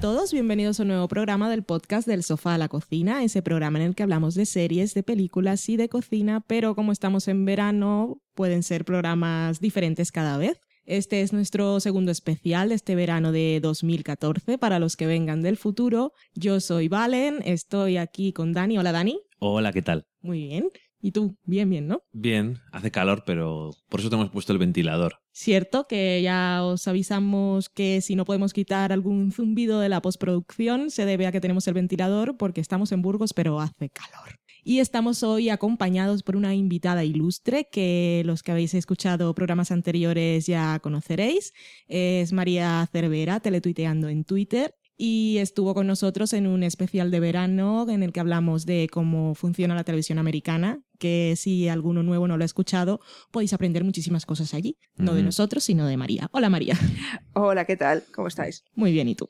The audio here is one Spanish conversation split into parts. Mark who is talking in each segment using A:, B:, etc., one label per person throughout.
A: Hola a todos, bienvenidos a un nuevo programa del podcast del sofá a la cocina, ese programa en el que hablamos de series, de películas y de cocina, pero como estamos en verano, pueden ser programas diferentes cada vez. Este es nuestro segundo especial de este verano de 2014 para los que vengan del futuro. Yo soy Valen, estoy aquí con Dani. Hola Dani.
B: Hola, ¿qué tal?
A: Muy bien. ¿Y tú? Bien, bien, ¿no?
B: Bien, hace calor, pero por eso te hemos puesto el ventilador.
A: Cierto que ya os avisamos que si no podemos quitar algún zumbido de la postproducción se debe a que tenemos el ventilador porque estamos en Burgos, pero hace calor. Y estamos hoy acompañados por una invitada ilustre que los que habéis escuchado programas anteriores ya conoceréis. Es María Cervera, teletuiteando en Twitter y estuvo con nosotros en un especial de verano en el que hablamos de cómo funciona la televisión americana, que si alguno nuevo no lo ha escuchado, podéis aprender muchísimas cosas allí, no de nosotros, sino de María. Hola María.
C: Hola, ¿qué tal? ¿Cómo estáis?
A: Muy bien, ¿y tú?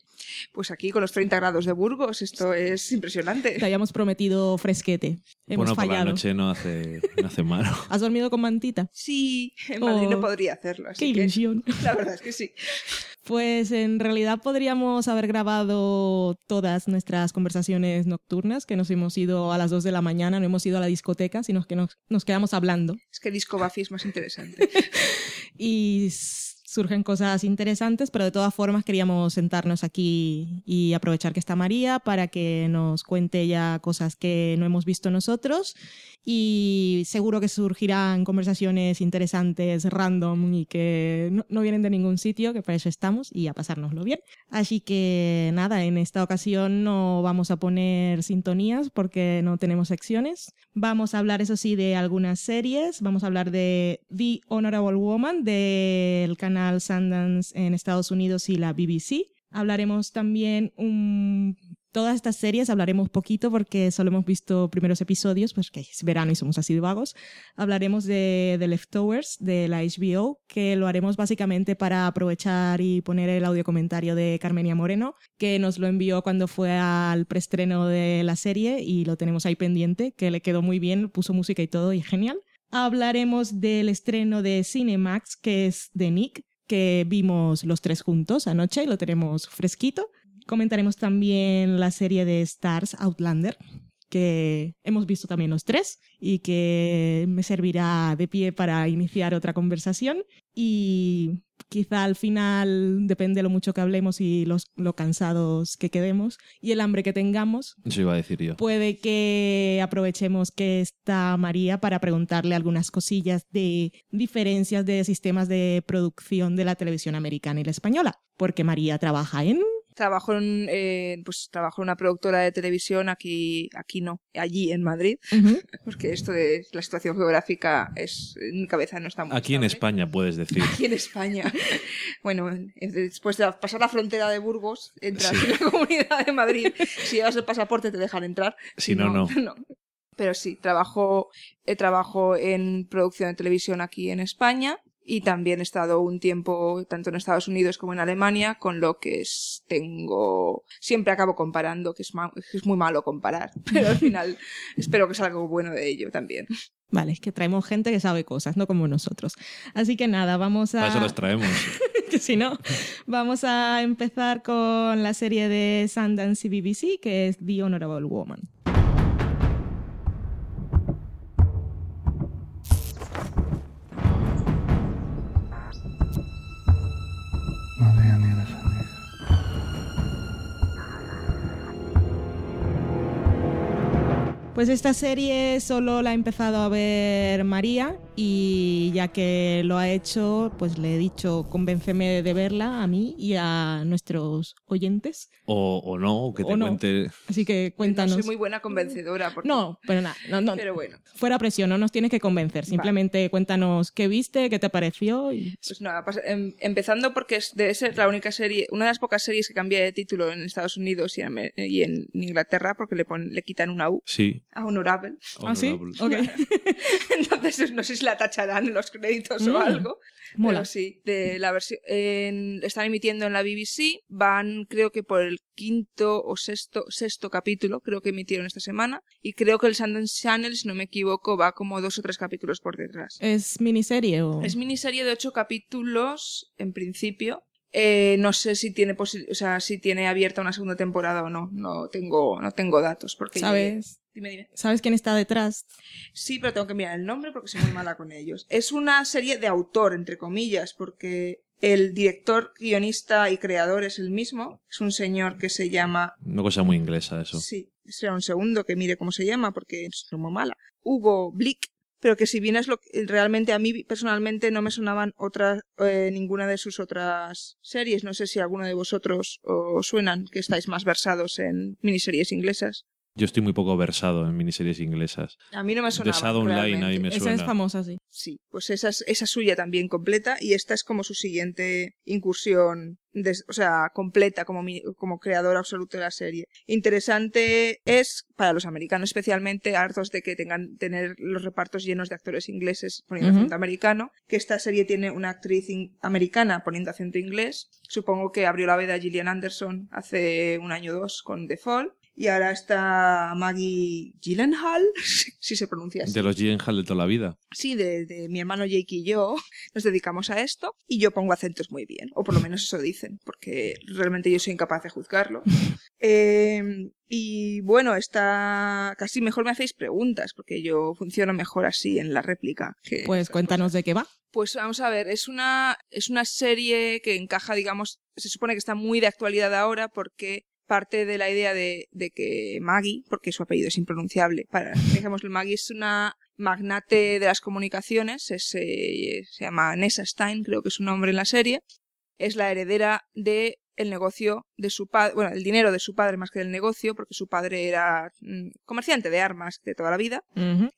C: Pues aquí con los 30 grados de Burgos, esto es
A: Te
C: impresionante.
A: habíamos prometido fresquete. Hemos
B: bueno, por
A: fallado.
B: la noche no hace, no hace malo.
A: ¿Has dormido con mantita?
C: Sí, en Madrid
A: Oh,
C: no podría hacerlo,
A: ¡Qué
C: que
A: ilusión!
C: la verdad es que sí.
A: Pues en realidad podríamos haber grabado todas nuestras conversaciones nocturnas, que nos hemos ido a las 2 de la mañana, no hemos ido a la discoteca, sino que nos, nos quedamos hablando.
C: Es que Disco Buffy es más interesante.
A: y surgen cosas interesantes, pero de todas formas queríamos sentarnos aquí y aprovechar que está María para que nos cuente ya cosas que no hemos visto nosotros y seguro que surgirán conversaciones interesantes, random y que no, no vienen de ningún sitio, que para eso estamos y a pasárnoslo bien. Así que nada, en esta ocasión no vamos a poner sintonías porque no tenemos secciones. Vamos a hablar, eso sí, de algunas series. Vamos a hablar de The Honorable Woman del canal Sundance en Estados Unidos y la BBC. Hablaremos también un... Todas estas series hablaremos poquito porque solo hemos visto primeros episodios, pues que es verano y somos así de vagos. Hablaremos de The Leftovers de la HBO, que lo haremos básicamente para aprovechar y poner el audio comentario de Carmenia Moreno, que nos lo envió cuando fue al preestreno de la serie y lo tenemos ahí pendiente, que le quedó muy bien, puso música y todo y genial. Hablaremos del estreno de Cinemax, que es de Nick, que vimos los tres juntos anoche y lo tenemos fresquito. Comentaremos también la serie de Stars Outlander, que hemos visto también los tres y que me servirá de pie para iniciar otra conversación. Y quizá al final, depende de lo mucho que hablemos y los, lo cansados que quedemos y el hambre que tengamos,
B: Eso iba a decir yo.
A: puede que aprovechemos que está María para preguntarle algunas cosillas de diferencias de sistemas de producción de la televisión americana y la española, porque María trabaja en...
C: Trabajo en, eh, pues, trabajo en una productora de televisión aquí, aquí no, allí en Madrid, porque esto de la situación geográfica es, en mi cabeza no está muy
B: Aquí en. España puedes decir.
C: Aquí en España. Bueno, después de pasar la frontera de Burgos, entras
B: Sí.
C: en la comunidad de Madrid. Si llevas el pasaporte te dejan entrar.
B: Si no, no.
C: Pero sí, trabajo, eh, trabajo en producción de televisión aquí en España y también he estado un tiempo tanto en Estados Unidos como en Alemania, con lo que es, tengo... Siempre acabo comparando, que es, ma- que es muy malo comparar, pero al final espero que salga algo bueno de ello también.
A: Vale, es que traemos gente que sabe cosas, no como nosotros. Así que nada, vamos a...
B: Para eso los traemos.
A: que si no, vamos a empezar con la serie de Sundance y BBC, que es The Honorable Woman. Pues esta serie solo la ha empezado a ver María y ya que lo ha hecho, pues le he dicho convénceme de verla a mí y a nuestros oyentes.
B: O, o no, o que te
A: O no.
B: cuente.
A: Así que
C: No
A: cuéntanos.
C: soy muy buena convencedora. porque-
A: No, pero nada, no, no,
C: Pero bueno.
A: fuera presión, no nos tienes que convencer. Simplemente cuéntanos qué viste, qué te pareció. Y...
C: Pues nada, em- empezando porque es, debe ser la única serie, una de las pocas series que cambia de título en Estados Unidos y en, Amer- y en Inglaterra porque le, pon- le quitan una U
B: Sí.
C: a Honorable.
A: ¿Ah, sí?
C: Entonces no sé si la tacharán en los créditos
A: Mm,
C: o algo.
A: mola.
C: Pero sí, de la versión en- están emitiendo en la BBC, van creo que por el quinto o sexto, sexto capítulo, creo que emitieron esta semana, y creo que el Sundance Channel, si no me equivoco, va como dos o tres capítulos por detrás.
A: ¿Es miniserie o...?
C: Es miniserie de ocho capítulos, en principio, Eh, no sé si tiene posi- o sea, si tiene abierta una segunda temporada o no. No tengo, no tengo datos. Porque
A: ¿Sabes?
C: Dime, dime.
A: ¿Sabes quién está detrás?
C: Sí, pero tengo que mirar el nombre porque soy muy mala con ellos. Es una serie de autor, entre comillas, porque el director, guionista y creador es el mismo. Es un señor que se llama
B: Una cosa muy inglesa eso.
C: Sí, espera un segundo que mire cómo se llama porque es muy mala. Hugo Blick, pero que si bien es lo que realmente a mí personalmente no me sonaban otras eh, ninguna de sus otras series. No sé si alguno de vosotros os suenan, que estáis más versados en miniseries inglesas.
B: Yo estoy muy poco versado en miniseries inglesas.
C: A mí no me
B: The. Shadow Online ahí me
A: Esa
B: suena.
A: es famosa, sí.
C: Sí, pues esa es, esa es suya también completa y esta es como su siguiente incursión, o sea, completa como, mi- como creador absoluto de la serie. Interesante es, para los americanos especialmente, hartos de que tengan tener los repartos llenos de actores ingleses poniendo acento americano, que esta serie tiene una actriz americana poniendo acento inglés. Supongo que abrió la veda Gillian Anderson hace un año o dos con The Fall. Y ahora está Maggie Gyllenhaal, si se pronuncia así.
B: De los Gyllenhaal de toda la vida.
C: Sí, de, de mi hermano Jake y yo nos dedicamos a esto y yo pongo acentos muy bien, o por lo menos eso dicen, porque realmente yo soy incapaz de juzgarlo. Eh, y bueno, está casi mejor me hacéis preguntas, porque yo funciono mejor así en la réplica. que
A: Pues cuéntanos
C: cosas.
A: de qué va.
C: Pues vamos a ver, es una, es una serie que encaja, digamos, se supone que está muy de actualidad ahora porque parte de la idea de, de que Maggie, porque su apellido es impronunciable, para, dejémoslo, Maggie es una magnate de las comunicaciones, es, eh, se llama Nessa Stein, creo que es su nombre en la serie, es la heredera de el negocio de su padre, bueno, el dinero de su padre más que del negocio, porque su padre era mm, comerciante de armas de toda la vida,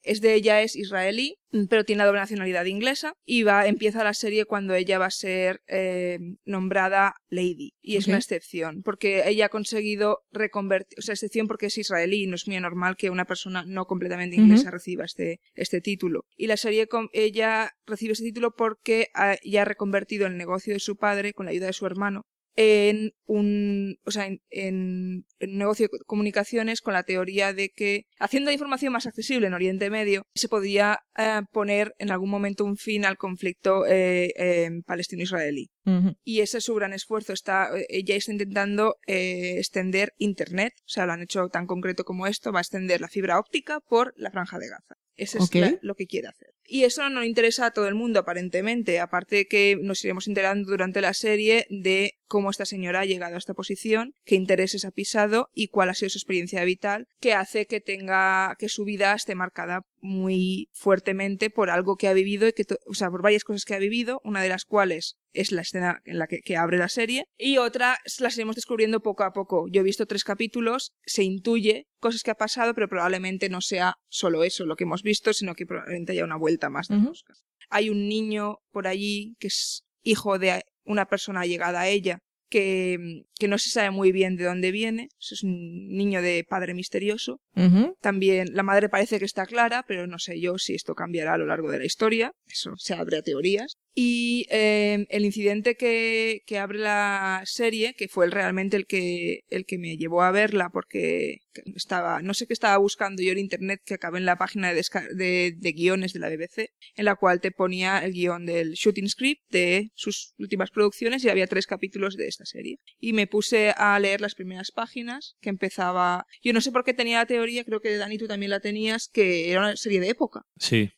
C: es de ella es israelí, mm, pero tiene la doble nacionalidad inglesa y va empieza la serie cuando ella va a ser eh, nombrada lady. Y es una excepción porque ella ha conseguido reconvertir, o sea, excepción porque es israelí y no es muy normal que una persona no completamente inglesa reciba este este título. Y la serie con- ella recibe ese título porque ha, ya ha reconvertido el negocio de su padre con la ayuda de su hermano en un, o sea, en, en- en un negocio de comunicaciones con la teoría de que haciendo la información más accesible en Oriente Medio se podía eh, poner en algún momento un fin al conflicto eh, eh, palestino-israelí. Y ese es su gran esfuerzo. Está, eh, ella está intentando eh, extender Internet, o sea, lo han hecho tan concreto como esto, va a extender la fibra óptica por la franja de Gaza. Eso es
A: Ok.
C: la- lo que quiere hacer. Y eso no interesa a todo el mundo, aparentemente. Aparte que nos iremos enterando durante la serie de cómo esta señora ha llegado a esta posición, qué intereses ha pisado y cuál ha sido su experiencia vital, que hace que tenga, que su vida esté marcada muy fuertemente por algo que ha vivido y que, o sea, por varias cosas que ha vivido, una de las cuales es la escena en la que, que abre la serie y otra las iremos descubriendo poco a poco. Yo he visto tres capítulos, se intuye cosas que ha pasado, pero probablemente no sea solo eso lo que hemos visto, sino que probablemente haya una vuelta más de. Hay un niño por allí que es hijo de una persona llegada a ella que, que no se sabe muy bien de dónde viene, es un niño de padre misterioso. También la madre parece que está clara, pero no sé yo si esto cambiará a lo largo de la historia. Eso se abre a teorías. Y eh, el incidente que, que abre la serie, que fue realmente el que, el que me llevó a verla, porque estaba, no sé qué estaba buscando yo en internet, que acabé en la página de, de, de guiones de la BBC, en la cual te ponía el guion del shooting script de sus últimas producciones y había tres capítulos de esta serie. Y me puse a leer las primeras páginas, que empezaba. Yo no sé por qué tenía la teoría, creo que Dani tú también la tenías, que era una serie de época.
B: Sí.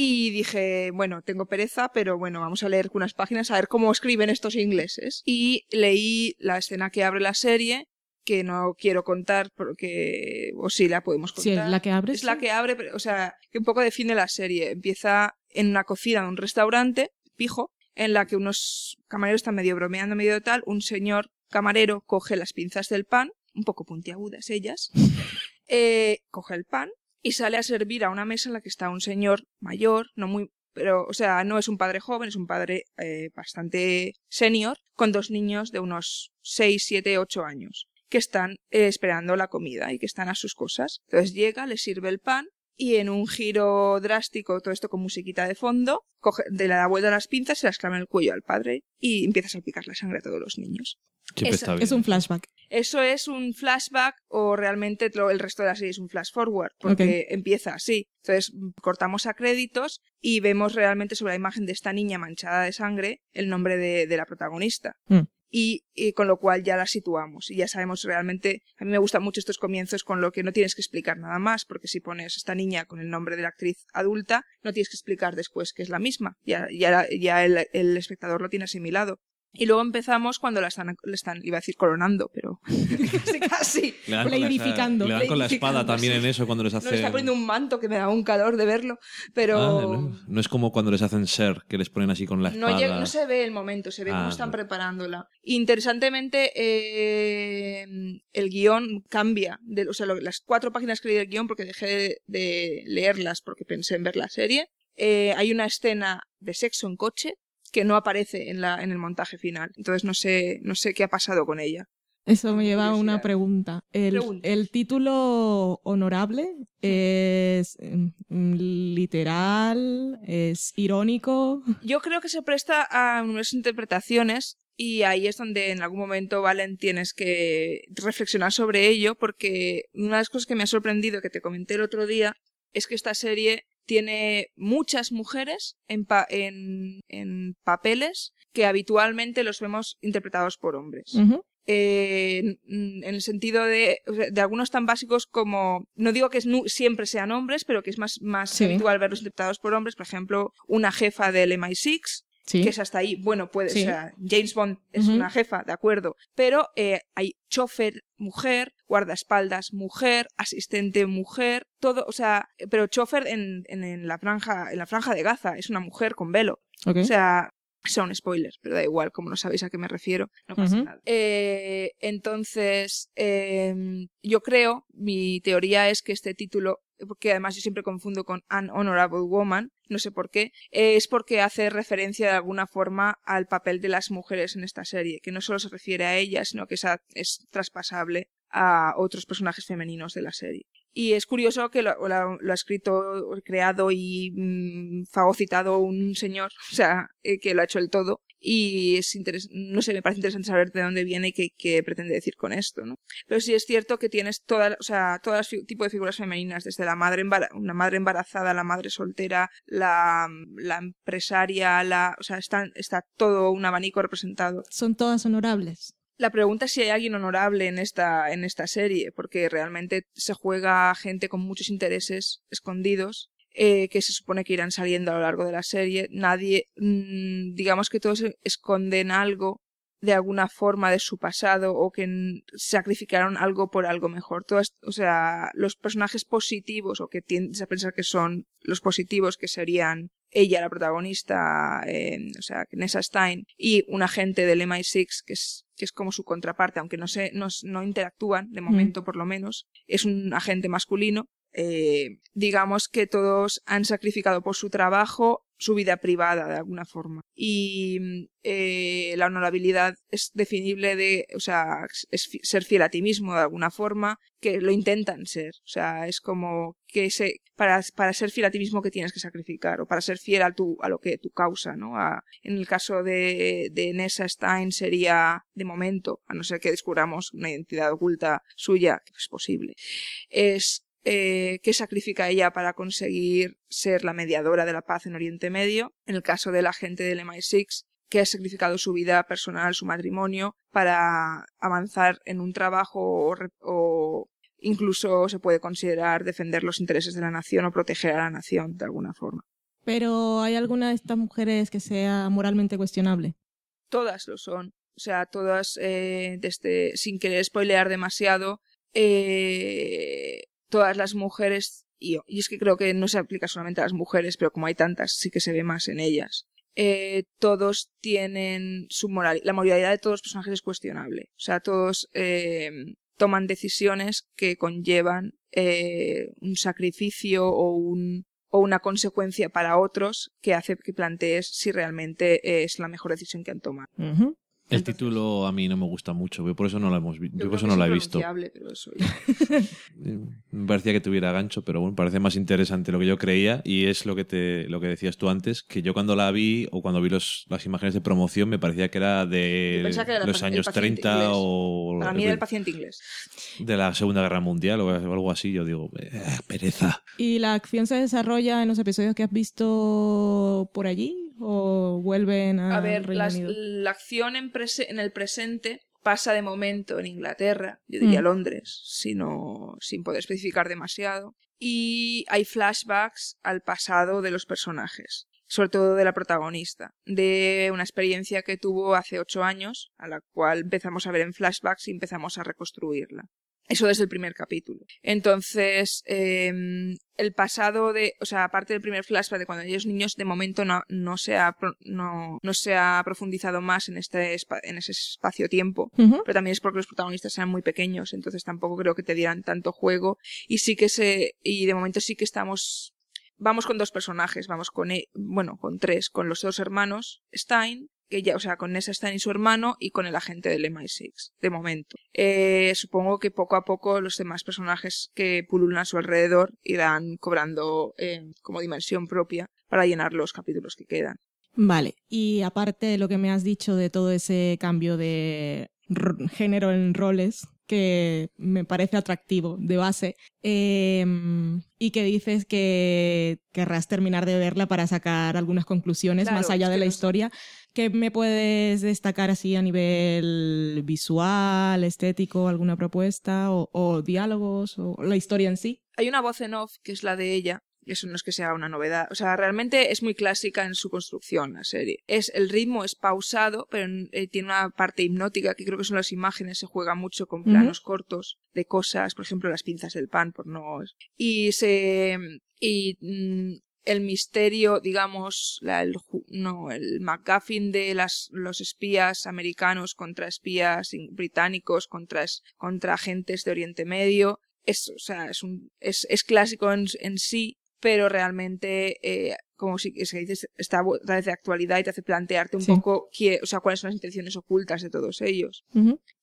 C: Y dije, bueno, tengo pereza, pero bueno, vamos a leer unas páginas a ver cómo escriben estos ingleses. Y leí la escena que abre la serie, que no quiero contar porque, o sí, la podemos
A: Sí,
C: contar.
A: es la que abre.
C: Es la que abre, pero, o sea, que un poco define la serie. Empieza en una cocina de un restaurante, pijo, en la que unos camareros están medio bromeando, medio tal. Un señor camarero coge las pinzas del pan, un poco puntiagudas ellas, eh, coge el pan y sale a servir a una mesa en la que está un señor mayor, no muy, pero, o sea, no es un padre joven, es un padre eh, bastante senior, con dos niños de unos 6, 7, 8 años, que están eh, esperando la comida y que están a sus cosas. Entonces llega, le sirve el pan y en un giro drástico, todo esto con musiquita de fondo, coge, de la vuelta a las pinzas, se las clava en el cuello al padre y empieza a salpicar la sangre a todos los niños.
B: Bien.
A: Es un flashback.
C: Eso es un flashback o realmente lo- el resto de la serie es un flash forward, porque empieza así. Entonces mm, cortamos a créditos y vemos realmente sobre la imagen de esta niña manchada de sangre el nombre de, de la protagonista.
A: Mm.
C: Y, y con lo cual ya la situamos y ya sabemos realmente, a mí me gustan mucho estos comienzos con lo que no tienes que explicar nada más, porque si pones esta niña con el nombre de la actriz adulta, no tienes que explicar después que es la misma, ya, ya, ya el, el espectador lo tiene asimilado. Y luego empezamos cuando la están, le están, iba a decir coronando, pero casi casi.
B: Le dan con la-
A: Leidificando.
B: Le dan con la espada también
C: sí.
B: en eso cuando les
C: No
B: hacen...
C: le está poniendo un manto que me da un calor de verlo, pero
B: Ah, no, no es como cuando les hacen ser, que les ponen así con la
C: no,
B: espada.
C: llega- no se ve el momento, se ve cómo
B: Ah,
C: están
B: no.
C: preparándola. Interesantemente, eh, el guion cambia. De, o sea, lo- las cuatro páginas que leí del guion, porque dejé de, de leerlas porque pensé en ver la serie, eh, hay una escena de sexo en coche que no aparece en, la, en el montaje final. Entonces no sé, no sé qué ha pasado con ella.
A: Eso me lleva a una pregunta. El,
C: Pregunta.
A: el título honorable es mm, literal, es irónico.
C: Yo creo que se presta a numerosas interpretaciones y ahí es donde en algún momento, Valen, tienes que reflexionar sobre ello porque una de las cosas que me ha sorprendido, que te comenté el otro día, es que esta serie tiene muchas mujeres en, pa- en, en papeles que habitualmente los vemos interpretados por hombres. Eh, en en el sentido de, o de algunos tan básicos como, no digo que es siempre sean hombres, pero que es más, más
A: Sí.
C: habitual verlos interpretados por hombres. Por ejemplo, una jefa del MI6,
A: Sí.
C: que es hasta ahí, bueno, puede
A: Sí.
C: ser. James Bond es una jefa, de acuerdo. Pero eh, hay chofer, mujer, guardaespaldas, mujer, asistente, mujer, todo, o sea, pero chofer en, en, en la franja, en la franja de Gaza, es una mujer con velo. O sea, son spoilers, pero da igual, como no sabéis a qué me refiero, no pasa nada. Eh, entonces, em, yo creo, mi teoría es que este título, porque además yo siempre confundo con An Honorable Woman, no sé por qué, eh, es porque hace referencia de alguna forma al papel de las mujeres en esta serie, que no solo se refiere a ellas, sino que es, a- es traspasable a otros personajes femeninos de la serie. Y es curioso que lo, ha escrito, creado y mm, fagocitado un señor, o sea, eh, que lo ha hecho el todo. Y es interes- no sé, me parece interesante saber de dónde viene y qué, pretende decir con esto, ¿no? Pero sí es cierto que tienes toda, o sea, todas fi- tipo de figuras femeninas, desde la madre una madre embarazada, la madre soltera, la, la empresaria, la, o sea, está todo un abanico representado.
A: Son todas honorables.
C: La pregunta es si hay alguien honorable en esta, en esta serie, porque realmente se juega gente con muchos intereses escondidos, eh, que se supone que irán saliendo a lo largo de la serie. Nadie, mm, digamos que todos esconden algo de alguna forma de su pasado o que mm, sacrificaron algo por algo mejor. Todas, o sea, los personajes positivos o que tiendes a pensar que son los positivos que serían ella, la protagonista, eh, o sea, Nessa Stein, y un agente del MI6 que es, que es como su contraparte, aunque no, se, no, no interactúan, de momento por lo menos, es un agente masculino. Eh, digamos que todos han sacrificado por su trabajo su vida privada de alguna forma. Y eh, la honorabilidad es definible de, o sea, es ser fiel a ti mismo de alguna forma, que lo intentan ser. O sea, es como que se, para, para ser fiel a ti mismo que tienes que sacrificar, o para ser fiel a, tu, a lo que tu causa, ¿no? A- en el caso de, de Nessa Stein sería de momento, a no ser que descubramos una identidad oculta suya, que es posible, es eh, que sacrifica ella para conseguir ser la mediadora de la paz en Oriente Medio. En el caso de la gente del MI6, que ha sacrificado su vida personal, su matrimonio, para avanzar en un trabajo o, incluso se puede considerar defender los intereses de la nación o proteger a la nación de alguna forma.
A: Pero ¿hay alguna de estas mujeres que sea moralmente cuestionable?
C: Todas lo son. O sea, todas, eh, desde, sin querer spoilear demasiado, eh, todas las mujeres, y, y es que creo que no se aplica solamente a las mujeres, pero como hay tantas, sí que se ve más en ellas. Eh, todos tienen su moral, la moralidad de todos los personajes es cuestionable. O sea, todos eh, toman decisiones que conllevan eh, un sacrificio o un o una consecuencia para otros que hace que plantees si realmente es la mejor decisión que han tomado.
B: El
C: Entonces-
B: título a mí no me gusta mucho, yo por eso no la hemos vi- yo
C: Yo
B: por eso no la he visto.
C: pero eso.
B: Eh, Me parecía que tuviera gancho, pero bueno, parece más interesante lo que yo creía y es lo que te lo que decías tú antes, que yo cuando la vi o cuando vi los, las imágenes de promoción me parecía que era de
C: que era
B: los años
C: paciente
B: 30
C: inglés.
B: o
C: Para mí era el paciente inglés.
B: de la Segunda Guerra Mundial o algo así. Yo digo, "Eh, pereza.
A: ¿Y la acción se desarrolla en los episodios que has visto por allí? O vuelven a
C: A ver,
A: Reino
C: las-
A: Unido?
C: la acción en, prese- en el presente pasa de momento en Inglaterra, yo diría
A: Mm.
C: Londres, sino, sin poder especificar demasiado. Y hay flashbacks al pasado de los personajes, sobre todo de la protagonista, de una experiencia que tuvo hace ocho años, a la cual empezamos a ver en flashbacks y empezamos a reconstruirla. Eso desde el primer capítulo. Entonces, em, el pasado de, o sea, aparte del primer flashback de cuando ellos niños, de momento no, no, se, ha, no, no se ha profundizado más en, este, en ese espacio-tiempo. Pero también es porque los protagonistas eran muy pequeños, entonces tampoco creo que te dieran tanto juego. Y sí que se, y de momento sí que estamos, vamos con dos personajes, vamos con, e- bueno, con tres, con los dos hermanos Stein, que ya, o sea, con Nessa Stein y su hermano y con el agente del MI6, de momento. Eh, supongo que poco a poco los demás personajes que pululan a su alrededor irán cobrando eh, como dimensión propia para llenar los capítulos que quedan.
A: Vale, y aparte de lo que me has dicho de todo ese cambio de género en roles, que me parece atractivo de base, em, y que dices que querrás terminar de verla para sacar algunas conclusiones
C: Claro,
A: más allá de la
C: no sé.
A: historia, ¿qué me puedes destacar así a nivel visual, estético, alguna propuesta, o, o diálogos, o la historia en sí?
C: Hay una voz en off que es la de ella. Eso no es que sea una novedad. O sea, realmente es muy clásica en su construcción la serie. Es, el ritmo es pausado, pero eh, tiene una parte hipnótica que creo que son las imágenes. Se juega mucho con planos cortos de cosas, por ejemplo, las pinzas del pan, por no. Y se. Y mm, el misterio, digamos, la- el, no, el McGuffin de las, los espías americanos contra espías británicos, contra, es- contra agentes de Oriente Medio, es, o sea, es, un, es, es clásico en, en sí, pero realmente, eh, como si se dice, está otra vez de actualidad y te hace plantearte un
A: Sí.
C: poco qué, o sea, cuáles son las intenciones ocultas de todos ellos.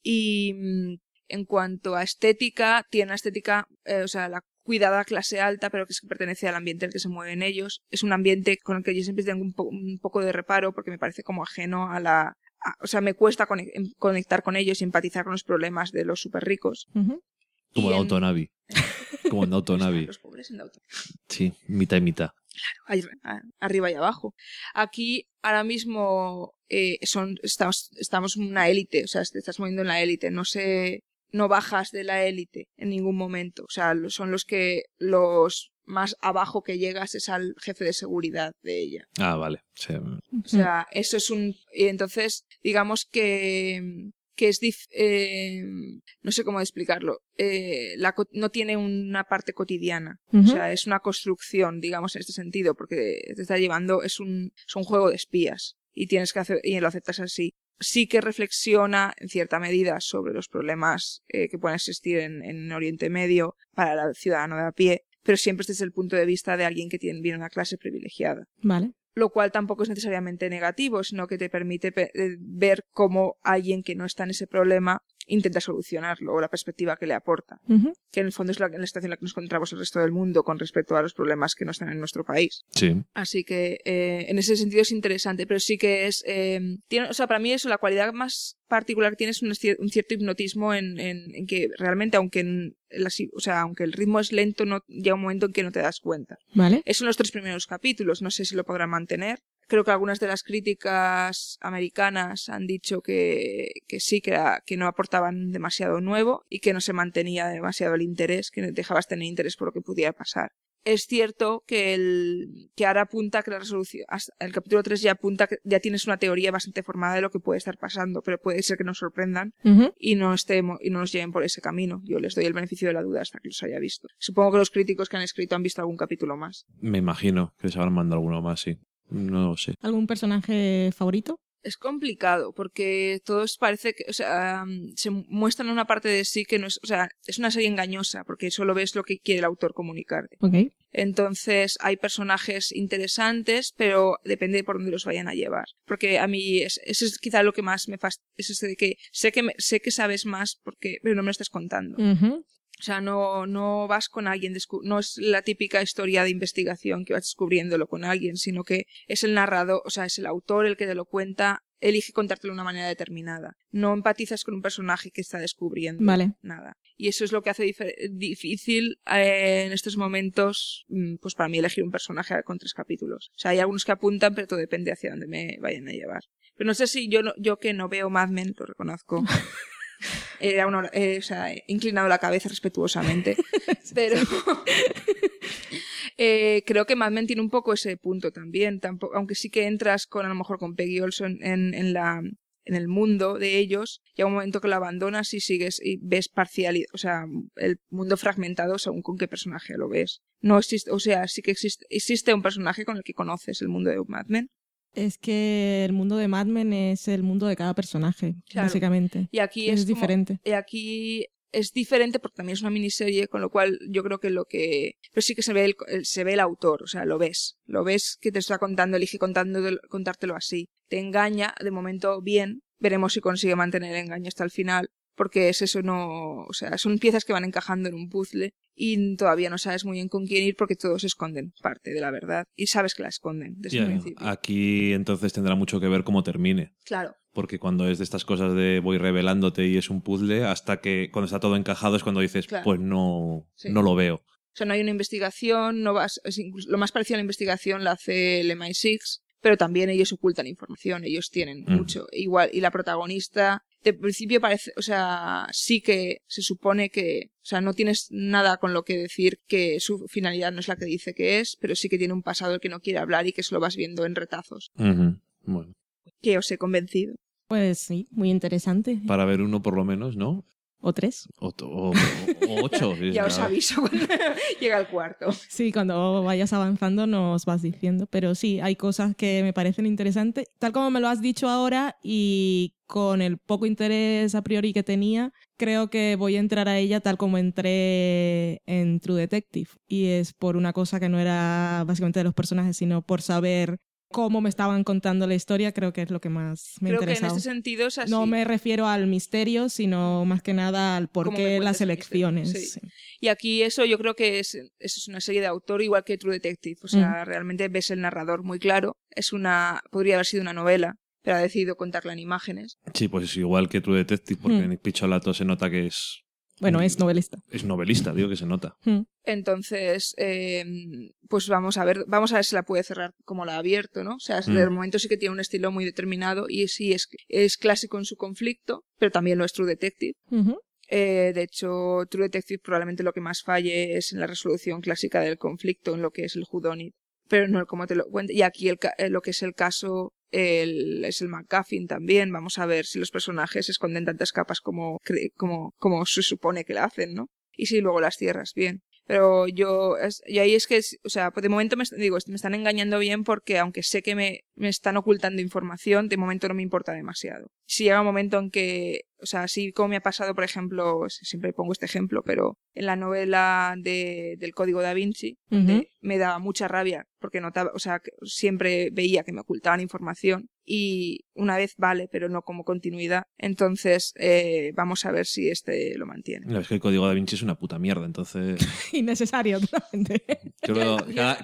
C: Y mm, en cuanto a estética, tiene una estética, eh, o sea, la cuidada clase alta, pero que es que pertenece al ambiente en el que se mueven ellos. Es un ambiente con el que yo siempre tengo un, po- un poco de reparo porque me parece como ajeno a la... a- o sea, me cuesta conec- em- conectar con ellos y empatizar con los problemas de los súper ricos.
B: Como
C: Y
B: en Autonavi. Como en Autonavi.
C: Los pobres en auto.
B: Sí, mitad y mitad.
C: ahí, a- arriba y abajo. Aquí ahora mismo eh, son estamos, estamos en una élite, o sea, te estás moviendo en la élite, no sé, no bajas de la élite en ningún momento, o sea, son los que los más abajo que llegas es al jefe de seguridad de ella.
B: Ah, vale. Sí.
C: O sea, eso es un y entonces digamos que que es dif- eh, no sé cómo explicarlo eh, la co- no tiene una parte cotidiana o sea es una construcción digamos en este sentido porque te está llevando es un es un juego de espías y tienes que hacer y lo aceptas así sí que reflexiona en cierta medida sobre los problemas eh, que pueden existir en, en Oriente Medio para el ciudadano de a pie pero siempre desde el punto de vista de alguien que tiene viene una clase privilegiada
A: Vale.
C: lo cual tampoco es necesariamente negativo, sino que te permite pe- eh, ver cómo alguien que no está en ese problema intenta solucionarlo o la perspectiva que le aporta, que en el fondo es la, la situación en la que nos encontramos el resto del mundo con respecto a los problemas que no están en nuestro país.
B: Sí.
C: Así que eh, en ese sentido es interesante, pero sí que es... eh, tiene, o sea, para mí eso, la cualidad más particular que tiene es un, cier- un cierto hipnotismo en, en, en que realmente, aunque, en la o sea, aunque el ritmo es lento, no, llega un momento en que no te das cuenta.
A: Vale.
C: Eso en los tres primeros capítulos. No sé si lo podrán mantener. Creo que algunas de las críticas americanas han dicho que, que sí, que, era- que no aportaban demasiado nuevo y que no se mantenía demasiado el interés, que dejabas tener interés por lo que pudiera pasar. Es cierto que el que ahora apunta que la resolución, el capítulo 3 ya apunta que ya tienes una teoría bastante formada de lo que puede estar pasando, pero puede ser que nos sorprendan y no estemos y no nos lleven por ese camino. Yo les doy el beneficio de la duda hasta que los haya visto. Supongo que los críticos que han escrito han visto algún capítulo más.
B: Me imagino que se habrán mandado alguno más, sí. No lo sé.
A: ¿Algún personaje favorito?
C: Es complicado porque todos parece que, o sea, mm, se muestran una parte de sí que no es, o sea, es una serie engañosa porque solo ves lo que quiere el autor comunicarte. Entonces hay personajes interesantes, pero depende de por dónde los vayan a llevar. Porque a mí es- eso es quizá lo que más me fastidia, es ese de que sé que me- sé que sabes más porque pero no me lo estás contando. O sea, no, no vas con alguien, no es la típica historia de investigación que vas descubriéndolo con alguien, sino que es el narrador, o sea, es el autor el que te lo cuenta, elige contártelo de una manera determinada. No empatizas con un personaje que está descubriendo nada. Y eso es lo que hace difícil eh, en estos momentos, mm, pues para mí elegir un personaje con tres capítulos. O sea, hay algunos que apuntan, pero todo depende hacia dónde me vayan a llevar. Pero no sé si yo, yo que no veo Mad Men, lo reconozco. Era una, eh, o sea, he inclinado la cabeza respetuosamente. pero eh, creo que Mad Men tiene un poco ese punto también. Tampoco, aunque sí que entras con a lo mejor con Peggy Olson en, en la en el mundo de ellos, llega un momento que lo abandonas y sigues y ves parcial, o sea, el mundo fragmentado según con qué personaje lo ves. No existe, o sea, sí que existe, existe un personaje con el que conoces el mundo de Mad Men,
A: es que el mundo de Mad Men es el mundo de cada personaje, básicamente.
C: Y aquí es, diferente. Y aquí es diferente porque también es una miniserie, con lo cual yo creo que lo que... Pero sí que se ve el, se ve el autor, o sea, lo ves. Lo ves que te está contando, elige contando, contártelo así. Te engaña, de momento bien. Veremos si consigue mantener el engaño hasta el final porque es eso no, o sea, son piezas que van encajando en un puzzle y todavía no sabes muy bien con quién ir porque todos esconden parte de la verdad y sabes que la esconden desde el principio.
B: Aquí entonces tendrá mucho que ver cómo termine.
C: Claro.
B: Porque cuando es de estas cosas de voy revelándote y es un puzzle, hasta que cuando está todo encajado es cuando dices, pues no, no lo veo.
C: O sea, no hay una investigación, no vas, lo más parecido a la investigación la hace el MI6, pero también ellos ocultan información, ellos tienen mucho. Igual, y la protagonista de principio parece, o sea, sí que se supone que, o sea, no tienes nada con lo que decir que su finalidad no es la que dice que es, pero sí que tiene un pasado del que no quiere hablar y que se lo vas viendo en retazos.
B: Bueno.
C: Que os he convencido.
A: Pues sí, muy interesante.
B: Para ver uno por lo menos, ¿no?
A: O tres.
B: O, ocho.
C: ya os aviso cuando llega el cuarto.
A: Sí, cuando vayas avanzando nos vas diciendo. Pero sí, hay cosas que me parecen interesantes. Tal como me lo has dicho ahora y con el poco interés a priori que tenía, creo que voy a entrar a ella tal como entré en True Detective. Y es por una cosa que no era básicamente de los personajes, sino por saber cómo me estaban contando la historia, creo que es lo que más me
C: creo
A: Que
C: en ese sentido es así.
A: No me refiero al misterio, sino más que nada al por qué las elecciones.
C: Y aquí eso yo creo que es, es una serie de autor igual que True Detective. O sea, mm. realmente ves el narrador muy claro. Es una, podría haber sido una novela, pero ha decidido contarla en imágenes.
B: Sí, pues es igual que True Detective, porque mm. en Picholato se nota que es
A: bueno, es novelista.
B: Es novelista, digo que se nota.
A: Hmm.
C: Entonces, em, pues vamos a ver, vamos a ver si la puede cerrar como la ha abierto, ¿no? O sea, mm. de momento sí que tiene un estilo muy determinado y sí es, es clásico en su conflicto, pero también lo es True Detective. Eh, de hecho, True Detective probablemente lo que más falle es en la resolución clásica del conflicto, en lo que es el Whodunit. Pero no como te lo cuento. Y aquí el, eh, lo que es el caso el, es el McGuffin también. Vamos a ver si los personajes esconden tantas capas como, como, como se supone que la hacen, ¿no? Y si luego las cierras bien. Pero yo, y ahí es que, o sea, de momento me, digo, me están engañando bien porque aunque sé que me, me están ocultando información, de momento no me importa demasiado. Si llega un momento en que o sea, así como me ha pasado, por ejemplo, siempre pongo este ejemplo, pero en la novela de, del Código da Vinci, me daba mucha rabia porque notaba, o sea, siempre veía que me ocultaban información y una vez vale, pero no como continuidad. Entonces, eh, vamos a ver si este lo mantiene.
B: No, es que el Código da Vinci es una puta mierda, entonces...
A: Innecesario, totalmente.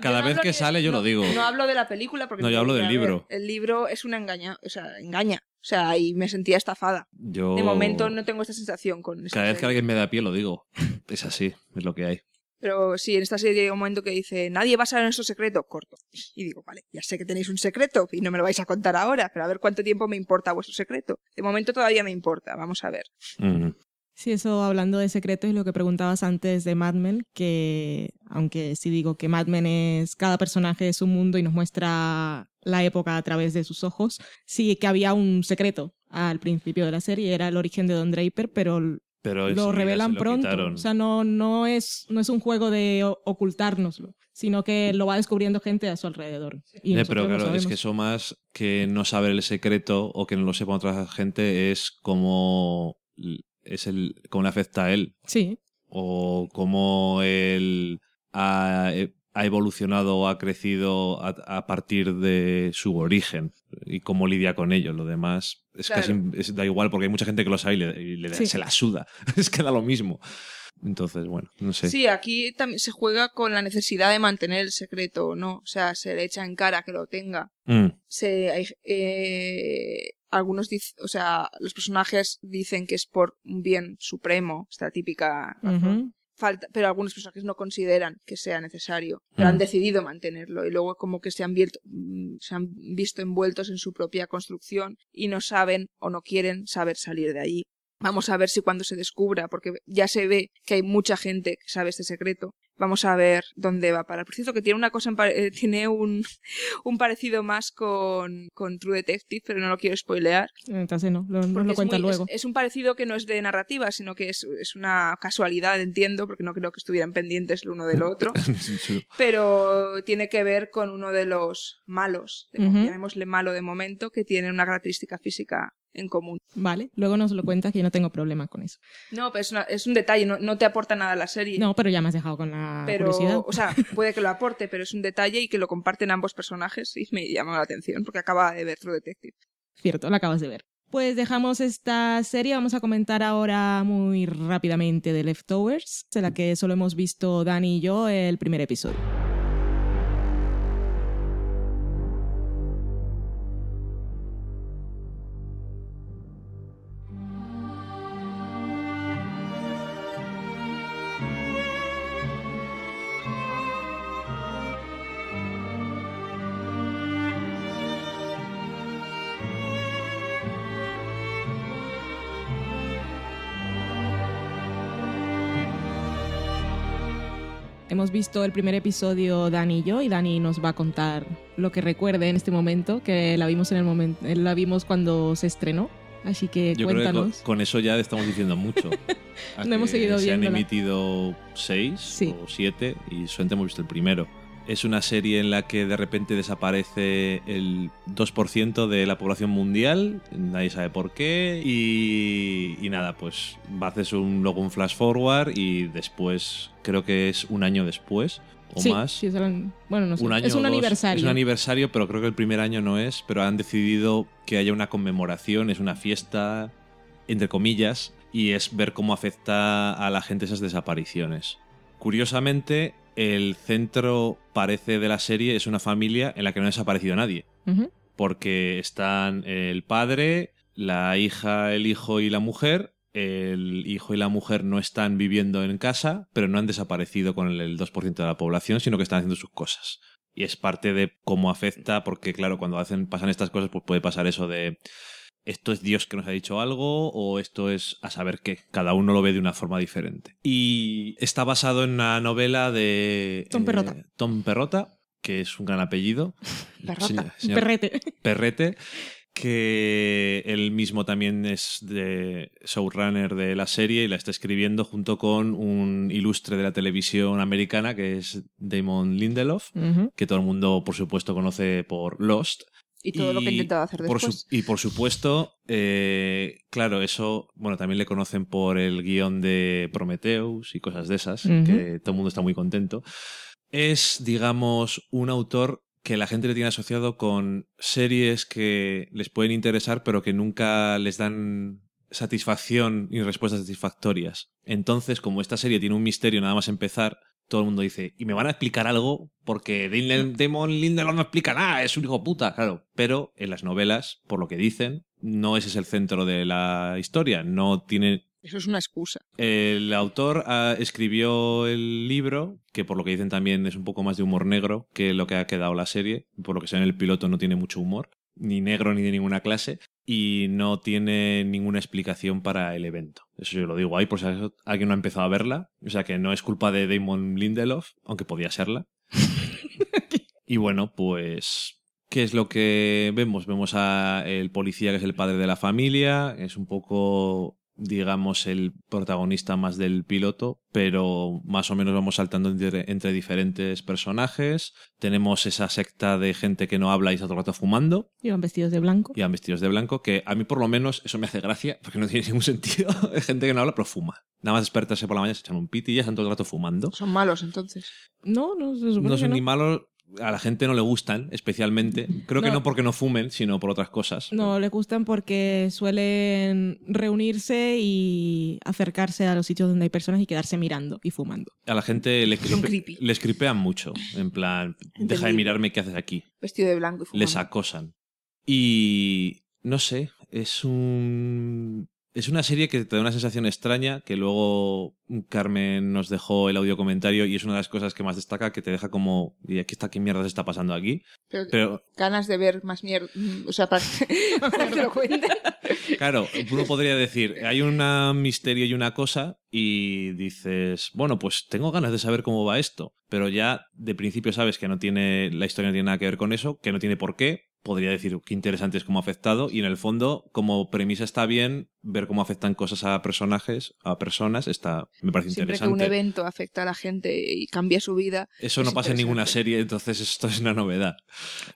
B: cada, vez que sale yo lo digo.
C: No hablo de la película porque...
B: No, yo hablo del libro.
C: el libro es una engaña, o sea, engaña. O sea, y me sentía estafada.
B: Yo...
C: De momento no tengo esta sensación con
B: Cada vez que alguien me da pie lo digo. Es así, es lo que hay.
C: Pero sí, en esta serie hay un momento que dice, nadie va a saber nuestro secreto, corto. Y digo, vale, ya sé que tenéis un secreto y no me lo vais a contar ahora, pero a ver cuánto tiempo me importa vuestro secreto. De momento todavía me importa, vamos a ver.
A: Sí, eso hablando de secretos y lo que preguntabas antes de Mad Men, que aunque sí digo que Mad Men es cada personaje es un mundo y nos muestra la época a través de sus ojos, sí que había un secreto al principio de la serie, era el origen de Don Draper, pero, lo revelan pronto. O sea, no, no, es, no es un juego de ocultárnoslo, sino que lo va descubriendo gente a su alrededor.
B: Y pero claro, es que eso más que no saber el secreto o que no lo sepa otra gente es como es el cómo le afecta a él.
A: Sí.
B: O cómo él ha, eh, evolucionado o ha crecido a, partir de su origen y cómo lidia con ello. Lo demás es casi da igual porque hay mucha gente que lo sabe y, le, se la suda. es que da lo mismo. Entonces, bueno, no sé.
C: Sí, aquí también se juega con la necesidad de mantener el secreto o no. O sea, se le echa en cara que lo tenga.
B: Mm,
C: Se, hay, eh, algunos dicen, o sea, los personajes dicen que es por un bien supremo, esta típica razón. Falta, pero algunos personajes no consideran que sea necesario, pero han
B: Mm.
C: decidido mantenerlo y luego como que se han, visto, se han visto envueltos en su propia construcción y no saben o no quieren saber salir de allí. Vamos a ver si cuando se descubra, porque ya se ve que hay mucha gente que sabe este secreto, vamos a ver dónde va a parar. Por cierto, que tiene una cosa, en pare- eh, tiene un, un parecido más con, con True Detective, pero no lo quiero spoilear.
A: Entonces no, lo, no lo
C: es
A: cuenta
C: muy-
A: luego.
C: Es, es un parecido que no es de narrativa, sino que es, es una casualidad, entiendo, porque no creo que estuvieran pendientes el uno del otro. pero tiene que ver con uno de los malos, de- llamémosle malo de momento, que tiene una característica física en común.
A: Vale, luego nos lo cuentas que yo no tengo problema con eso.
C: No, pero es, una- es un detalle, no, no te aporta nada a la serie.
A: No, pero ya me has dejado con la
C: pero,
A: curiosidad.
C: o sea, puede que lo aporte, pero es un detalle y que lo comparten ambos personajes y me llamó la atención porque acaba de ver True Detective.
A: Cierto, la acabas de ver. Pues dejamos esta serie, vamos a comentar ahora muy rápidamente de Leftovers, de la que solo hemos visto Dani y yo el primer episodio. Hemos visto el primer episodio Dani y yo y Dani nos va a contar lo que recuerde en este momento, que la vimos en el momento, la vimos cuando se estrenó. Así que
B: Yo creo que con,
A: cuéntanos.
B: con eso ya estamos diciendo mucho.
A: No hemos seguido
B: Se han
A: viéndola.
B: emitido seis
A: Sí.
B: o siete y solamente hemos visto el primero. Es una serie en la que de repente desaparece el 2% de la población mundial, nadie sabe por qué, y, y nada, pues haces un, luego un flash forward y después, creo que es un año después o
A: sí,
B: más,
A: sí, es el- bueno, no sé.
B: un año
A: es un
B: dos.
A: aniversario.
B: Es un aniversario, pero creo que el primer año no es. Pero han decidido que haya una conmemoración, es una fiesta, entre comillas, y es ver cómo afecta a la gente esas desapariciones. Curiosamente, el centro parece de la serie es una familia en la que no ha desaparecido nadie. Porque están el padre, la hija, el hijo y la mujer. El hijo y la mujer no están viviendo en casa, pero no han desaparecido con el- el 2% de la población, sino que están haciendo sus cosas. Y es parte de cómo afecta, porque claro, cuando hacen, pasan estas cosas, pues puede pasar eso de esto es Dios que nos ha dicho algo o esto es a saber qué. Cada uno lo ve de una forma diferente. Y está basado en una novela de
A: Tom Perrotta.
B: eh, Tom Perrotta, que es un gran apellido.
C: Perrota.
B: Señor-
A: Un
B: señor
A: perrete.
B: Perrete, que él mismo también es de showrunner de la serie y la está escribiendo junto con un ilustre de la televisión americana que es Damon Lindelof, que todo el mundo por supuesto conoce por Lost.
C: Y todo lo que he intentado hacer
B: por
C: después.
B: su- y por supuesto, eh, claro, eso, bueno, también le conocen por el guion de Prometheus y cosas de esas,
A: Ujú.
B: que todo el mundo está muy contento. Es, digamos, un autor que la gente le tiene asociado con series que les pueden interesar, pero que nunca les dan satisfacción y respuestas satisfactorias. Entonces, como esta serie tiene un misterio nada más empezar, todo el mundo dice, ¿y me van a explicar algo? Porque Damon Damon Lindelof no explica nada, es un hijo puta, claro. Pero en las novelas, por lo que dicen, no ese es el centro de la historia, no tiene
C: Eso es una excusa.
B: el autor ah, escribió el libro, que por lo que dicen también es un poco más de humor negro que lo que ha quedado la serie. Por lo que sea en el piloto no tiene mucho humor, ni negro ni de ninguna clase, y no tiene ninguna explicación para el evento. Eso yo lo digo ahí por si alguien no ha empezado a verla. O sea que no es culpa de Damon Lindelof, aunque podía serla. y bueno, pues ¿Qué es lo que vemos? Vemos a el policía que es el padre de la familia, es un poco digamos el protagonista más del piloto, pero más o menos vamos saltando entre, entre diferentes personajes. Tenemos esa secta de gente que no habla y está todo el rato fumando
A: Iban vestidos de blanco.
B: y van vestidos de blanco, que a mí por lo menos eso me hace gracia, porque no tiene ningún sentido. Hay gente que no habla pero fuma. Nada más despertarse por la mañana, se echan un piti y ya están todo el rato fumando.
C: Son malos entonces.
A: No, no se supone
B: No
A: que
B: son
A: no.
B: ni malos. A la gente no le gustan especialmente. Creo que
A: No.
B: porque no fumen, sino por otras cosas.
A: No, le gustan porque suelen reunirse y acercarse a los sitios donde hay personas y quedarse mirando y fumando.
B: A la gente le
C: Son
B: cripe-
C: creepy.
B: les cripean mucho. En plan, deja de mirarme qué haces aquí.
C: Vestido de blanco y fumando.
B: Les acosan. Y no sé, es un. Es una serie que te da una sensación extraña, que luego Carmen nos dejó el audio comentario y es una de las cosas que más destaca, que te deja como, ¿y aquí está qué mierda se está pasando aquí?
C: Pero,
B: Pero
C: ganas de ver más mierda. O sea, para, para que lo cuente.
B: Claro, uno podría decir, hay un misterio y una cosa y dices, bueno, pues tengo ganas de saber cómo va esto, pero ya de principio sabes que no tiene, la historia no tiene nada que ver con eso, que no tiene por qué. Podría decir qué interesante es cómo ha afectado y en el fondo, como premisa está bien, ver cómo afectan cosas a personajes, a personas, está, me parece
C: Siempre que
B: interesante.
C: un evento afecta a la gente y cambia su vida.
B: Eso no
C: es
B: pasa en ninguna serie, entonces esto es una novedad.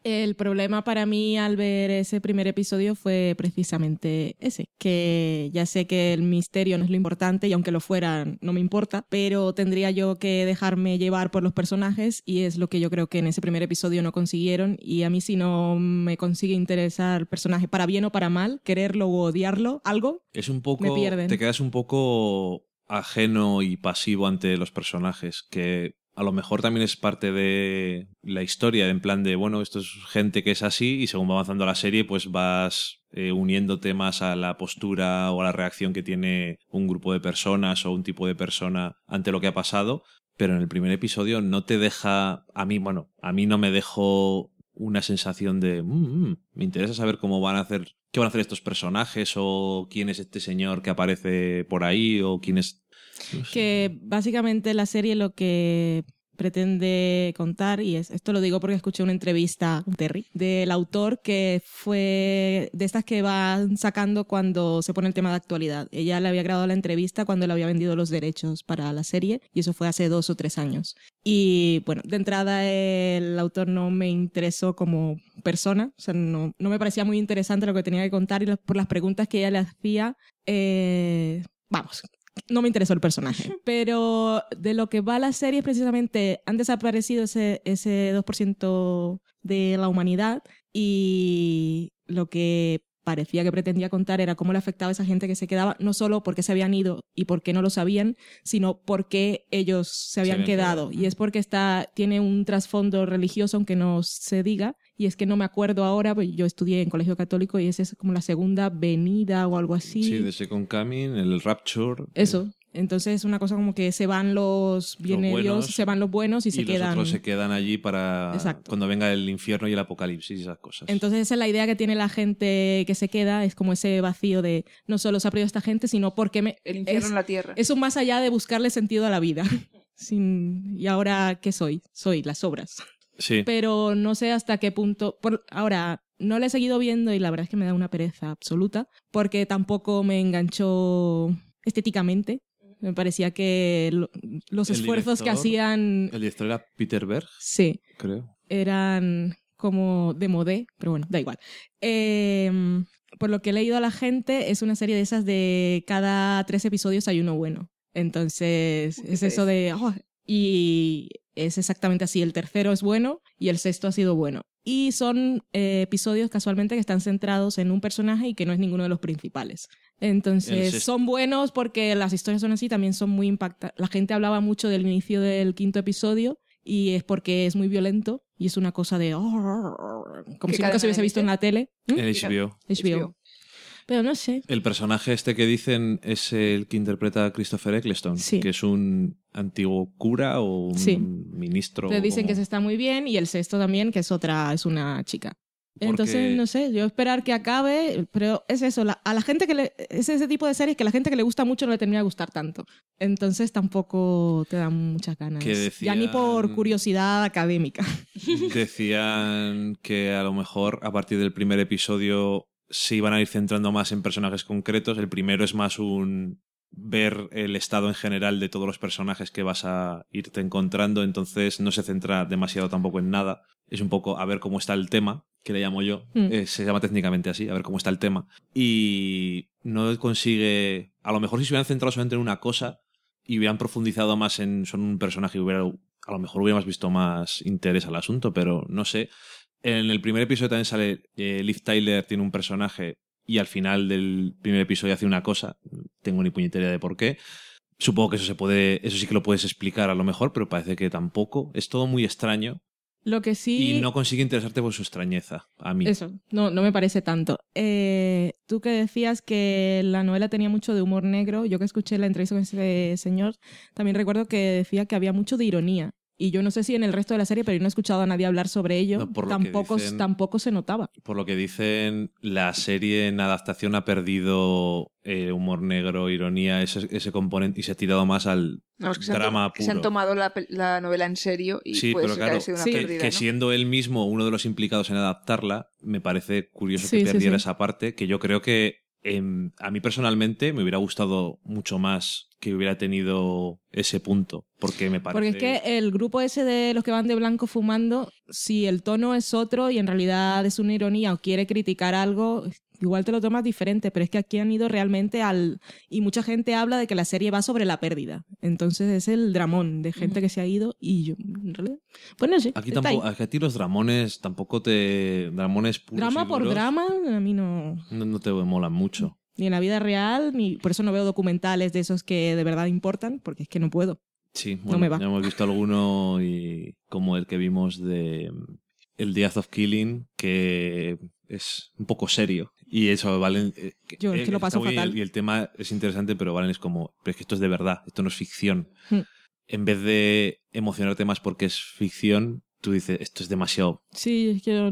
A: El problema para mí al ver ese primer episodio fue precisamente ese, que ya sé que el misterio no es lo importante y aunque lo fuera no me importa, pero tendría yo que dejarme llevar por los personajes y es lo que yo creo que en ese primer episodio no consiguieron y a mí si no me consigue interesar el personaje para bien o para mal, quererlo o odiarlo, algo,
B: Es un poco.
A: Me pierden.
B: Te quedas un poco ajeno y pasivo ante los personajes, que a lo mejor también es parte de la historia, en plan de, bueno, esto es gente que es así y según va avanzando la serie, pues vas eh, uniéndote más a la postura o a la reacción que tiene un grupo de personas o un tipo de persona ante lo que ha pasado. Pero en el primer episodio no te deja, a mí, bueno, a mí no me dejó una sensación de, "Mm, mm, me interesa saber cómo van a hacer, qué van a hacer estos personajes o quién es este señor que aparece por ahí o quién es...
A: que básicamente la serie lo que pretende contar, y es, esto lo digo porque escuché una entrevista Terry, del autor que fue de estas que van sacando cuando se pone el tema de actualidad. Ella le había grabado la entrevista cuando le había vendido los derechos para la serie, y eso fue hace dos o tres años. Y bueno, de entrada el autor no me interesó como persona, o sea, no, no me parecía muy interesante lo que tenía que contar y por las preguntas que ella le hacía, eh, vamos, no me interesó el personaje. Pero de lo que va la serie es precisamente, han desaparecido ese, ese 2% de la humanidad y lo que parecía que pretendía contar era cómo le afectaba a esa gente que se quedaba, no solo porque se habían ido y porque no lo sabían, sino porque ellos se habían,
B: habían
A: quedado.
B: quedado.
A: Y es porque está, tiene un trasfondo religioso, aunque no se diga, y es que no me acuerdo ahora, pues yo estudié en colegio católico y esa es como la segunda venida o algo así.
B: Sí, de Second Coming, el Rapture.
A: Eso. Entonces es una cosa como que se van los viene
B: buenos
A: Dios, se van los buenos y,
B: Y,
A: se
B: los
A: quedan.
B: otros se quedan allí para
A: Exacto.
B: cuando venga el infierno y el apocalipsis y esas cosas.
A: Entonces esa es la idea que tiene la gente que se queda, es como ese vacío de no solo se ha perdido esta gente, sino porque me...
C: El infierno
A: es,
C: en la tierra.
A: es un más allá de buscarle sentido a la vida. Sin, ¿Y ahora qué soy? Soy las obras.
B: Sí.
A: Pero no sé hasta qué punto... Por, ahora, no la he seguido viendo y la verdad es que me da una pereza absoluta, porque tampoco me enganchó estéticamente. Me parecía que lo- los
B: El
A: esfuerzos que hacían...
B: El director era Peter Berg,
A: Sí,
B: creo.
A: eran como de modé, pero bueno, da igual. Eh, por lo que he leído a la gente, es una serie de esas de cada tres episodios hay uno bueno. Entonces, es eso de... "Oh", y es exactamente así. El tercero es bueno y el sexto ha sido bueno. Y son eh, episodios casualmente que están centrados en un personaje y que no es ninguno de los principales. Entonces, son buenos porque las historias son así, también son muy impactantes. La gente hablaba mucho del inicio del quinto episodio y es porque es muy violento y es una cosa de... como
C: ¿Qué
A: si nunca se hubiese visto en la tele. ¿Mm?
B: En HBO.
A: HBO. Pero no sé.
B: El personaje este que dicen es el que interpreta a Christopher Eccleston,
A: Sí.
B: que es un antiguo cura o un
A: Sí.
B: ministro.
A: Le dicen que se está muy bien y el sexto también, que es otra, es una chica.
B: Porque-
A: Entonces, no sé, yo esperar que acabe, pero es eso, la- a la gente que le, es ese tipo de series que a la gente que le gusta mucho no le termina de gustar tanto. Entonces tampoco te dan muchas ganas.
B: Que
A: Ya ni por
B: decían-
A: curiosidad académica.
B: Decían que a lo mejor a partir del primer episodio se iban a ir centrando más en personajes concretos. El primero es más un ver el estado en general de todos los personajes que vas a irte encontrando, entonces no se centra demasiado tampoco en nada. Es un poco a ver cómo está el tema, que le llamo yo.
A: Mm.
B: Eh, se llama técnicamente así, a ver cómo está el tema. Y no consigue. A lo mejor si se hubieran centrado solamente en una cosa y hubieran profundizado más en son un personaje y hubiera a lo mejor hubiéramos visto más interés al asunto, pero no sé. En el primer episodio también sale eh, Liv Tyler, tiene un personaje y al final del primer episodio hace una cosa, tengo ni puñetera de por qué. Supongo que eso se puede, eso sí que lo puedes explicar a lo mejor, pero parece que tampoco. Es todo muy extraño
A: Lo que sí...
B: y no consigue interesarte por su extrañeza, a mí.
A: Eso, no, no me parece tanto. Eh, tú que decías que la novela tenía mucho de humor negro, yo que escuché la entrevista con ese señor, también recuerdo que decía que había mucho de ironía. Y yo no sé si en el resto de la serie, pero yo no he escuchado a nadie hablar sobre ello.
B: No, por lo que
A: tampoco,
B: dicen-
A: tampoco se notaba.
B: Por lo que dicen, la serie en adaptación ha perdido eh, humor negro, ironía, ese, ese componente y se ha tirado más al
C: que se han,
B: drama
C: que se han
B: puro.
C: tomado la, la novela en serio y
B: Sí,
C: puede
B: pero
C: ser que
B: claro,
C: haya sido una
A: Sí.
B: que,
C: pérdida,
B: que
C: ¿no?
B: siendo él mismo uno de los implicados en adaptarla, me parece curioso
A: Sí,
B: que perdiera
A: sí.
B: esa parte, que yo creo que em, a mí personalmente me hubiera gustado mucho más que hubiera tenido ese punto, porque me parece...
A: Porque es que el grupo ese de los que van de blanco fumando, si el tono es otro y en realidad es una ironía o quiere criticar algo, igual te lo tomas diferente, pero es que aquí han ido realmente al... Y mucha gente habla de que la serie va sobre la pérdida. Entonces es el dramón de gente que se ha ido y yo, en realidad... Pues no sé.
B: Aquí tampoco, aquí a ti los dramones tampoco te... Dramones puros
A: Drama
B: y
A: por drama, a mí no...
B: No, no te molan mucho.
A: Ni en la vida real, ni por eso no veo documentales de esos que de verdad importan, porque es que no puedo.
B: Sí,
A: No me va.
B: ya hemos visto alguno y como el que vimos de mm, el Death of Killing, que es un poco serio. Y eso, Valen. eh,
A: Yo es que lo paso fatal.
B: Y el tema es interesante, pero Valen es como, pero es que esto es de verdad, esto no es ficción.
A: Hmm.
B: En vez de emocionarte más porque es ficción, tú dices, esto es demasiado.
A: Sí, es que yo,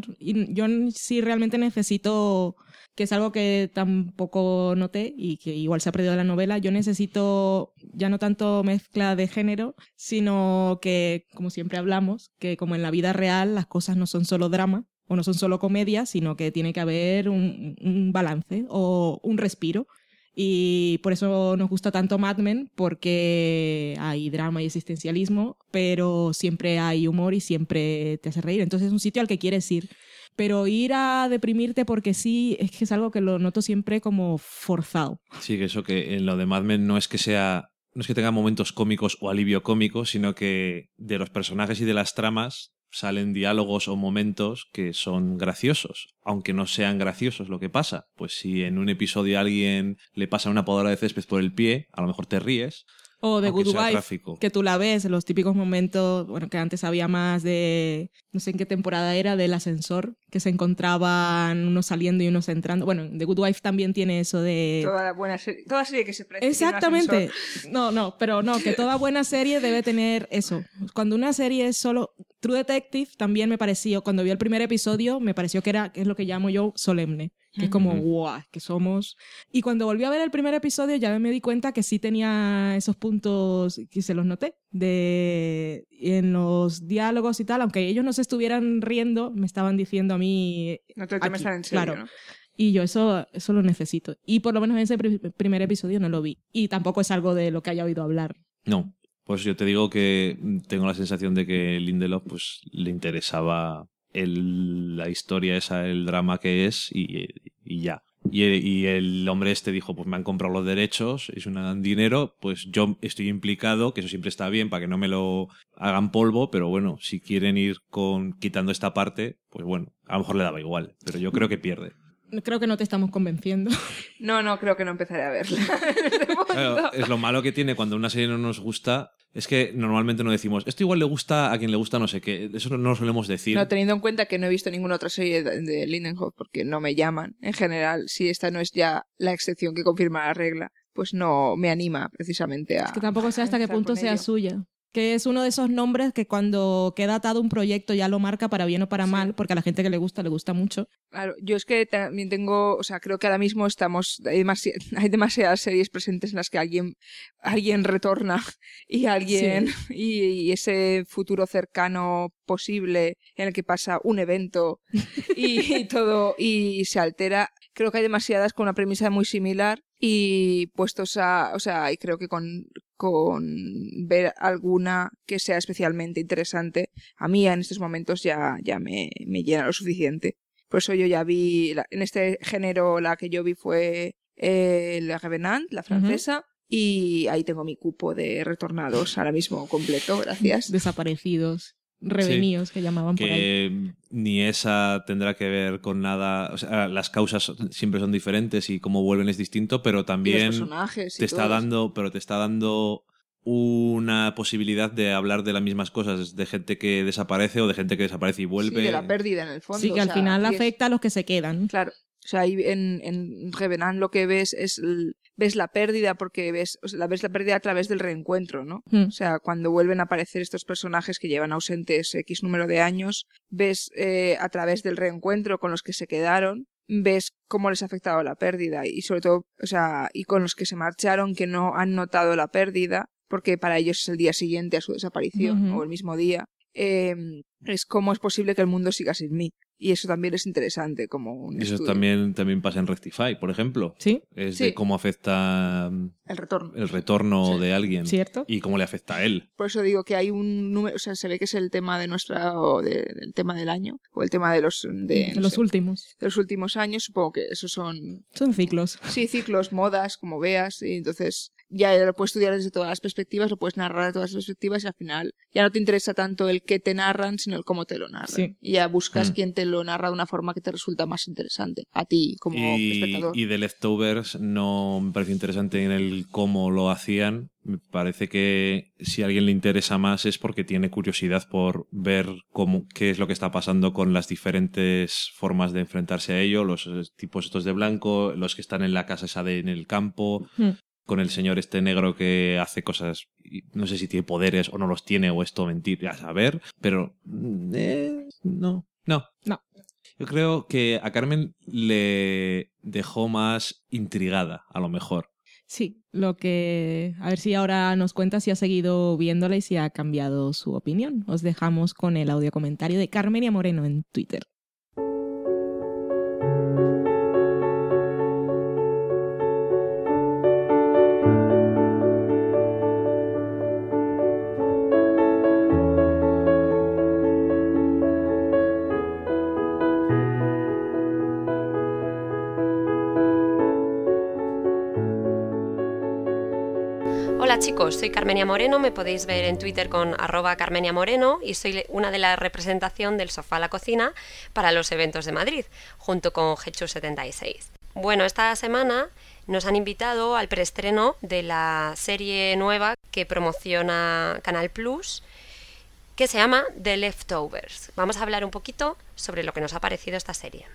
A: yo sí realmente necesito, que es algo que tampoco noté y que igual se ha perdido de la novela, yo necesito ya no tanto mezcla de género, sino que, como siempre hablamos, que como en la vida real las cosas no son solo drama o no son solo comedia, sino que tiene que haber un, un balance o un respiro. Y por eso nos gusta tanto Mad Men, porque hay drama y existencialismo, pero siempre hay humor y siempre te hace reír. Entonces es un sitio al que quieres ir. Pero ir a deprimirte porque sí, es que es algo que lo noto siempre como forzado.
B: Sí, que eso que en lo de Mad Men no es que sea. No es que tenga momentos cómicos o alivio cómico, sino que de los personajes y de las tramas salen diálogos o momentos que son graciosos, aunque no sean graciosos lo que pasa. Pues si en un episodio a alguien le pasa una podadora de césped por el pie, a lo mejor te ríes.
A: O de Good Wife, que tú la ves, los típicos momentos, bueno, que antes había más de, no sé en qué temporada era, del ascensor, que se encontraban unos saliendo y unos entrando. Bueno, The Good Wife también tiene eso de...
C: Toda la buena serie, toda serie que se un
A: Exactamente. No, no, pero no, que toda buena serie debe tener eso. Cuando una serie es solo True Detective, también me pareció, cuando vi el primer episodio, me pareció que era, que es lo que llamo yo, solemne. Que es como, guau, que somos. Y cuando volví a ver el primer episodio, ya me di cuenta que sí tenía esos puntos que se los noté. De en los diálogos y tal, aunque ellos no se estuvieran riendo, me estaban diciendo a mí.
C: No te lo tomes en serio,
A: claro.
C: ¿no?
A: Y yo eso, eso lo necesito. Y por lo menos en ese pri- primer episodio no lo vi. Y tampoco es algo de lo que haya oído hablar.
B: No. Pues yo te digo que tengo la sensación de que Lindelof pues le interesaba el- la historia esa, el drama que es y, ya. Y el, y el hombre este dijo, pues me han comprado los derechos, es un dinero, pues yo estoy implicado, que eso siempre está bien para que no me lo hagan polvo, pero bueno, si quieren ir con quitando esta parte, pues bueno, a lo mejor le daba igual, pero yo creo que pierde.
A: Creo que no te estamos convenciendo.
C: No, no, creo que no empezaré a verla.
B: Claro, es lo malo que tiene cuando una serie no nos gusta, es que normalmente no decimos, esto igual le gusta a quien le gusta no sé qué, eso no lo solemos decir.
C: No, teniendo en cuenta que no he visto ninguna otra serie de, de Lindenhof porque no me llaman. En general, si esta no es ya la excepción que confirma la regla, pues no me anima precisamente a.
A: Es que tampoco sé hasta qué punto sea
C: ello.
A: suya. Que es uno de esos nombres que cuando queda atado un proyecto ya lo marca para bien o para
C: Sí.
A: mal, porque a la gente que le gusta, le gusta mucho.
C: Claro, yo es que también tengo, o sea, creo que ahora mismo estamos, hay, demasi- hay demasiadas series presentes en las que alguien, alguien retorna y alguien, y, y ese futuro cercano posible en el que pasa un evento y, y todo y se altera. Creo que hay demasiadas con una premisa muy similar y puestos a, o sea, y creo que con, con ver alguna que sea especialmente interesante, a mí en estos momentos ya, ya me, me llena lo suficiente. Por eso yo ya vi, la- en este género la que yo vi fue eh, La Revenant, la francesa, Y ahí tengo mi cupo de retornados ahora mismo completo, gracias.
A: Desaparecidos, revenidos que llamaban por ahí.
B: ni esa tendrá que ver con nada. O sea, las causas siempre son diferentes y cómo vuelven es distinto, pero
C: Y los
B: también
C: personajes y
B: te está dando, pero te está dando una posibilidad de hablar de las mismas cosas, de gente que desaparece o de gente que desaparece y vuelve.
C: Sí, de la pérdida en el fondo.
A: Sí, que
C: o
A: al
C: sea,
A: final
C: es-
A: afecta a los que se quedan.
C: Claro. O sea, ahí en, en Revenant lo que ves es ves la pérdida porque ves, o sea, la ves la pérdida a través del reencuentro, ¿no?
A: Hmm.
C: O sea, cuando vuelven a aparecer estos personajes que llevan ausentes X número de años, ves eh, a través del reencuentro con los que se quedaron, ves cómo les ha afectado la pérdida y sobre todo, o sea, y con los que se marcharon que no han notado la pérdida porque para ellos es el día siguiente a su desaparición o el mismo día. eh, es cómo es posible que el mundo siga sin mí. Y eso también es interesante como un
B: Y eso
C: estudio.
B: también, también pasa en Rectify, por ejemplo.
A: Sí,
B: Es
C: Sí.
B: de cómo afecta mm,
C: El retorno.
B: el retorno
C: Sí.
B: de alguien
A: ¿cierto?
B: y cómo le afecta a él.
C: Por eso digo que hay un número, o sea, se ve que es el tema de nuestra, o de- del tema del año, o el tema de los, de, no
A: los
C: sé,
A: últimos.
C: de los últimos años. Supongo que esos son,
A: Son ciclos.
C: sí, ciclos, modas, como veas, y entonces ya lo puedes estudiar desde todas las perspectivas, lo puedes narrar de todas las perspectivas y al final ya no te interesa tanto el qué te narran, sino el cómo te lo narran.
A: Sí.
C: Y ya buscas
B: Mm.
C: quién te lo narra de una forma que te resulta más interesante, a ti como
B: Y,
C: espectador.
B: y de Leftovers no me parece interesante en el cómo lo hacían. Me parece que si a alguien le interesa más es porque tiene curiosidad por ver cómo, qué es lo que está pasando con las diferentes formas de enfrentarse a ello, los eh, tipos estos de blanco, los que están en la casa esa de en el campo,
A: Hmm.
B: Con el señor este negro que hace cosas, no sé si tiene poderes o no los tiene o esto mentira, a saber, pero mm, eh, no, no.
A: No.
B: Yo creo que a Carmen le dejó más intrigada, a lo mejor.
A: Sí, lo que... A ver si ahora nos cuenta si ha seguido viéndola y si ha cambiado su opinión. Os dejamos con el audio comentario de Carmen y Moreno en Twitter.
D: Hola chicos, soy Carmenia Moreno, me podéis ver en Twitter con arroba Carmenia Moreno y soy una de la representación del sofá a la cocina para los eventos de Madrid, junto con Hechu76. Bueno, esta semana nos han invitado al preestreno de la serie nueva que promociona Canal Plus, que se llama The Leftovers. Vamos a hablar un poquito sobre lo que nos ha parecido esta serie.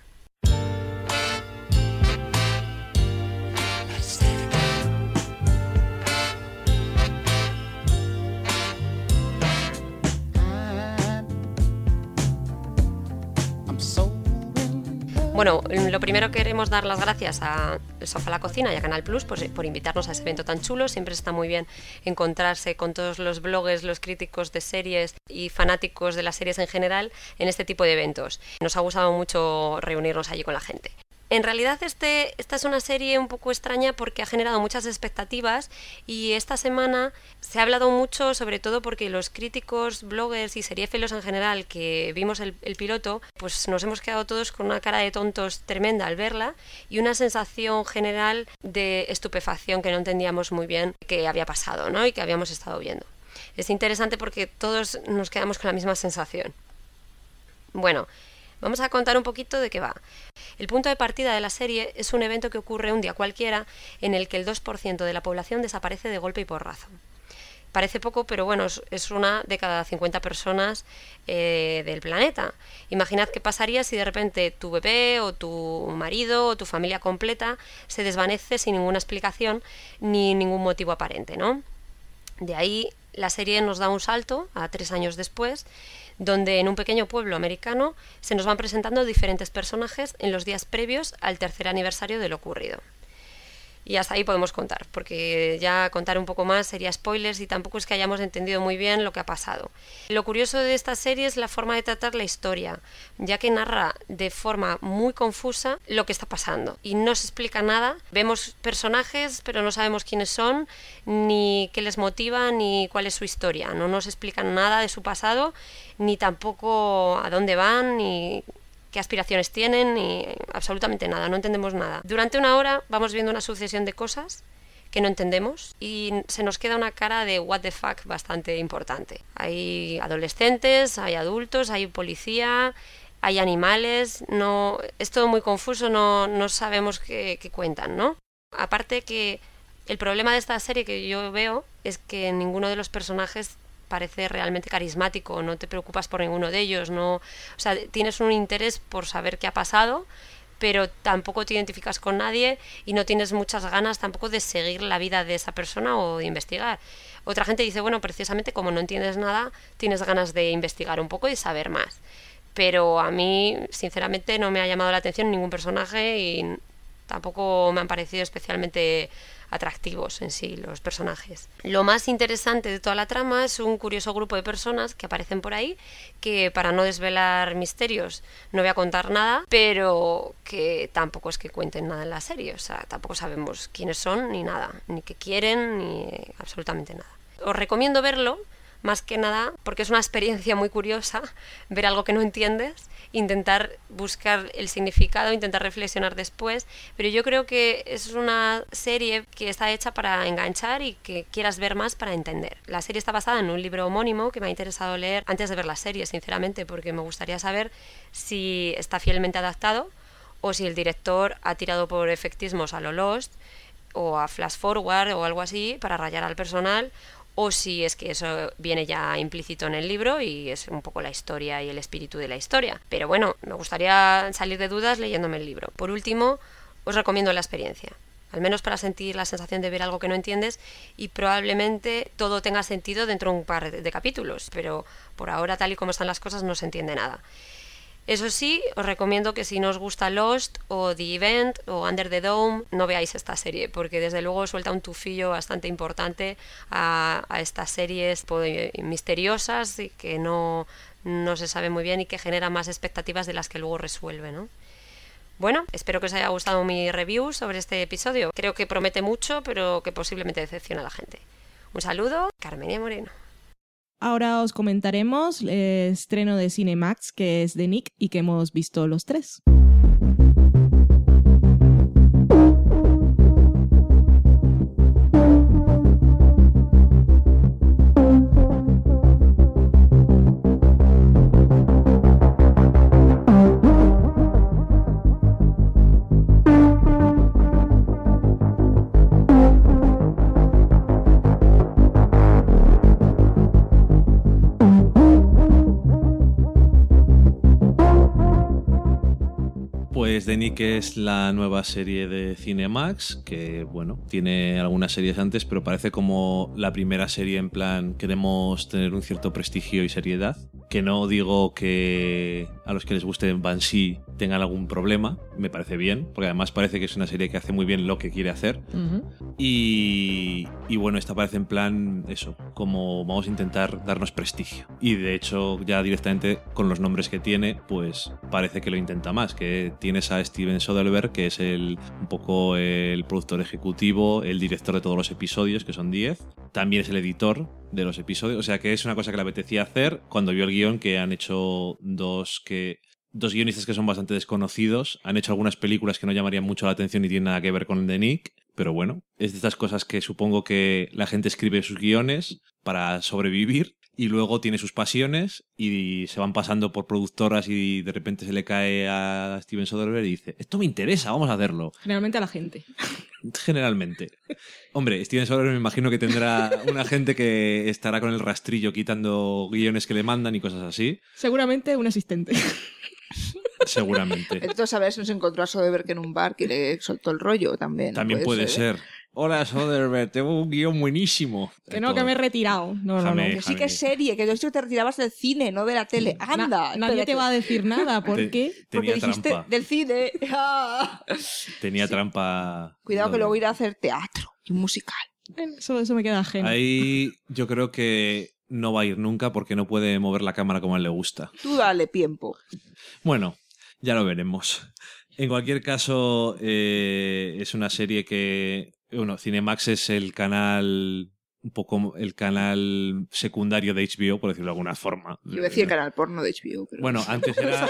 D: Bueno, lo primero queremos dar las gracias a El Sofá la Cocina y a Canal Plus por, invitarnos a ese evento tan chulo. Siempre está muy bien encontrarse con todos los bloggers, los críticos de series y fanáticos de las series en general en este tipo de eventos. Nos ha gustado mucho reunirnos allí con la gente. En realidad este, esta es una serie un poco extraña porque ha generado muchas expectativas y esta semana se ha hablado mucho sobre todo porque los críticos, bloggers y seriéfilos en general que vimos el, el piloto pues nos hemos quedado todos con una cara de tontos tremenda al verla y una sensación general de estupefacción que no entendíamos muy bien qué había pasado ¿no? y que habíamos estado viendo. Es interesante porque todos nos quedamos con la misma sensación. Bueno, Vamos a contar un poquito de qué va. El punto de partida de la serie es un evento que ocurre un día cualquiera en el que el 2% de la población desaparece de golpe y porrazo. Parece poco, pero bueno, es una de cada 50 personas eh, del planeta. Imaginad qué pasaría si de repente tu bebé o tu marido o tu familia completa se desvanece sin ninguna explicación ni ningún motivo aparente, ¿no? De ahí la serie nos da un salto a tres años después donde en un pequeño pueblo americano se nos van presentando diferentes personajes en los días previos al tercer aniversario de lo ocurrido. Y hasta ahí podemos contar, porque ya contar un poco más sería spoilers y tampoco es que hayamos entendido muy bien lo que ha pasado. Lo curioso de esta serie es la forma de tratar la historia, ya que narra de forma muy confusa lo que está pasando y no se explica nada. Vemos personajes, pero no sabemos quiénes son, ni qué les motiva, ni cuál es su historia. No nos explican nada de su pasado, ni tampoco a dónde van, ni qué aspiraciones tienen y absolutamente nada, no entendemos nada. Durante una hora vamos viendo una sucesión de cosas que no entendemos y se nos queda una cara de what the fuck bastante importante. Hay adolescentes, hay adultos, hay policía, hay animales, no, es todo muy confuso, no, no sabemos qué, cuentan, ¿no? Aparte que el problema de esta serie que yo veo es que ninguno de los personajes parece realmente carismático, no te preocupas por ninguno de ellos, no, o sea, tienes un interés por saber qué ha pasado, pero tampoco te identificas con nadie y no tienes muchas ganas tampoco de seguir la vida de esa persona o de investigar. Otra gente dice, bueno, precisamente como no entiendes nada, tienes ganas de investigar un poco y saber más. Pero a mí, sinceramente, no me ha llamado la atención ningún personaje y tampoco me han parecido especialmente atractivos en sí los personajes. Lo más interesante de toda la trama es un curioso grupo de personas que aparecen por ahí, que para no desvelar misterios no voy a contar nada, pero que tampoco es que cuenten nada en la serie, o sea, tampoco sabemos quiénes son ni nada, ni qué quieren, ni absolutamente nada. Os recomiendo verlo más que nada porque es una experiencia muy curiosa ver algo que no entiendes, intentar buscar el significado, intentar reflexionar después, pero yo creo que es una serie que está hecha para enganchar y que quieras ver más para entender. La serie está basada en un libro homónimo que me ha interesado leer antes de ver la serie, sinceramente, porque me gustaría saber si está fielmente adaptado o si el director ha tirado por efectismos a lo Lost o a Flash Forward o algo así para rayar al personal o si es que eso viene ya implícito en el libro y es un poco la historia y el espíritu de la historia. Pero bueno, me gustaría salir de dudas leyéndome el libro. Por último, os recomiendo la experiencia al menos para sentir la sensación de ver algo que no entiendes y probablemente todo tenga sentido dentro de un par de capítulos, pero por ahora tal y como están las cosas no se entiende nada. Eso sí, os recomiendo que si no os gusta Lost o The Event o Under the Dome, no veáis esta serie, porque desde luego suelta un tufillo bastante importante a, estas series pues, misteriosas y que no, se sabe muy bien y que genera más expectativas de las que luego resuelve, ¿no? Bueno, espero que os haya gustado mi review sobre este episodio. Creo que promete mucho, pero que posiblemente decepciona a la gente. Un saludo, Carmenia Moreno.
A: Ahora os comentaremos el estreno de Cinemax, que es de Nick y que hemos visto los tres.
B: De Nick es la nueva serie de Cinemax, que bueno, tiene algunas series antes, pero parece como la primera serie en plan queremos tener un cierto prestigio y seriedad. Que no digo que a los que les guste Banshee tengan algún problema, me parece bien, porque además parece que es una serie que hace muy bien lo que quiere hacer. y, y, bueno, esta parece en plan eso, como vamos a intentar darnos prestigio. Y de hecho, ya directamente con los nombres que tiene, pues parece que lo intenta más, que a Steven Soderbergh, que es el, un poco el productor ejecutivo, el director de todos los episodios, que son 10. También es el editor de los episodios, o sea que es una cosa que le apetecía hacer cuando vio el guion, que han hecho dos que dos guionistas que son bastante desconocidos. Han hecho algunas películas que no llamarían mucho la atención y tienen nada que ver con el de Nick. Pero bueno, es de estas cosas que supongo que la gente escribe sus guiones para sobrevivir y luego tiene sus pasiones y se van pasando por productoras y de repente se le cae a Steven Soderbergh y dice, esto me interesa, vamos a hacerlo.
A: Generalmente a la gente.
B: Generalmente. Hombre, Steven Soderbergh me imagino que tendrá una gente que estará con el rastrillo quitando guiones que le mandan y cosas así.
A: Seguramente un asistente.
B: Seguramente.
C: Entonces a ver si nos encontró a Soderbergh en un bar que le soltó el rollo también.
B: También puede, ser. Hola Soderbergh, tengo un guion buenísimo.
A: Que no, que me he retirado. No, no, no.
C: Que sí que es serie, que de hecho te retirabas del cine, no de la tele. Anda.
A: nadie te va a decir nada, ¿por qué?
C: Porque dijiste del cine.
B: Tenía trampa.
C: Cuidado que luego irá a hacer teatro y musical.
A: Eso, eso me queda ajeno.
B: Ahí yo creo que no va a ir nunca porque no puede mover la cámara como a él le gusta.
C: Tú dale tiempo.
B: Bueno, ya lo veremos. En cualquier caso, eh, es una serie que. Bueno, Cinemax es el canal un poco el canal secundario de HBO, por decirlo de alguna forma.
C: Yo decía el canal porno de HBO. Pero...
B: Bueno, antes era,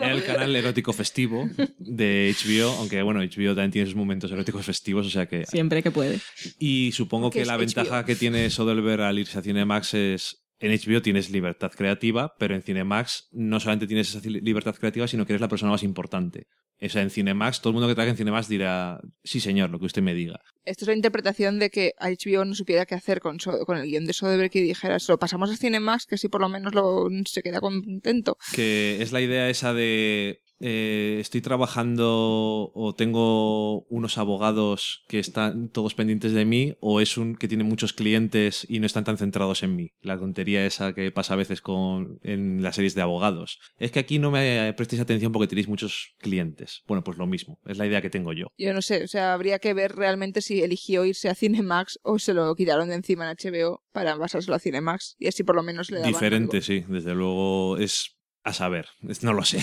B: era el canal erótico festivo de HBO, aunque bueno, HBO también tiene sus momentos eróticos festivos, o sea que...
A: Siempre que puede.
B: Y supongo
C: ¿Qué
B: que la
C: HBO?
B: ventaja que tiene Soderbergh al irse a Cinemax es... En HBO tienes libertad creativa, pero en Cinemax no solamente tienes esa libertad creativa, sino que eres la persona más importante. O sea, en Cinemax, todo el mundo que trabaja en Cinemax dirá, sí señor, lo que usted me diga.
C: Esto es la interpretación de que HBO no supiera qué hacer con, So- con el guion de Soderbergh y dijera, lo pasamos a Cinemax, que si por lo menos lo, se queda contento.
B: que es la idea esa de eh, estoy trabajando o tengo unos abogados que están todos pendientes de mí o es un que tiene muchos clientes y no están tan centrados en mí. La tontería esa que pasa a veces con en las series de abogados. Es que aquí no me prestéis atención porque tenéis muchos clientes. Bueno, pues lo mismo. Es la idea que tengo yo.
C: Yo no sé, o sea, habría que ver realmente si eligió irse a Cinemax o se lo quitaron de encima en HBO para pasárselo a Cinemax y así por lo menos le daban
B: Diferente,
C: algo.
B: sí. Desde luego es a saber. No lo sé.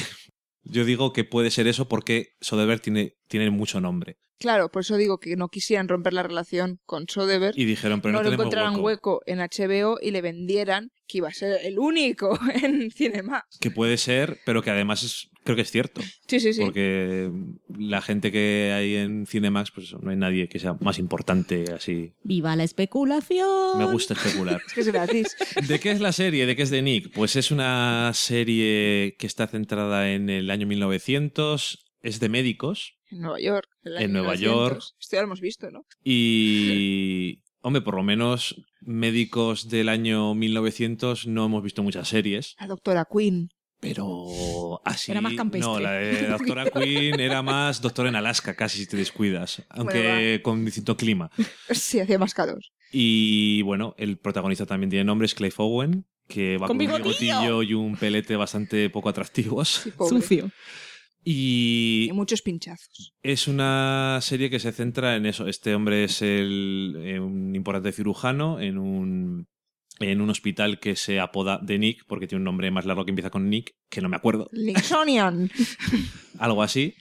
B: Yo digo que puede ser eso porque Soderbergh tiene, tiene mucho nombre.
C: Claro, por eso digo que no quisieran romper la relación con Soderbergh.
B: Y dijeron, pero
C: no,
B: no,
C: lo
B: tenemos
C: encontraran
B: hueco.
C: hueco. en HBO y le vendieran que iba a ser el único en Cinemax.
B: Que puede ser, pero que además es, creo que es cierto.
C: Sí, sí, sí.
B: Porque la gente que hay en Cinemax, pues no hay nadie que sea más importante así.
A: ¡Viva la especulación!
B: Me gusta especular.
C: Es que es gratis.
B: ¿De qué es la serie? ¿De qué es de Nick? Pues es una serie que está centrada en el año 1900, es de médicos
C: En Nueva York.
B: En Nueva
C: 1900.
B: York.
C: Esto ya lo hemos visto, ¿no?
B: y... Hombre, por lo menos médicos del año 1900 no hemos visto muchas series.
C: La doctora Quinn.
B: Pero así.
A: Era más campestre.
B: No, la de Doctora Queen era más Doctor en Alaska, casi si te descuidas. Aunque con distinto clima.
C: Sí, hacía más calor.
B: Y bueno, el protagonista también tiene nombre, es Clay Owen, que va
A: ¡Con
B: con, un
A: bigotillo!
B: y un pelete bastante poco atractivos.
C: Sí.
A: Sucio.
B: Y
C: Y muchos pinchazos.
B: es una serie que se centra en eso. Este hombre es el, eh, un importante cirujano en un, en un hospital que se apoda de Nick, porque tiene un nombre más largo que empieza con Nick, que no me acuerdo.
C: Nixonian.
B: algo así.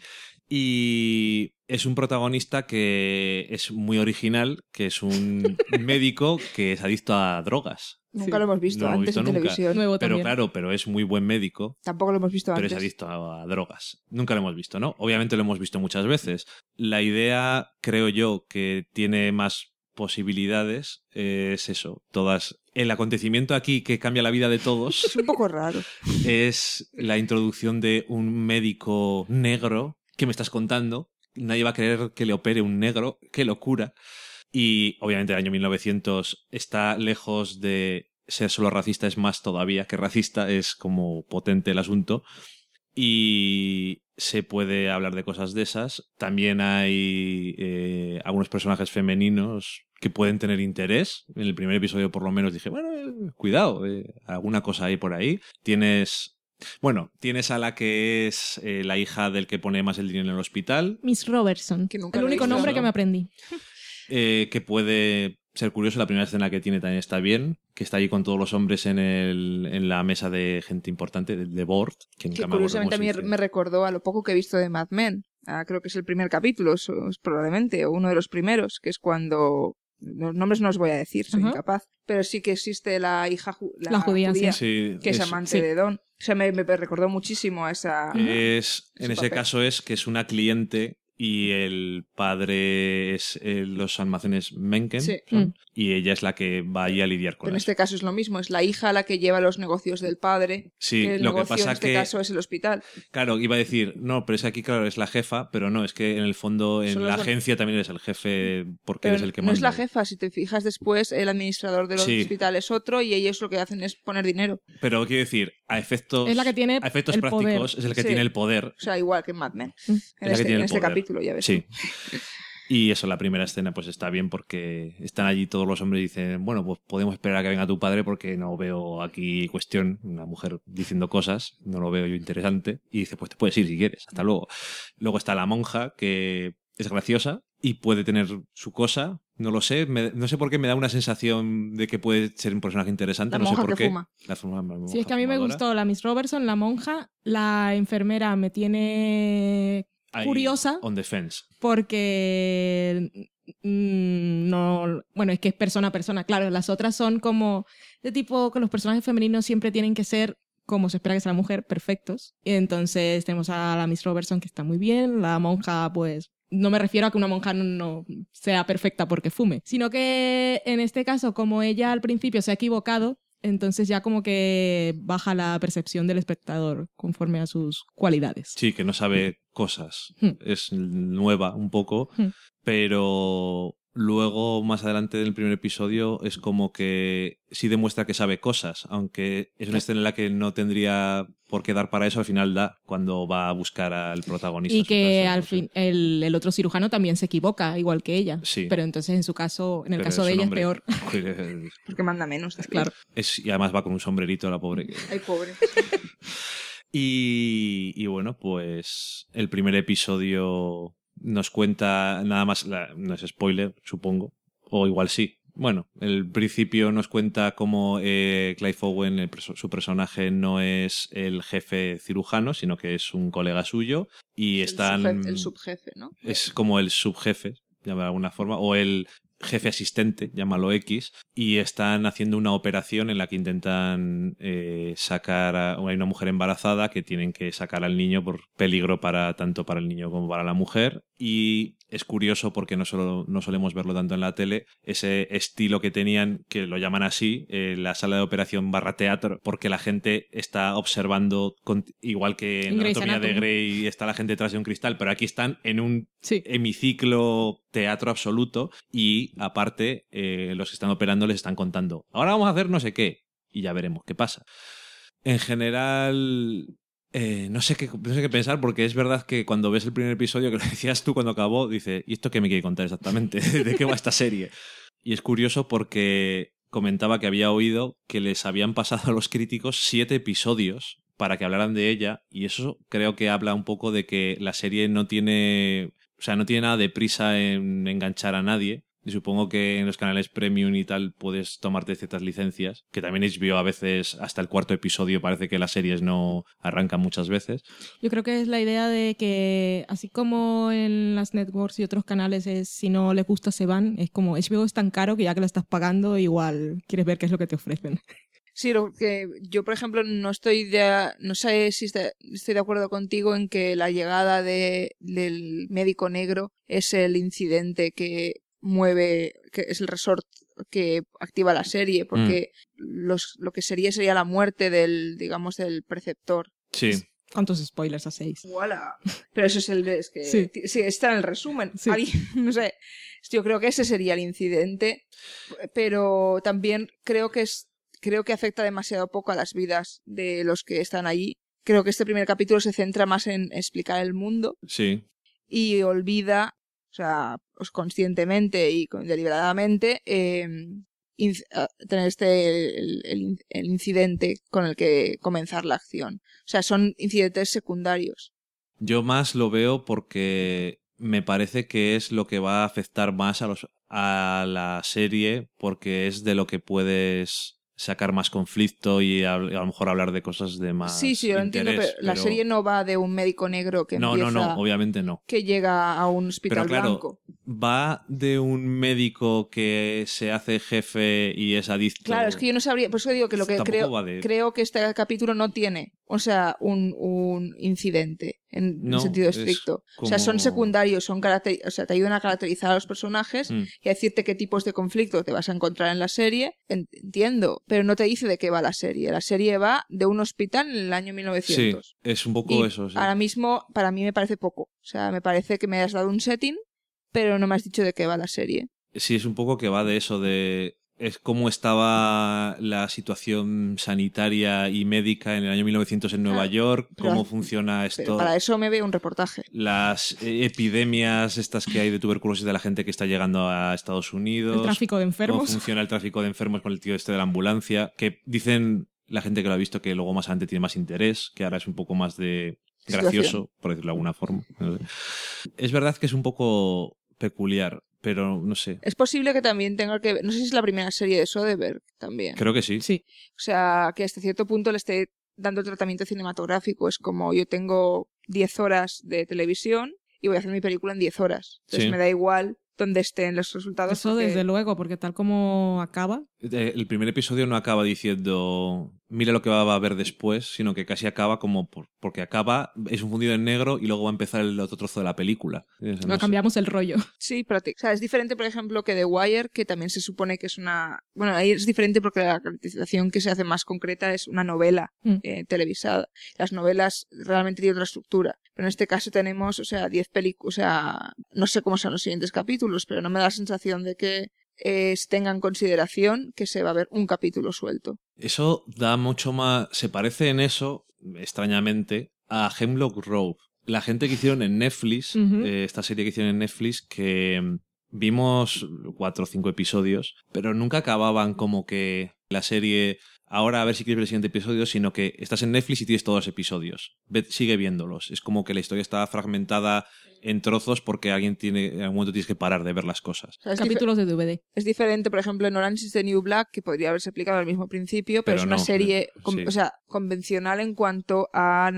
B: Y es un protagonista que es muy original, que es un médico que es adicto a drogas.
C: Nunca
A: Sí.
C: lo hemos visto
B: No lo hemos
C: antes
B: visto
C: en
B: nunca.
C: televisión.
A: Nuevo
B: Pero
A: también.
B: claro, pero es muy buen médico,
C: Tampoco lo hemos visto
B: pero
C: antes.
B: es adicto a, a drogas. Nunca lo hemos visto, ¿no? Obviamente lo hemos visto muchas veces. La idea, creo yo, que tiene más posibilidades es eso. Todas. El acontecimiento aquí que cambia la vida de todos
C: Es un poco raro.
B: es la introducción de un médico negro que me estás contando. Nadie va a creer que le opere un negro. ¡Qué locura! Y obviamente el año 1900 está lejos de ser solo racista, es más todavía que racista, es como potente el asunto. Y se puede hablar de cosas de esas. También hay eh, algunos personajes femeninos que pueden tener interés. En el primer episodio por lo menos dije, bueno, eh, cuidado, eh, alguna cosa hay por ahí. Tienes... Bueno, tienes a la que es eh, la hija del que pone más el dinero en el hospital,
A: Miss Robertson.
C: Que nunca
A: el único
C: visto,
A: nombre
B: ¿no?
A: que me aprendí.
B: eh, que puede ser curioso. La primera escena que tiene también está bien, que está allí con todos los hombres en, el, en la mesa de gente importante, de, de board, que nunca
C: Que
B: me acuerdo
C: curiosamente a mí me recordó a lo poco que he visto de Mad Men. Ah, creo que es el primer capítulo, probablemente, o uno de los primeros, que es cuando... Los nombres no os voy a decir, soy
A: Ajá.
C: incapaz. Pero sí que existe la hija ju-
A: La judía, sí.
B: Sí,
C: que es,
B: es-
C: amante
A: sí.
C: de Don. O sea, me, me recordó muchísimo a esa...
B: es- en ese
C: papel.
B: caso es que es una cliente y el padre es eh, los almacenes Mencken
C: Sí.
B: son,
A: Mm.
B: y ella es la que va ahí a lidiar con
C: Pero en
B: eso.
C: este caso es lo mismo, es la hija la que lleva los negocios del padre.
B: Sí,
C: que el
B: lo que pasa
C: en este
B: que
C: caso es el hospital.
B: Claro, iba a decir, no, pero es aquí, claro, es la jefa, pero no, es que en el fondo en la agencia también eres el jefe porque
C: Pero
B: eres el que
C: no es la
B: manda.
C: jefa, si te fijas después, el administrador del
B: Sí.
C: hospital es otro y ellos lo que hacen es poner dinero.
B: Pero quiero decir, a efectos,
A: Es la que tiene
B: a efectos prácticos
A: poder.
B: es el que
C: Sí.
B: tiene el poder.
C: O sea, igual que en Mad Men.
A: Mm.
C: En
B: Es la que
C: este,
B: tiene
C: en
B: el
C: este
B: poder.
C: Capítulo, ya ves.
B: Sí. Y eso, la primera escena, pues está bien porque están allí todos los hombres y dicen, bueno, pues podemos esperar a que venga tu padre porque no veo aquí cuestión, una mujer diciendo cosas, no lo veo yo interesante. Y dice, pues te puedes ir si quieres, hasta luego. Luego está la monja, que es graciosa y puede tener su cosa, no lo sé, me- no sé por qué me da una sensación de que puede ser un personaje interesante,
C: La
B: no sé
C: monja
B: por
C: que
B: qué.
C: fuma.
B: La fuma- la
A: Sí, es que a mí me gustó la Miss Robertson, la monja, la enfermera me tiene curiosa
B: On the fence.
A: porque mm, no, bueno, es que es persona a persona, claro, las otras son como de tipo que los personajes femeninos siempre tienen que ser como se espera que sea la mujer, perfectos. Y entonces tenemos a la Miss Robertson que está muy bien, la monja pues no me refiero a que una monja no, no, sea perfecta porque fume, sino que en este caso, como ella al principio se ha equivocado, entonces ya como que baja la percepción del espectador conforme a sus cualidades.
B: Sí, que no sabe cosas. Es nueva un poco, pero luego más adelante del primer episodio es como que sí demuestra que sabe cosas, aunque es una escena en la que no tendría por qué dar para eso, al final da cuando va a buscar al protagonista.
A: Y que al fin el, el otro cirujano también se equivoca, igual que ella.
B: Sí.
A: Pero entonces en su caso, en el
B: Pero
A: caso de ella
B: hombre.
A: es peor.
C: Porque manda menos. también.
A: Claro.
B: es- y además va con un sombrerito la pobre. que-
C: Ay, pobre.
B: Y, y bueno, pues el primer episodio nos cuenta nada más, la- no es spoiler, supongo, o igual sí. Bueno, el principio nos cuenta cómo eh, Clive Owen, el su personaje, no es el jefe cirujano, sino que es un colega suyo y están...
C: El, subjefe, el subjefe, ¿no?
B: es como el subjefe, de alguna forma, o el jefe asistente, llámalo X, y están haciendo una operación en la que intentan eh, sacar a hay una mujer embarazada que tienen que sacar al niño por peligro para tanto para el niño como para la mujer y es curioso porque no solo no solemos verlo tanto en la tele ese estilo que tenían que lo llaman así eh, la sala de operación barra teatro porque la gente está observando con- igual que en
A: Grey's
B: Anatomía de. Grey está la gente detrás de un cristal pero aquí están en un
A: Sí.
B: hemiciclo teatro absoluto y aparte eh, los que están operando les están contando ahora vamos a hacer no sé qué y ya veremos qué pasa en general eh, no sé qué no sé qué pensar porque es verdad que cuando ves el primer episodio que lo decías tú cuando acabó dice y esto qué me quiere contar exactamente de qué va esta serie y es curioso porque comentaba que había oído que les habían pasado a los críticos siete episodios para que hablaran de ella y eso creo que habla un poco de que la serie no tiene o sea no tiene nada de prisa en enganchar a nadie y supongo que en los canales premium y tal puedes tomarte ciertas licencias que también HBO a veces hasta el cuarto episodio parece que las series no arrancan muchas veces
A: Yo creo que es la idea de que, así como en las networks y otros canales es si no les gusta se van, es como HBO es tan caro que ya que lo estás pagando, igual quieres ver qué es lo que te ofrecen.
C: Sí, lo que yo, por ejemplo, no estoy de, no sé si está- estoy de acuerdo contigo en que la llegada de, del médico negro es el incidente que mueve, que es el resort que activa la serie, porque los, lo que sería sería la muerte del, digamos, del preceptor.
B: sí
A: ¿Cuántos spoilers hacéis?
C: ¡Wala! Pero eso es el es que
A: Sí.
C: sí, está en el resumen.
A: Sí.
C: No sé. Yo creo que ese sería el incidente, pero también creo que es creo que afecta demasiado poco a las vidas de los que están allí. Creo que este primer capítulo se centra más en explicar el mundo
B: sí
C: y olvida, o sea, pues conscientemente y deliberadamente eh, tener este el, el- el incidente con el que comenzar la acción. O sea, son incidentes secundarios.
B: Yo más lo veo porque me parece que es lo que va a afectar más a los a la serie porque es de lo que puedes sacar más conflicto y a, a lo mejor hablar de cosas de más
C: Sí, sí, yo lo entiendo,
B: interés,
C: pero la serie no va de un médico negro que
B: no,
C: empieza,
B: no, no, obviamente no.
C: que llega a un hospital
B: Pero claro,
C: blanco.
B: Va de un médico que se hace jefe y es adicto.
C: Claro, es que yo no sabría, por eso digo que lo que
B: Tampoco
C: creo,
B: de-
C: creo que este capítulo no tiene, o sea, un, un incidente en,
B: No,
C: sentido
B: es
C: estricto. O sea, son secundarios, son caracteri- o sea, te ayudan a caracterizar a los personajes
B: Mm.
C: y a decirte qué tipos de conflicto te vas a encontrar en la serie. En- Entiendo, pero no te dice de qué va la serie. La serie va de un hospital en el año
B: Sí,
C: 1900.
B: es un poco
C: Y
B: eso. Sí.
C: ahora mismo, para mí me parece poco. O sea, me parece que me has dado un setting, pero no me has dicho de qué va la serie.
B: Sí, es un poco que va de eso, de es cómo estaba la situación sanitaria y médica en el año 1900 en Nueva
C: Claro,
B: York,
C: pero-
B: cómo funciona
C: Pero
B: esto,
C: para eso me veo un reportaje.
B: las eh, epidemias estas que hay de tuberculosis de la gente que está llegando a Estados Unidos,
A: El tráfico de
B: cómo
A: enfermos.
B: funciona el tráfico de enfermos con el tío este de la ambulancia, que dicen la gente que lo ha visto que luego más adelante tiene más interés, que ahora es un poco más de gracioso, por decirlo de alguna forma. Es verdad que es un poco peculiar, pero no sé.
C: Es posible que también tenga que ver, no sé si es la primera serie de Soderbergh también.
B: Creo que sí.
A: Sí.
C: O sea, que hasta cierto punto le esté dando tratamiento cinematográfico. Es como yo tengo 10 horas de televisión y voy a hacer mi película en 10 horas. Entonces
B: Sí.
C: me da igual donde estén los resultados.
A: Eso
C: porque-
A: desde luego, porque tal como acaba,
B: Eh, El primer episodio no acaba diciendo mira lo que va a haber después, sino que casi acaba como por- porque acaba, es un fundido en negro y luego va a empezar el otro trozo de la película. No sé.
A: cambiamos el rollo.
C: Sí, pero te- o sea, es diferente, por ejemplo, que The Wire, que también se supone que es una... Bueno, ahí es diferente porque la caracterización que se hace más concreta es una novela
A: Mm.
C: eh, televisada. Las novelas realmente tienen otra estructura. Pero en este caso tenemos, o sea, 10 películas, o sea, no sé cómo son los siguientes capítulos, pero no me da la sensación de que eh, se tenga en consideración que se va a ver un capítulo suelto.
B: Eso da mucho más. Se parece en eso, extrañamente, a Hemlock Grove. La gente que hicieron en Netflix, eh, esta serie que hicieron en Netflix, que mm, vimos cuatro o cinco episodios, pero nunca acababan como que la serie. Ahora a ver si quieres ver el siguiente episodio, sino que estás en Netflix y tienes todos los episodios. Ve- sigue viéndolos. Es como que la historia está fragmentada en trozos porque alguien tiene, en algún momento tienes que parar de ver las cosas.
C: O sea,
A: Capítulos de DVD.
C: es diferente, por ejemplo, en Orange is the New Black, que podría haberse aplicado al mismo principio, pero,
B: Pero
C: es una
B: no,
C: serie,
B: eh,
C: con- o sea, convencional en cuanto a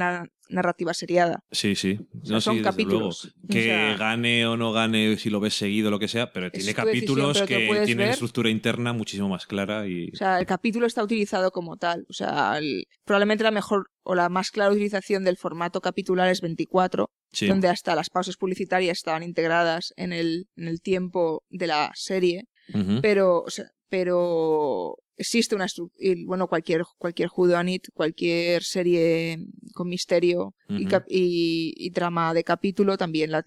C: narrativa seriada.
B: Sí, sí.
C: sea,
B: No,
C: son
B: sí,
C: capítulos.
B: luego.
C: O
B: Que
C: sea-
B: gane o no gane, si lo ves seguido, lo que sea, pero tiene
C: decisión,
B: capítulos
C: pero
B: que tienen
C: ver.
B: estructura interna muchísimo más clara y...
C: O sea, el capítulo está utilizado como tal. O sea, el- probablemente la mejor o la más clara utilización del formato capitular es 24,
B: sí.
C: donde hasta las pausas publicitarias estaban integradas en el, en el tiempo de la serie. Pero, o sea, pero existe una estructura, bueno, cualquier, cualquier Whodunit, cualquier serie con misterio y, y, y trama de capítulo también la,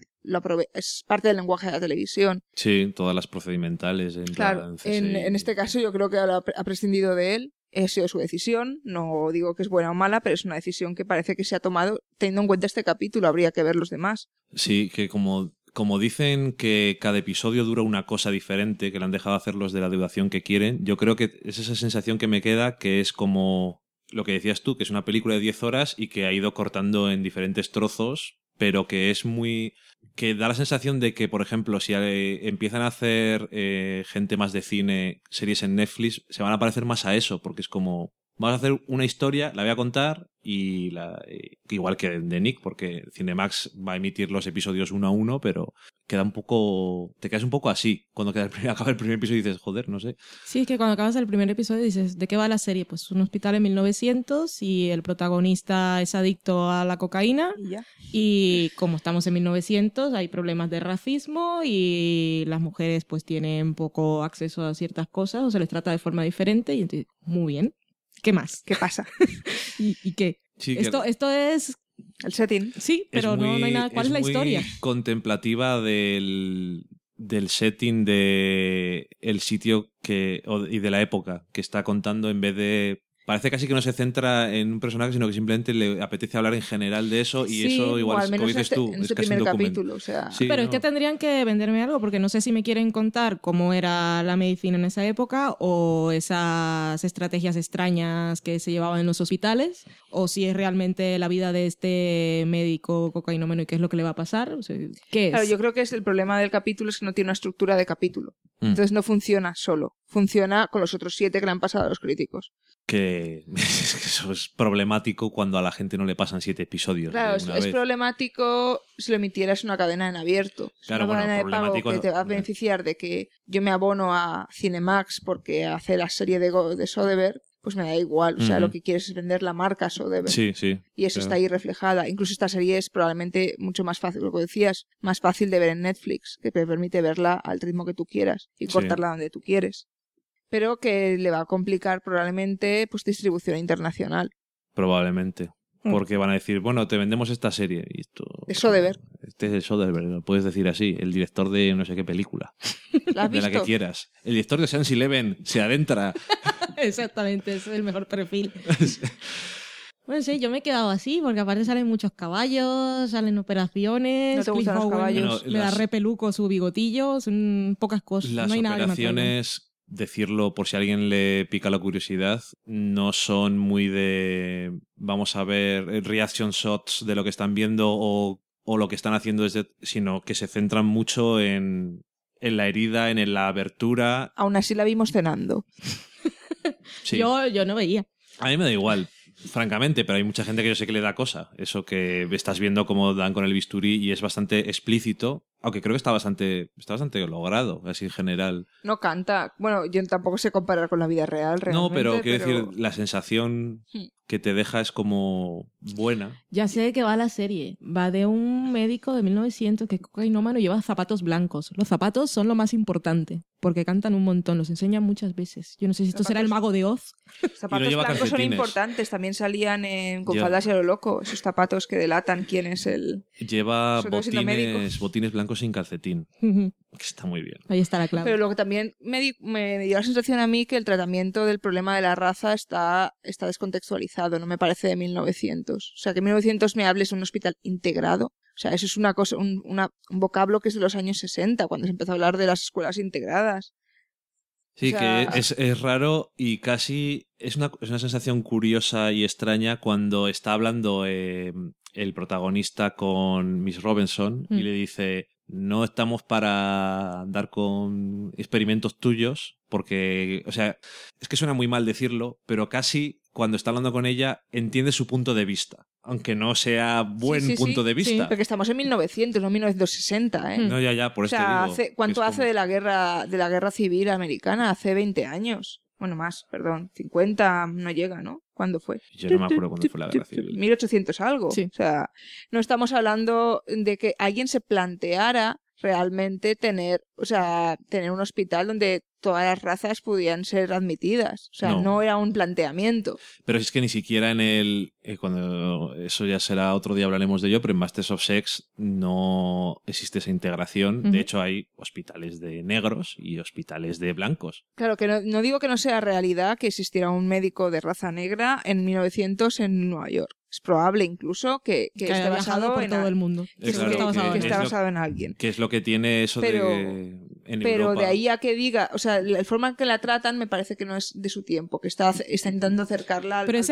C: es parte del lenguaje de la televisión.
B: Sí, todas las procedimentales. En
C: Claro,
B: plan
C: en, en este caso yo creo que ahora ha prescindido de él. Ha sido su decisión. No digo que es buena o mala, pero es una decisión que parece que se ha tomado teniendo en cuenta este capítulo. Habría que ver los demás.
B: Sí, que como, como dicen que cada episodio dura una cosa diferente, que le han dejado hacer los de la duración que quieren, yo creo que es esa sensación que me queda, que es como lo que decías tú, que es una película de 10 horas y que ha ido cortando en diferentes trozos, pero que es muy... que da la sensación de que, por ejemplo, si eh, empiezan a hacer eh, gente más de cine, series en Netflix, se van a parecer más a eso, porque es como... Vamos a hacer una historia, la voy a contar y la, eh, igual que de Nick, porque Cinemax va a emitir los episodios uno a uno, pero queda un poco. Te quedas un poco así. Cuando queda el primer- acaba el primer episodio y dices, joder, no sé.
A: Sí, es que cuando acabas el primer episodio dices, ¿de qué va la serie? Pues un hospital en 1900 y el protagonista es adicto a la cocaína
C: Y ya.
A: y como estamos en 1900 hay problemas de racismo y las mujeres pues tienen poco acceso a ciertas cosas o se les trata de forma diferente y entonces, muy bien. ¿Qué más?
C: ¿Qué pasa?
A: ¿Y, y qué?
B: Sí, que
A: Esto, esto es...
C: El setting.
A: Sí, pero no, no hay nada. ¿Cuál es, la
B: muy
A: historia?
B: contemplativa del, del setting de el sitio que o- y de la época que está contando en vez de parece casi que no se centra en un personaje sino que simplemente le apetece hablar en general de eso y
A: Sí,
B: eso igual
C: al
B: como dices
C: este-
B: tú
C: en
B: es
C: este
B: casi
C: primer capítulo. O sea,
B: Sí,
A: Pero es que tendrían que venderme algo, porque no sé si me quieren contar cómo era la medicina en esa época o esas estrategias extrañas que se llevaban en los hospitales, o si es realmente la vida de este médico cocainómeno y qué es lo que le va a pasar. O sea, ¿Qué es?
C: Claro, yo creo que es el problema del capítulo es que no tiene una estructura de capítulo.
B: Mm.
C: Entonces no funciona solo. Funciona con los otros siete que le han pasado a los críticos.
B: que, es que eso es problemático cuando a la gente no le pasan siete episodios
C: Claro, es,
B: vez.
C: problemático si lo emitieras una cadena en abierto. Es
B: Claro,
C: una
B: bueno,
C: cadena de pago que
B: no-
C: te va a beneficiar de que yo me abono a Cinemax porque hace la serie de, Go- de Soderbergh, pues me da igual. O sea, lo que quieres es vender la marca Soderbergh.
B: Sí, sí.
C: Y eso
B: claro.
C: está ahí reflejada. Incluso esta serie es probablemente mucho más fácil, lo que decías, más fácil de ver en Netflix, que te permite verla al ritmo que tú quieras y
B: Sí.
C: cortarla donde tú quieres. Pero que le va a complicar probablemente pues distribución internacional.
B: Probablemente.
A: Mm.
B: Porque van a decir, bueno, te vendemos esta serie. Y esto,
C: De Soderbergh.
B: Este es el Soderbergh, lo puedes decir así. El director de no sé qué película.
C: ¿La has
B: de la que quieras. El director de Sense Eleven se adentra.
A: Exactamente, ese es el mejor perfil. Bueno, sí, yo me he quedado así, porque aparte salen muchos caballos, salen operaciones.
C: ¿No te gustan los caballos?
B: Bueno,
A: Me da repeluco su bigotillo, son pocas cosas.
B: Las
A: no hay nada
B: decirlo por si a alguien le pica la curiosidad, no son muy de, vamos a ver, eh, reaction shots de lo que están viendo o, o lo que están haciendo, desde, sino que se centran mucho en, en la herida, en la abertura.
C: Aún así la vimos cenando.
B: Sí.
A: Yo, yo no veía.
B: A mí me da igual, francamente, pero hay mucha gente que yo sé que le da cosa. Eso que estás viendo cómo dan con el bisturí y es bastante explícito. Aunque creo que está bastante, está bastante logrado, así en general.
C: No canta. Bueno, yo tampoco sé comparar con la vida real, realmente.
B: no, pero quiero
C: pero-
B: decir, la sensación
C: Hmm.
B: Que te deja es como buena.
A: Ya sé de qué va la serie. Va de un médico de 1900 que es cocainómano y lleva zapatos blancos. Los zapatos son lo más importante, porque cantan un montón, los enseñan muchas veces. Yo no sé si esto será el mago de Oz.
C: Zapatos blancos son importantes. También salían en, con faldas y a lo loco. Esos zapatos que delatan quién es el...
B: Lleva botines, botines blancos sin calcetín, que está muy bien.
A: Ahí está la clave.
C: Pero luego también me, di- me dio la sensación a mí que el tratamiento del problema de la raza está, está descontextualizado, no me parece de 1900. O sea, que en 1900 me hables de un hospital integrado. O sea, eso es una cosa, un, una- un vocablo que es de los años 60, cuando se empezó a hablar de las escuelas integradas.
B: Sí,
C: O sea-
B: que es, es raro y casi es una, es una sensación curiosa y extraña cuando está hablando eh, el protagonista con Miss Robinson y
A: Mm.
B: le dice, no estamos para andar con experimentos tuyos, porque, o sea, es que suena muy mal decirlo, pero casi cuando está hablando con ella entiende su punto de vista, aunque no sea buen
C: sí, sí.
B: punto de vista.
C: Porque estamos en 1900, no 1960, ¿eh?
B: No, ya, ya, por
C: o
B: eso
C: sea,
B: digo
C: hace-
B: que
C: ¿cuánto
B: es
C: hace
B: como-
C: de la guerra de la guerra civil americana? Hace 20 años. Bueno, más, perdón. 50 no llega, ¿no? ¿Cuándo fue?
B: Yo no me acuerdo cuándo fue la guerra civil.
C: 1800 algo.
A: Sí.
C: O sea, no estamos hablando de que alguien se planteara realmente tener, o sea, tener un hospital donde todas las razas pudieran ser admitidas. O sea,
B: No.
C: no, era un planteamiento.
B: Pero es que ni siquiera en el. eh, cuando Eso ya será otro día hablaremos de ello, pero en Masters of Sex no existe esa integración. De hecho, hay hospitales de negros y hospitales de blancos.
C: Claro, que no, no digo que no sea realidad que existiera un médico de raza negra en 1900 en Nueva York. Es probable incluso que, que
A: que
C: esté basado
A: por
C: en
A: todo el mundo.
C: Que,
B: claro, es
C: está basado en alguien.
B: Que es lo que tiene eso
C: Pero-
B: de. En
C: Pero
B: Europa.
C: de ahí a que diga, o sea, la forma en que la tratan me parece que no es de su tiempo, que está, está intentando acercarla al,
A: Pero
C: al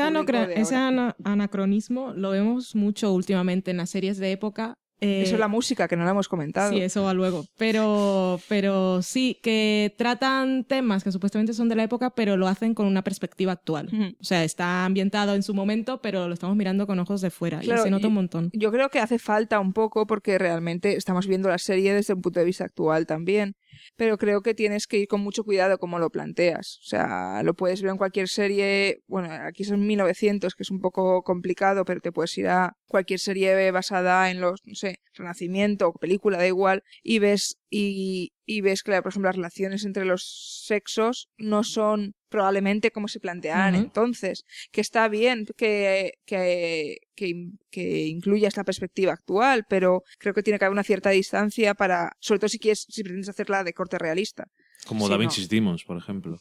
A: ese, anacronismo lo vemos mucho últimamente en las series de época. Eh,
C: Eso es la música, que no la hemos comentado.
A: Sí, eso va luego. Pero, pero sí, que tratan temas que supuestamente son de la época, pero lo hacen con una perspectiva actual.
C: Ujú.
A: O sea, está ambientado en su momento, pero lo estamos mirando con ojos de fuera.
C: Claro,
A: y se nota un montón.
C: Yo creo que hace falta un poco porque realmente estamos viendo la serie desde un punto de vista actual también. Pero creo que tienes que ir con mucho cuidado como lo planteas. O sea, lo puedes ver en cualquier serie. Bueno, aquí son 1900, que es un poco complicado, pero te puedes ir a cualquier serie basada en los, no sé, Renacimiento o película, da igual, y ves, y, y ves que, por ejemplo, las relaciones entre los sexos no son probablemente como se planteaban entonces. Que está bien que, que, que, que incluya esta perspectiva actual, pero creo que tiene que haber una cierta distancia para, sobre todo si quieres, si pretendes hacerla de corte realista.
B: Como
C: Sí,
B: Da
C: no.
B: Vinci's Demons, por ejemplo.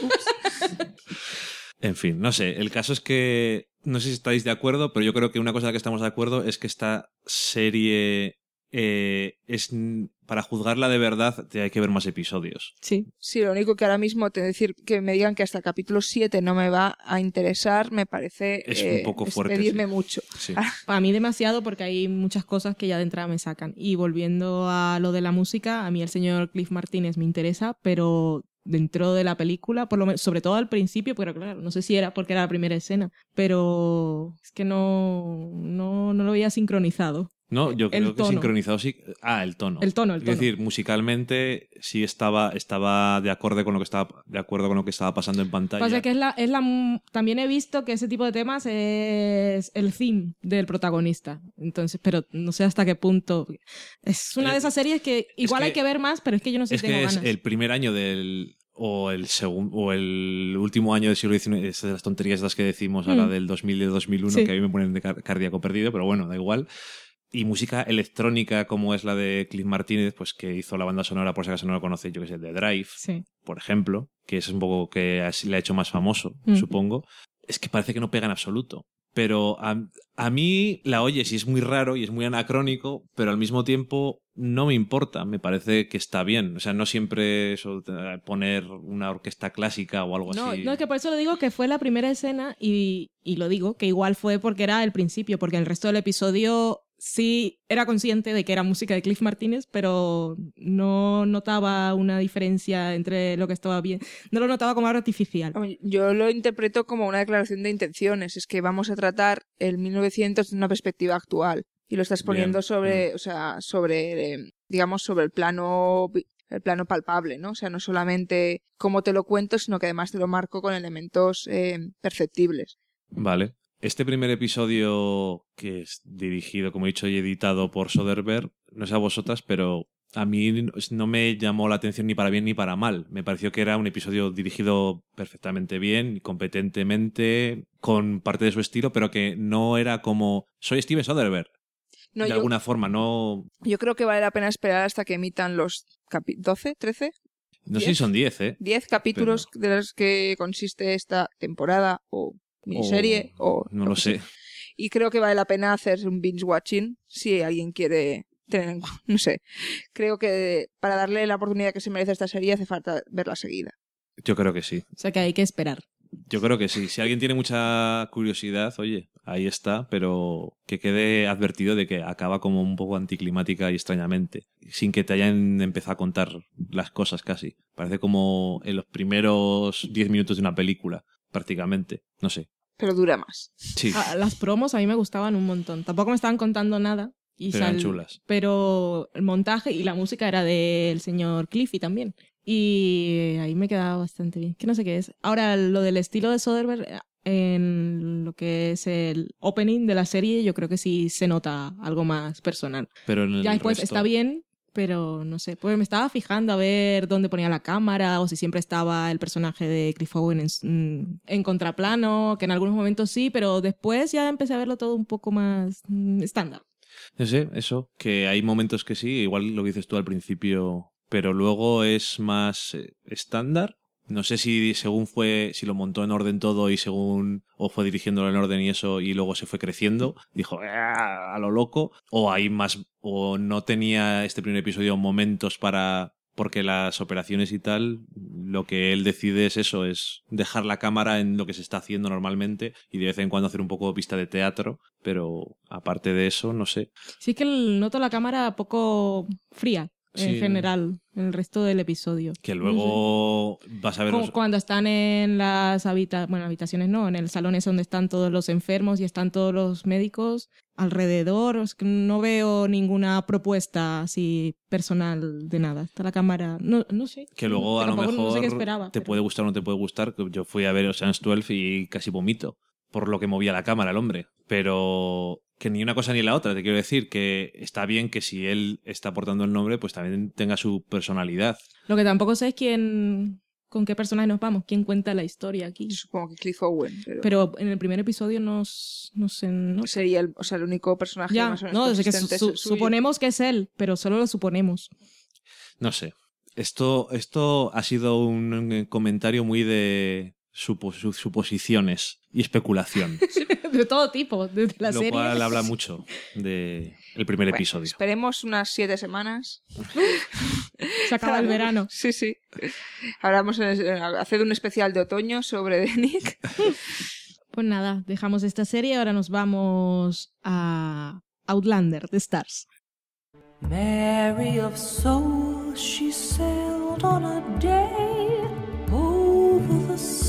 B: en fin, no sé. El caso es que. No sé si estáis de acuerdo, pero yo creo que una cosa en la que estamos de acuerdo es que esta serie. eh, es para juzgarla de verdad te hay que ver más episodios.
A: Sí.
C: Sí, lo único que ahora mismo te decir que me digan que hasta el capítulo 7 no me va a interesar, me parece
B: Es un
C: eh,
B: poco
C: es
B: fuerte,
C: pedirme
B: sí.
C: mucho.
B: Sí.
A: A mí demasiado porque hay muchas cosas que ya de entrada me sacan. Y volviendo a lo de la música, a mí el señor Cliff Martínez me interesa, pero dentro de la película, por lo sobre todo al principio, pero claro, no sé si era porque era la primera escena, pero es que no, no, no lo veía sincronizado.
B: No, yo
A: El
B: creo que
A: tono.
B: sincronizado sí. Ah, el tono.
A: El tono, el
B: Es
A: tono.
B: decir, musicalmente sí estaba, estaba de acuerdo con lo que estaba, de acuerdo con lo que estaba pasando en pantalla.
A: Pasa que es la, es la, también he visto que ese tipo de temas es el theme del protagonista. Entonces, pero no sé hasta qué punto. Es una
B: Eh,
A: de esas series que igual
B: que-
A: hay que ver más, pero es que yo no sé
B: es
A: si tengo
B: que es
A: ganas.
B: el primer año del o el segundo o el último año del siglo XIX es de las tonterías estas que decimos ahora
A: Mm.
B: del 2000 y del 2001
A: Sí.
B: que a mí me ponen de car- cardíaco perdido pero bueno da igual y música electrónica como es la de Cliff Martínez pues que hizo la banda sonora por si acaso no lo conocéis yo que sé de Drive
A: Sí.
B: por ejemplo que es un poco que así le ha hecho más famoso
A: Mm.
B: supongo es que parece que no pega en absoluto pero a, a mí la oyes y es muy raro y es muy anacrónico, pero al mismo tiempo no me importa, me parece que está bien. O sea, no siempre eso, poner una orquesta clásica o algo
A: No,
B: así.
A: no, es que por eso lo digo que fue la primera escena y, y lo digo, que igual fue porque era el principio, porque el resto del episodio sí era consciente de que era música de Cliff Martínez, pero no notaba una diferencia entre lo que estaba bien. No lo notaba como algo artificial.
C: Yo lo interpreto como una declaración de intenciones. Es que vamos a tratar el 1900 desde una perspectiva actual. Y lo estás poniendo
B: Bien.
C: sobre, o sea, sobre, digamos, sobre el plano el plano palpable, ¿no? O sea, no solamente cómo te lo cuento, sino que además te lo marco con elementos eh, perceptibles.
B: Vale. Este primer episodio, que es dirigido, como he dicho, y editado por Soderbergh, no sé a vosotras, pero a mí no me llamó la atención ni para bien ni para mal. Me pareció que era un episodio dirigido perfectamente bien, competentemente, con parte de su estilo, pero que no era como soy Steven Soderbergh. de alguna forma, no.
C: Yo creo que vale la pena esperar hasta que emitan los 12, 13.
B: No sé si son 10, ¿eh?
C: 10 capítulos de los que consiste esta temporada o miniserie o...
B: no lo sé.
C: Y creo que vale la pena hacer un binge watching si alguien quiere tener no sé. Creo que para darle la oportunidad que se merece esta serie hace falta verla seguida.
B: Yo creo que sí.
A: O sea que hay que esperar.
B: Yo creo que sí. Si alguien tiene mucha curiosidad, oye, ahí está, pero que quede advertido de que acaba como un poco anticlimática y extrañamente, sin que te hayan empezado a contar las cosas casi. Parece como en los primeros 10 minutos de una película, prácticamente. No sé.
C: Pero dura más.
B: Sí.
A: Ah, las promos a mí me gustaban un montón. Tampoco me estaban contando nada. Y
B: pero eran chulas.
A: Pero el montaje y la música era del señor Cliffy también. Y ahí me quedaba bastante bien. Que no sé qué es. Ahora, lo del estilo de Soderbergh en lo que es el opening de la serie, yo creo que sí se nota algo más personal.
B: Pero en el
A: ya después
B: resto-
A: está bien, pero no sé. Pues me estaba fijando a ver dónde ponía la cámara o si siempre estaba el personaje de Cliff Owen en, mm, en contraplano, que en algunos momentos sí, pero después ya empecé a verlo todo un poco más mm, estándar.
B: No sé, eso, que hay momentos que sí, igual lo dices tú al principio, pero luego es más eh, estándar. No sé si según fue, si lo montó en orden todo y según, o fue dirigiéndolo en orden y eso, y luego se fue creciendo, dijo "Ah", a lo loco, o hay más, o no tenía este primer episodio momentos para, porque las operaciones y tal, lo que él decide es eso, es dejar la cámara en lo que se está haciendo normalmente y de vez en cuando hacer un poco de pista de teatro, pero aparte de eso, no sé.
A: Sí que noto la cámara poco fría en
B: Sí.
A: general en el resto del episodio.
B: Que
A: No
B: luego vas a ver... Los-
A: Cuando están en las habita bueno, habitaciones no, en el salón es donde están todos los enfermos y están todos los médicos alrededor, es que no veo ninguna propuesta así personal de nada. Está la cámara, no, no sé.
B: Que luego a lo mejor
A: no sé qué esperaba.
B: te
A: pero-
B: puede gustar o no te puede gustar. Yo fui a ver Ocean's 12 y casi vomito por lo que movía la cámara el hombre. Pero que ni una cosa ni la otra. Te quiero decir que está bien que si él está aportando el nombre, pues también tenga su personalidad.
A: Lo que tampoco sé es quién con qué personaje nos vamos, quién cuenta la historia aquí.
C: Supongo que Cliff Owen, pero,
A: Pero en el primer episodio nos, no sé, no
C: sería el, o sea, el único personaje
A: Ya,
C: más o menos
A: no, desde que su- suponemos que es él, pero solo lo suponemos.
B: No sé. Esto, esto ha sido un eh, comentario muy de supo- su- suposiciones y especulación.
A: de todo tipo, desde la
B: lo
A: serie.
B: cual habla mucho de el primer
C: Bueno,
B: episodio.
C: Esperemos unas siete semanas.
A: Se acaba el verano.
C: Sí, sí. Hablamos en el- hacer un especial de otoño sobre Nick.
A: Pues nada, dejamos esta serie, ahora nos vamos a Outlander de Stars.
E: Mary of soul, she sailed on a day over the sea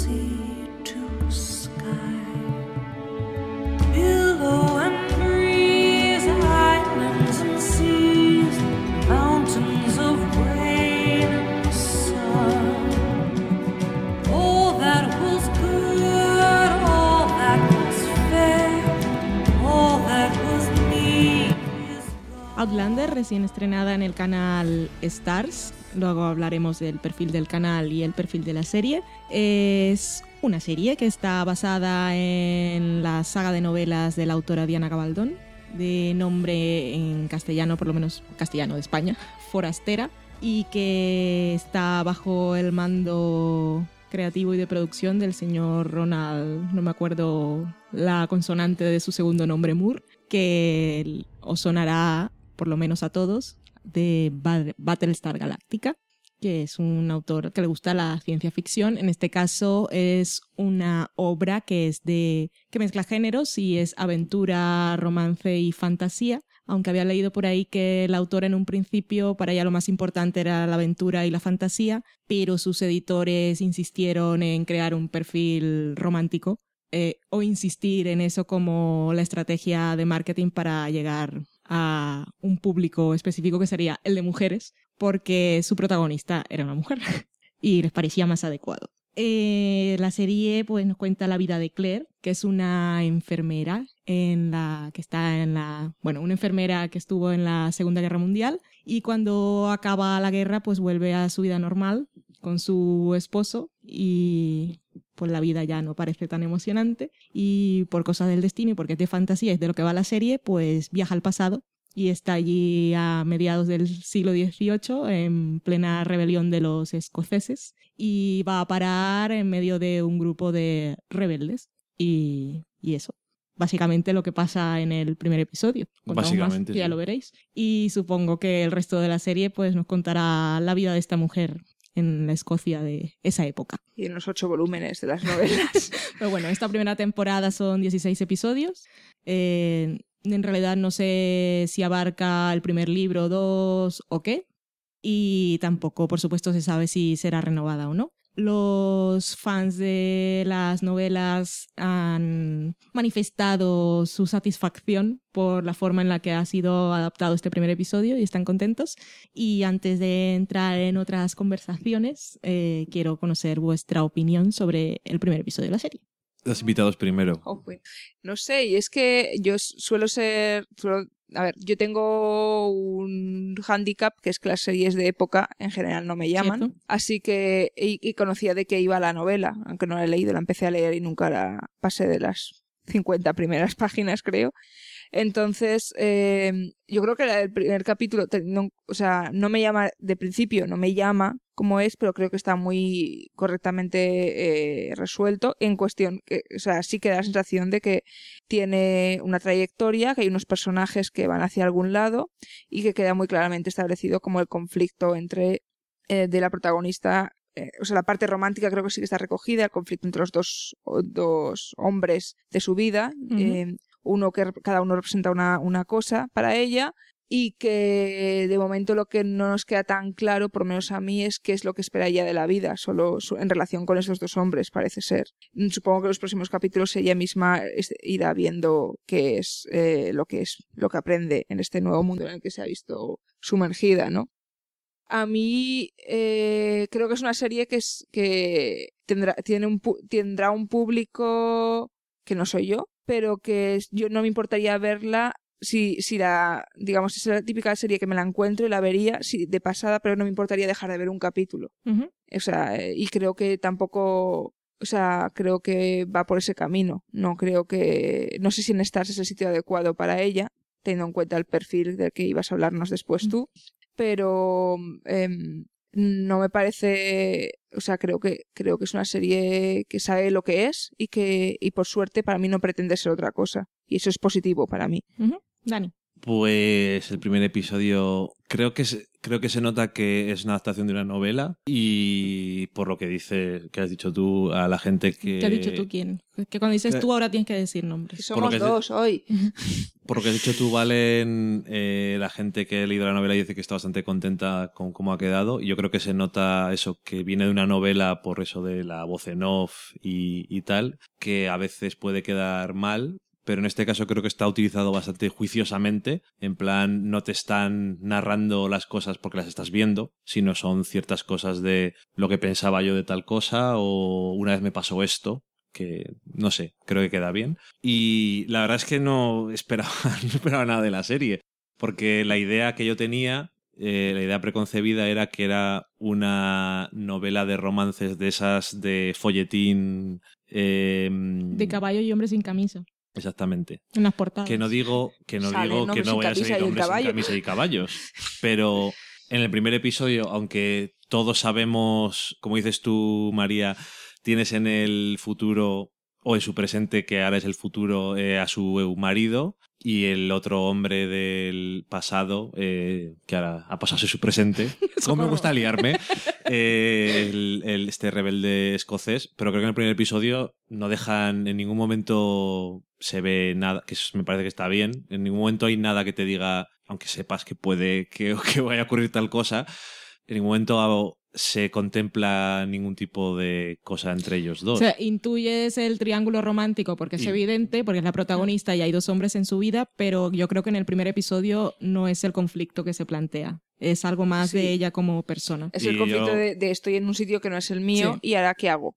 A: Outlander, recién estrenada en el canal Stars. Luego hablaremos del perfil del canal y el perfil de la serie. Es una serie que está basada en la saga de novelas de la autora Diana Gabaldón, de nombre en castellano, por lo menos castellano de España, Forastera, y que está bajo el mando creativo y de producción del señor Ronald, no me acuerdo la consonante de su segundo nombre, Moore, que os sonará, por lo menos a todos, de Ba- Battlestar Galactica, que es un autor que le gusta la ciencia ficción. En este caso es una obra que es de que mezcla géneros y es aventura, romance y fantasía. Aunque había leído por ahí que el autor en un principio para ella lo más importante era la aventura y la fantasía, pero sus editores insistieron en crear un perfil romántico eh, o insistir en eso como la estrategia de marketing para llegar a un público específico que sería el de mujeres, porque su protagonista era una mujer y les parecía más adecuado. Eh, la serie pues, nos cuenta la vida de Claire, que es una enfermera en la que está en la bueno una enfermera que estuvo en la Segunda Guerra Mundial y cuando acaba la guerra pues vuelve a su vida normal con su esposo y pues la vida ya no parece tan emocionante y por cosas del destino y porque es de fantasía es de lo que va la serie pues viaja al pasado y está allí a mediados del siglo XVIII en plena rebelión de los escoceses y va a parar en medio de un grupo de rebeldes y, y eso básicamente lo que pasa en el primer episodio. Contamos más,
B: Básicamente,
A: ya
B: sí.
A: lo veréis. Y supongo que el resto de la serie pues nos contará la vida de esta mujer en la Escocia de esa época.
C: Y en los ocho volúmenes de las novelas.
A: Pero bueno, esta primera temporada son 16 episodios. Eh, en realidad no sé si abarca el primer libro, dos o qué. Y tampoco, por supuesto, se sabe si será renovada o no. Los fans de las novelas han manifestado su satisfacción por la forma en la que ha sido adaptado este primer episodio y están contentos. Y antes de entrar en otras conversaciones, eh, quiero conocer vuestra opinión sobre el primer episodio de la serie.
B: Los invitados primero.
C: Oh, bueno. No sé, y es que yo suelo ser. suelo- a ver, yo tengo un handicap que es que las series de época en general no me llaman.
A: Cierto.
C: Así que. Y, y conocía de qué iba la novela, aunque no la he leído, la empecé a leer y nunca la pasé de las 50 primeras páginas, creo. Entonces, eh, yo creo que el primer capítulo, o sea, no me llama de principio, no me llama como es, pero creo que está muy correctamente eh, resuelto en cuestión, que, o sea, sí que da la sensación de que tiene una trayectoria, que hay unos personajes que van hacia algún lado y que queda muy claramente establecido como el conflicto entre eh, de la protagonista eh, o sea, la parte romántica creo que sí que está recogida, el conflicto entre los dos, dos hombres de su vida, eh, uno que cada uno representa una, una cosa para ella y que de momento lo que no nos queda tan claro, por lo menos a mí, es qué es lo que espera ella de la vida, solo en relación con esos dos hombres, parece ser. Mm, Supongo que en los próximos capítulos ella misma irá viendo qué es eh, lo que es lo que aprende en este nuevo mundo en el que se ha visto sumergida, ¿no? A mí eh, creo que es una serie que es que tendrá tiene un tendrá un público que no soy yo, pero que yo no me importaría verla si, si la, digamos, es la típica serie que me la encuentro y la vería si, de pasada, pero no me importaría dejar de ver un capítulo. O sea, eh, y creo que tampoco, o sea, creo que va por ese camino. No creo que, no sé si en Stars es el sitio adecuado para ella, teniendo en cuenta el perfil del que ibas a hablarnos después tú, pero em, no me parece, o sea, creo que creo que es una serie que sabe lo que es y que y por suerte para mí no pretende ser otra cosa y eso es positivo para mí.
A: Dani.
B: Pues el primer episodio creo que se, creo que se nota que es una adaptación de una novela y por lo que dice que has dicho tú a la gente que
A: ¿Qué has dicho tú quién? Que cuando dices tú ahora tienes que decir nombres.
C: Somos dos hoy.
B: por lo que has dicho tú Valen eh, la gente que ha leído la novela dice que está bastante contenta con cómo ha quedado y yo creo que se nota eso que viene de una novela por eso de la voz en off y, y tal que a veces puede quedar mal pero en este caso creo que está utilizado bastante juiciosamente, en plan no te están narrando las cosas porque las estás viendo, sino son ciertas cosas de lo que pensaba yo de tal cosa o una vez me pasó esto, que no sé, creo que queda bien. Y la verdad es que no esperaba, nada de la serie, porque la idea que yo tenía, eh, la idea preconcebida era que era una novela de romances de esas de folletín. eh,
A: De caballo y hombre sin camisa.
B: Exactamente.
A: En las portadas.
B: Que no digo que no digo que
C: hombres
B: no voy a
C: el
B: hombres sin camisa y caballos, pero en el primer episodio, aunque todos sabemos, como dices tú, María, tienes en el futuro o en su presente, que ahora es el futuro, eh, a su marido y el otro hombre del pasado, eh, que ahora ha pasado a ser su presente. ¿Cómo me gusta liarme? Eh, el, el- este rebelde escocés, pero creo que en el primer episodio no dejan en ningún momento se ve nada, que eso me parece que está bien, en ningún momento hay nada que te diga, aunque sepas que puede, que, que vaya a ocurrir tal cosa, en ningún momento se contempla ningún tipo de cosa entre ellos dos.
A: O sea, intuyes el triángulo romántico porque es
B: Y-
A: evidente, porque es la protagonista y hay dos hombres en su vida, pero yo creo que en el primer episodio no es el conflicto que se plantea. Es algo más
C: Sí.
A: de ella como persona.
C: Es
B: Y
C: el conflicto
B: yo-
C: de, de estoy en un sitio que no es el mío
A: Sí.
C: y ahora qué hago.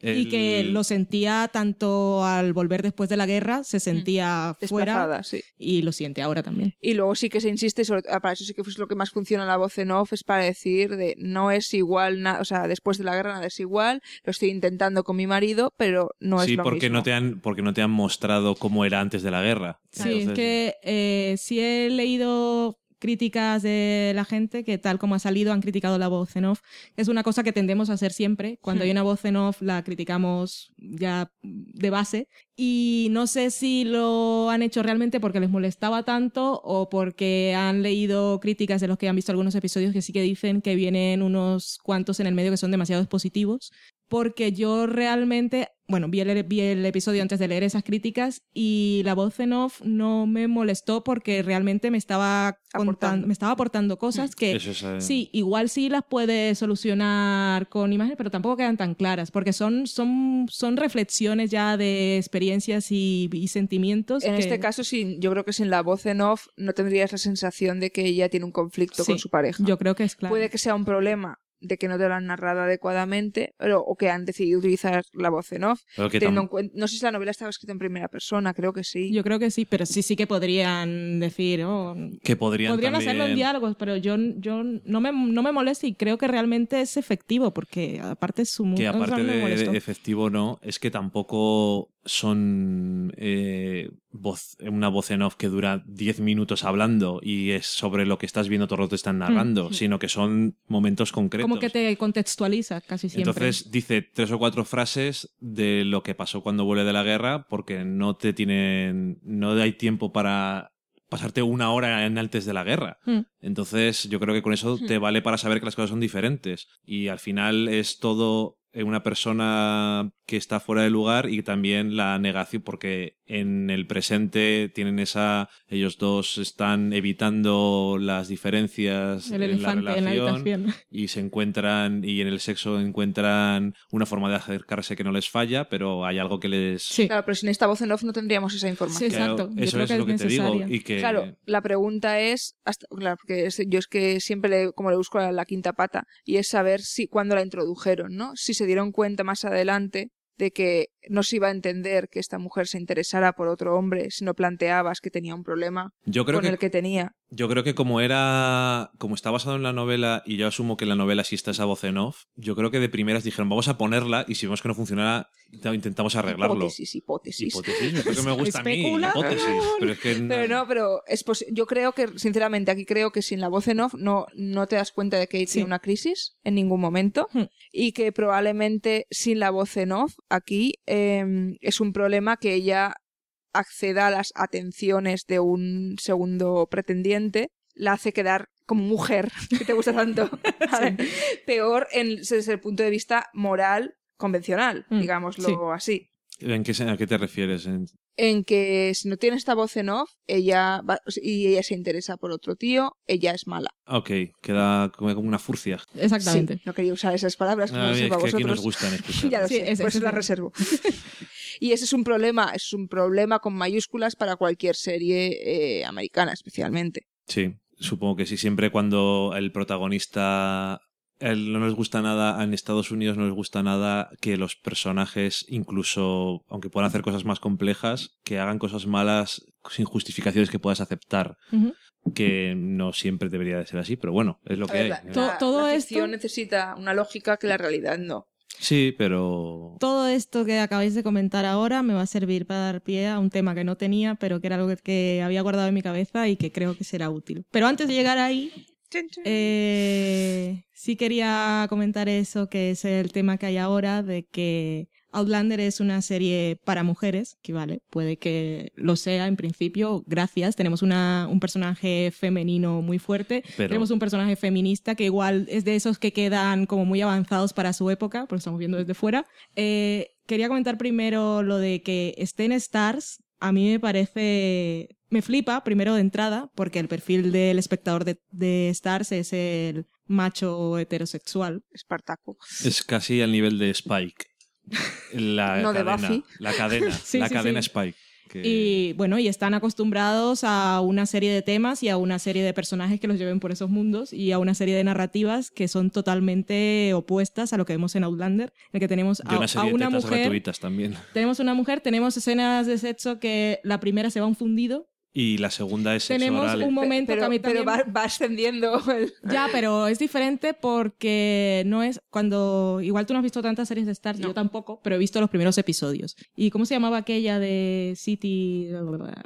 A: Y que lo sentía tanto al volver después de la guerra, se sentía fuera
C: Desplazada, sí.
A: y lo siente ahora también.
C: Y luego sí que se insiste, sobre, ah, para eso sí que es lo que más funciona la voz en off, es para decir de no es igual, na- o sea, después de la guerra nada es igual, lo estoy intentando con mi marido, pero no
B: sí,
C: es lo
B: porque
C: mismo.
B: no te han porque no te han mostrado cómo era antes de la guerra.
A: Sí,
B: Entonces,
A: es que eh, sí he leído críticas de la gente que tal como ha salido han criticado la voz en off. Es una cosa que tendemos a hacer siempre. Cuando
C: Hmm.
A: hay una voz en off la criticamos ya de base. Y no sé si lo han hecho realmente porque les molestaba tanto o porque han leído críticas de los que han visto algunos episodios que sí que dicen que vienen unos cuantos en el medio que son demasiado positivos. Porque yo realmente, bueno, vi el, vi el episodio antes de leer esas críticas y la voz en off no me molestó porque realmente me estaba contando,
C: Aportando.
A: me estaba aportando cosas que
B: es, eh,
A: Sí, igual sí las puede solucionar con imágenes, pero tampoco quedan tan claras, porque son, son, son reflexiones ya de experiencias y, y sentimientos.
C: En
A: que-
C: este caso, sin, yo creo que sin la voz en off no tendrías la sensación de que ella tiene un conflicto
A: Sí,
C: con su pareja.
A: Yo creo que es claro.
C: Puede que sea un problema de que no te lo han narrado adecuadamente pero, o que han decidido utilizar la voz en off. teniendo en no sé si la novela estaba escrita en primera persona, creo que sí.
A: Yo creo que sí, pero sí, sí que podrían decir, oh,
B: que podrían,
A: podrían hacerlo en
B: también-
A: diálogos, pero yo, yo no, me, no me molesta y creo que realmente es efectivo, porque aparte es su
B: que aparte de, de efectivo no, es que tampoco son eh, voz, una voz en off que dura 10 minutos hablando y es sobre lo que estás viendo todo el rato te están narrando,
A: Mm.
B: sino que son momentos concretos.
A: Como que te contextualiza casi siempre.
B: Entonces dice tres o cuatro frases de lo que pasó cuando vuelve de la guerra porque no te tienen, no hay tiempo para pasarte una hora en antes de la guerra.
A: Mm.
B: Entonces yo creo que con eso te vale para saber que las cosas son diferentes y al final es todo una persona que está fuera de lugar y también la negación porque en el presente tienen esa ellos dos están evitando las diferencias
A: el
B: en la
A: elefante en la
B: relación
A: habitación.
B: y se encuentran y en el sexo encuentran una forma de acercarse que no les falla, pero hay algo que les
A: Sí.
C: Claro, pero sin esta voz en off no tendríamos esa información.
A: Sí, exacto. Yo
B: eso
A: creo
B: es
A: que
B: lo
A: es
B: que te digo
A: necesaria.
B: y que
C: Claro, la pregunta es, hasta, claro, porque yo es que siempre le, como le busco la, la quinta pata, y es saber si cuando la introdujeron, ¿no? Si se dieron cuenta más adelante de que no se iba a entender que esta mujer se interesara por otro hombre si no planteabas que tenía un problema
B: yo creo
C: con
B: que
C: el que tenía.
B: Yo creo que como era, como está basado en la novela y yo asumo que en la novela sí está esa voz en off, yo creo que de primeras dijeron vamos a ponerla y si vemos que no funcionara intentamos arreglarlo.
C: Hipótesis, hipótesis.
B: Hipótesis, yo creo que me gusta a mí.
A: Especula.
B: Hipótesis, pero es que
C: Pero no, pero es posi- yo creo que, sinceramente, aquí creo que sin la voz en off no, no te das cuenta de que
A: Sí.
C: tiene una crisis en ningún momento
A: Hmm.
C: y que probablemente sin la voz en off aquí eh, es un problema que ella acceda a las atenciones de un segundo pretendiente, la hace quedar como mujer, que te gusta tanto, peor en- desde el punto de vista moral convencional,
A: Hmm,
C: digámoslo
A: sí.
C: así
B: ¿En qué, ¿A qué te refieres? En-
C: en que si no tiene esta voz en off, ella va- y ella se interesa por otro tío, ella es mala.
B: Ok, queda como una furcia.
A: Exactamente.
C: Sí, no quería usar esas palabras,
B: Ah, es
C: reservo a
B: que aquí nos
C: vosotros.
B: gustan escuchar.
C: Ya lo
A: Sí,
C: sé,
A: ese-
C: por eso
A: ese-
C: la reservo. Y ese es un problema, es un problema con mayúsculas para cualquier serie eh, americana, especialmente.
B: Sí, supongo que sí. Siempre cuando el protagonista él no les gusta nada, en Estados Unidos no les gusta nada que los personajes, incluso aunque puedan hacer cosas más complejas, que hagan cosas malas sin justificaciones que puedas aceptar. Que no siempre debería de ser así, pero bueno, es lo
C: A
B: que
C: ver,
B: hay.
C: la, la-
A: todo
C: la
A: esto-
C: ficción necesita una lógica que la realidad no.
B: Sí, pero
A: Todo esto que acabáis de comentar ahora me va a servir para dar pie a un tema que no tenía, pero que era algo que, había guardado en mi cabeza y que creo que será útil. Pero antes de llegar ahí, eh, sí quería comentar eso, que es el tema que hay ahora de que Outlander es una serie para mujeres, que vale, puede que lo sea en principio, gracias. Tenemos una, un personaje femenino muy fuerte,
B: Pero-
A: tenemos un personaje feminista que igual es de esos que quedan como muy avanzados para su época, porque estamos viendo desde fuera. Eh, quería comentar primero lo de que esté en Stars. A mí me parece, me flipa primero de entrada, porque el perfil del espectador de, de Stars es el macho heterosexual.
C: Espartaco.
B: Es casi al nivel de Spike. La
C: No, de
B: cadena,
C: Buffy.
B: La cadena,
A: Sí,
B: la
A: sí,
B: cadena
A: sí.
B: Spike. que-
A: Y bueno, y están acostumbrados a una serie de temas y a una serie de personajes que los lleven por esos mundos y a una serie de narrativas que son totalmente opuestas a lo que vemos en Outlander, en el que tenemos a,
B: una
A: a
B: serie de
A: una
B: tetas
A: mujer,
B: gratuitas también.
A: tenemos una mujer, tenemos escenas de sexo que la primera se va a un fundido,
B: Y la segunda es sexo
A: tenemos
B: oral.
A: un momento
C: pero
A: que a mí
C: pero
A: también-
C: va, va ascendiendo. el-
A: Ya, pero es diferente porque no es cuando igual tú no has visto tantas series de Star, yo tampoco, pero he visto los primeros episodios. ¿Y cómo se llamaba aquella de City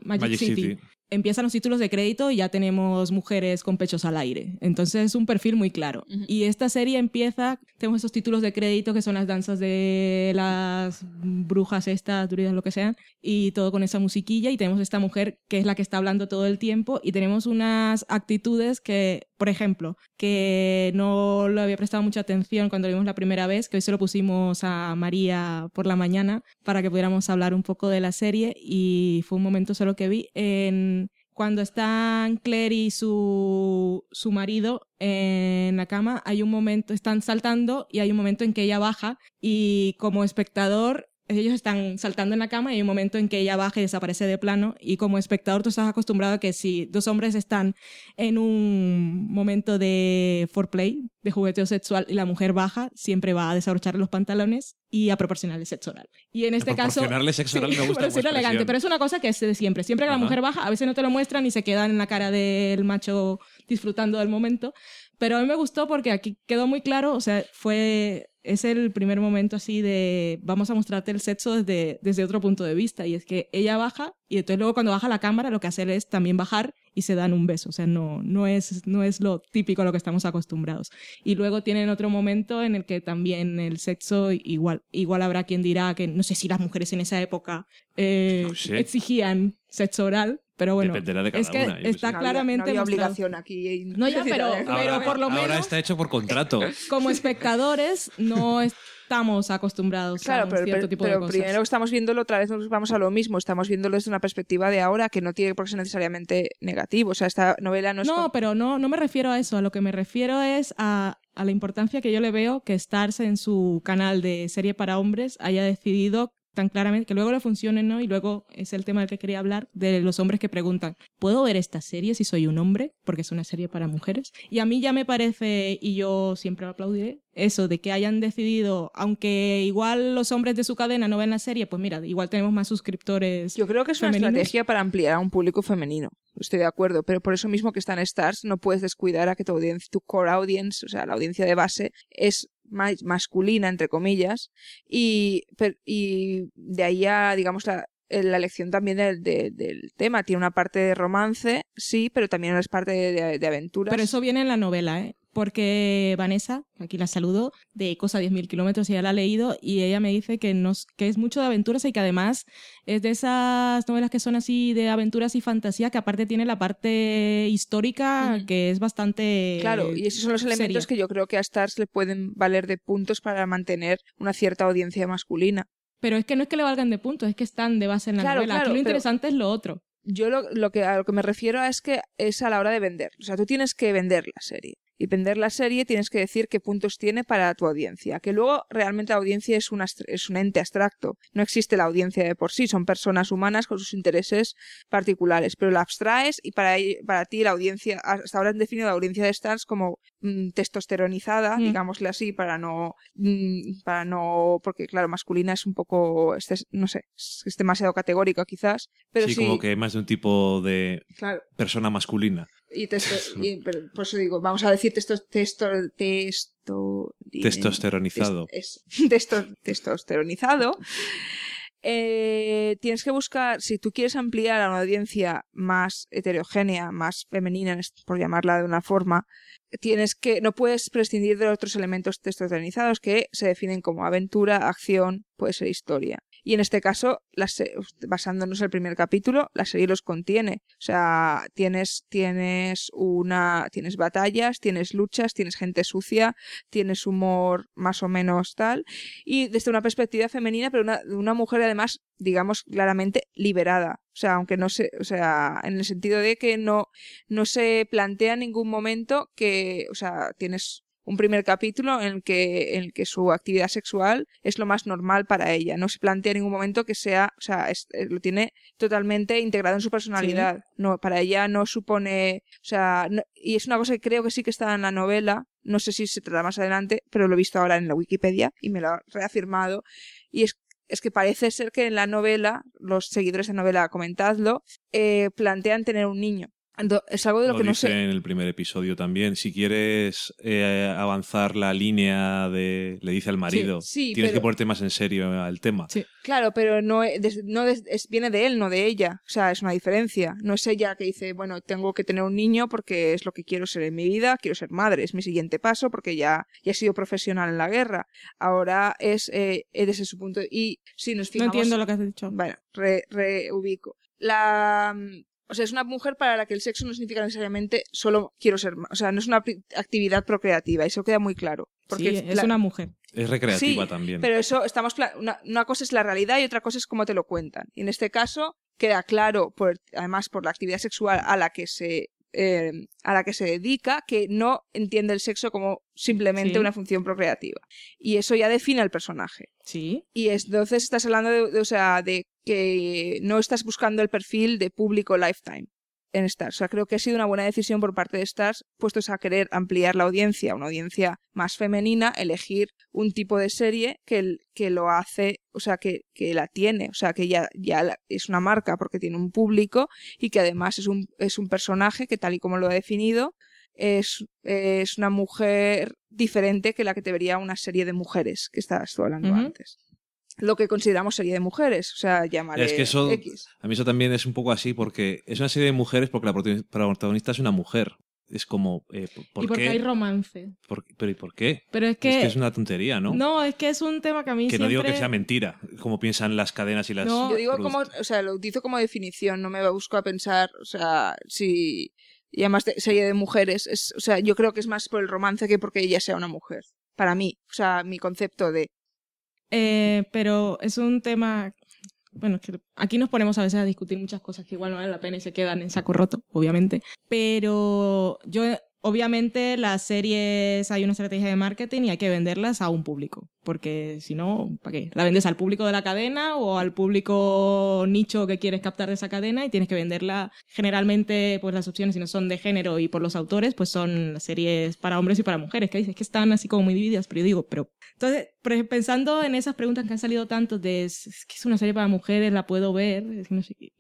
A: Magic,
B: Magic
A: City?
B: City.
A: Empiezan los títulos de crédito y ya tenemos mujeres con pechos al aire. Entonces es un perfil muy claro.
C: Ujú.
A: Y esta serie empieza, tenemos esos títulos de crédito que son las danzas de las brujas estas, druidas, lo que sean, y todo con esa musiquilla y tenemos esta mujer que es la que está hablando todo el tiempo y tenemos unas actitudes que, por ejemplo, que no lo había prestado mucha atención cuando lo vimos la primera vez, que hoy se lo pusimos a María por la mañana para que pudiéramos hablar un poco de la serie y fue un momento solo que vi en cuando están Claire y su, su marido en la cama, hay un momento, están saltando y hay un momento en que ella baja y como espectador ellos están saltando en la cama y hay un momento en que ella baja y desaparece de plano y como espectador tú estás acostumbrado a que si dos hombres están en un momento de foreplay, de jugueteo sexual y la mujer baja, siempre va a desabrocharle los pantalones y a proporcionarle sexo oral. Y en este caso...
B: Proporcionarle sexo oral me gusta
A: decirlo elegante, pero es una cosa que es de siempre. Siempre que la mujer baja, a veces no te lo muestran y se quedan en la cara del macho disfrutando del momento. Pero a mí me gustó porque aquí quedó muy claro, o sea, fue es el primer momento así de vamos a mostrarte el sexo desde, desde otro punto de vista y es que ella baja y entonces luego cuando baja la cámara lo que hace es también bajar y se dan un beso, o sea, no, no, es, no es lo típico a lo que estamos acostumbrados. Y luego tienen otro momento en el que también el sexo igual, igual habrá quien dirá que no sé si las mujeres en esa época eh,
B: No sé.
A: exigían sexo oral, pero bueno,
B: Dependerá de cada
A: es que
B: una,
A: está.
C: No había-
A: claramente
C: no había obligación aquí.
A: No, ya, pero-
C: Ahora-
A: pero por lo
B: ahora
A: menos-
B: está hecho por contrato.
A: como espectadores no estamos acostumbrados
C: Claro,
A: a
C: pero,
A: cierto
C: pero-
A: tipo
C: pero
A: de cosas.
C: primero estamos viéndolo, otra vez nos vamos a lo mismo, estamos viéndolo desde una perspectiva de ahora que no tiene por qué ser necesariamente negativo. O sea, esta novela no es...
A: No, pero no, no me refiero a eso. A lo que me refiero es a, a la importancia que yo le veo que Stars en su canal de serie para hombres haya decidido tan claramente que luego le funcione, ¿no? Y luego es el tema del que quería hablar, de los hombres que preguntan, ¿puedo ver esta serie si soy un hombre? Porque es una serie para mujeres. Y a mí ya me parece, y yo siempre lo aplaudiré, eso de que hayan decidido, aunque igual los hombres de su cadena no ven la serie, pues mira, igual tenemos más suscriptores.
C: Yo creo que es una estrategia para ampliar a un público femenino. Estoy de acuerdo, pero por eso mismo que están Stars no puedes descuidar a que tu audiencia, tu core audience, o sea, la audiencia de base, es ma- masculina, entre comillas, y, per- y de ahí digamos, la, la elección también del, de- del tema. Tiene una parte de romance, sí, pero también es parte de, de- de aventuras.
A: Pero eso viene en la novela, ¿eh? Porque Vanessa, aquí la saludo, de Cosa 10.000 kilómetros, ella la ha leído y ella me dice que, nos, que es mucho de aventuras y que además es de esas novelas que son así de aventuras y fantasía, que aparte tiene la parte histórica que es bastante.
C: Claro, y esos son los elementos
A: seria.
C: que yo creo que a Stars le pueden valer de puntos para mantener una cierta audiencia masculina.
A: Pero es que no es que le valgan de puntos, es que están de base en la
C: Claro,
A: novela.
C: claro,
A: Aquí lo
C: pero-
A: interesante es lo otro.
C: Yo lo, lo que, a lo que me refiero es que es a la hora de vender. O sea, tú tienes que vender la serie. Y vender la serie tienes que decir qué puntos tiene para tu audiencia. Que luego realmente la audiencia es, una, es un ente abstracto. No existe la audiencia de por sí. Son personas humanas con sus intereses particulares. Pero la abstraes y para, para ti la audiencia, hasta ahora han definido la audiencia de Stars como mm, testosteronizada,
A: Mm.
C: digámosle así, para no, mm, para no, porque claro, masculina es un poco, este es- no sé, es, es demasiado categórico quizás. Pero
B: sí,
C: sí,
B: como que más de un tipo de
C: claro.
B: persona masculina.
C: Y, testo- y- pero por eso digo, vamos a decir testo, testo, testo,
B: Testosteronizado.
C: es- testo- testosteronizado. Eh, tienes que buscar, si tú quieres ampliar a una audiencia más heterogénea, más femenina, por llamarla de una forma, tienes que, no puedes prescindir de otros elementos testosteronizados que se definen como aventura, acción, puede ser historia. Y en este caso, basándonos en el primer capítulo, la serie los contiene. O sea, tienes, tienes una, tienes batallas, tienes luchas, tienes gente sucia, tienes humor más o menos tal, y desde una perspectiva femenina, pero una, una mujer además, digamos, claramente liberada. O sea, aunque no se, o sea, en el sentido de que no, no se plantea en ningún momento que, o sea, tienes un primer capítulo en el que, en el que su actividad sexual es lo más normal para ella. No se plantea en ningún momento que sea, o sea, es- eh, lo tiene totalmente integrado en su personalidad. No, para ella no supone, o sea, no- y es una cosa que creo que sí que está en la novela. No sé si se trata más adelante, pero lo he visto ahora en la Wikipedia y me lo ha reafirmado. Y es es que parece ser que en la novela, los seguidores de novela, comentadlo, eh, plantean tener un niño. Es algo de lo,
B: Lo
C: que no
B: dice
C: sé.
B: en el primer episodio también. Si quieres eh, avanzar la línea de. Le dice al marido.
C: Sí, sí,
B: tienes
C: pero-
B: que ponerte más en serio al tema.
A: Sí.
C: Claro, pero no, es, no es- viene de él, no de ella. O sea, es una diferencia. No es ella que dice, bueno, tengo que tener un niño porque es lo que quiero ser en mi vida, quiero ser madre, es mi siguiente paso porque ya, ya he sido profesional en la guerra. Ahora es eh, desde su punto. Y si nos
A: No
C: fijamos.
A: entiendo lo que has dicho.
C: Bueno, re- reubico. La. O sea, es una mujer para la que el sexo no significa necesariamente solo quiero ser. O sea, no es una actividad procreativa, eso queda muy claro. Porque
A: sí, es
C: la-
A: una mujer.
B: Es recreativa
C: Sí,
B: también.
C: Pero eso, estamos. pla- Una, una cosa es la realidad y otra cosa es cómo te lo cuentan. Y en este caso, queda claro, por, además por la actividad sexual a la que se. eh, a la que se dedica, que no entiende el sexo como simplemente
A: Sí.
C: una función procreativa. Y eso ya define al personaje.
A: Sí.
C: Y es- entonces estás hablando de, de, o sea, de que no estás buscando el perfil de público lifetime en Stars. O sea, creo que ha sido una buena decisión por parte de Stars, puestos a querer ampliar la audiencia, una audiencia más femenina, elegir un tipo de serie que, el- que lo hace, o sea, que, que la tiene, o sea, que ya, ya es una marca porque tiene un público y que además es un, es un personaje que tal y como lo ha definido, es, es una mujer diferente que la que te vería una serie de mujeres que estabas tú hablando antes. Lo que consideramos serie de mujeres, o sea, llamaré
B: Es que eso-
C: X.
B: A mí eso también es un poco así porque es una serie de mujeres porque la protagoni- protagonista es una mujer. Es como, eh, ¿por
A: y porque
B: qué?
A: hay romance.
B: ¿Por- pero ¿y por qué?
A: Pero es
B: Es
A: que.
B: es una tontería, ¿no?
A: No, es que es un tema que a mí
B: que no digo que sea mentira, como piensan las cadenas y las...
A: No,
C: Yo digo como, o sea, lo utilizo como definición, no me busco a pensar, o sea, si y además de serie de mujeres, es, o sea, yo creo que es más por el romance que porque ella sea una mujer. Para mí, o sea, mi concepto de
A: Eh, pero es un tema. Bueno, que aquí nos ponemos a veces a discutir muchas cosas que igual no valen la pena y se quedan en saco roto, obviamente. Pero yo, obviamente, las series hay una estrategia de marketing y hay que venderlas a un público. Porque si no, ¿para qué? La vendes al público de la cadena o al público nicho que quieres captar de esa cadena y tienes que venderla. Generalmente, pues las opciones, si no son de género y por los autores, pues son series para hombres y para mujeres. Que dices que están así como muy divididas, pero yo digo, pero entonces, pensando en esas preguntas que han salido tanto de es que es una serie para mujeres, la puedo ver,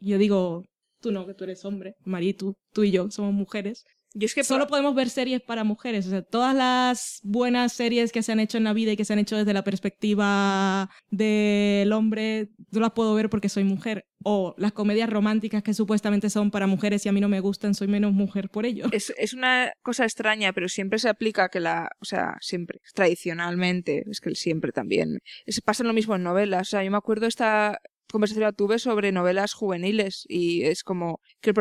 A: yo digo, tú no, que tú eres hombre, Mari, tú, tú y yo somos mujeres.
C: Yo es que
A: Solo podemos ver series para mujeres, o sea, todas las buenas series que se han hecho en la vida y que se han hecho desde la perspectiva del hombre, yo las puedo ver porque soy mujer. O las comedias románticas que supuestamente son para mujeres y a mí no me gustan, soy menos mujer por ello.
C: es, es una cosa extraña, pero siempre se aplica que la, o sea, siempre, tradicionalmente, es que siempre también. Es, pasa lo mismo en novelas, o sea, yo me acuerdo esta conversación la tuve sobre novelas juveniles y es como que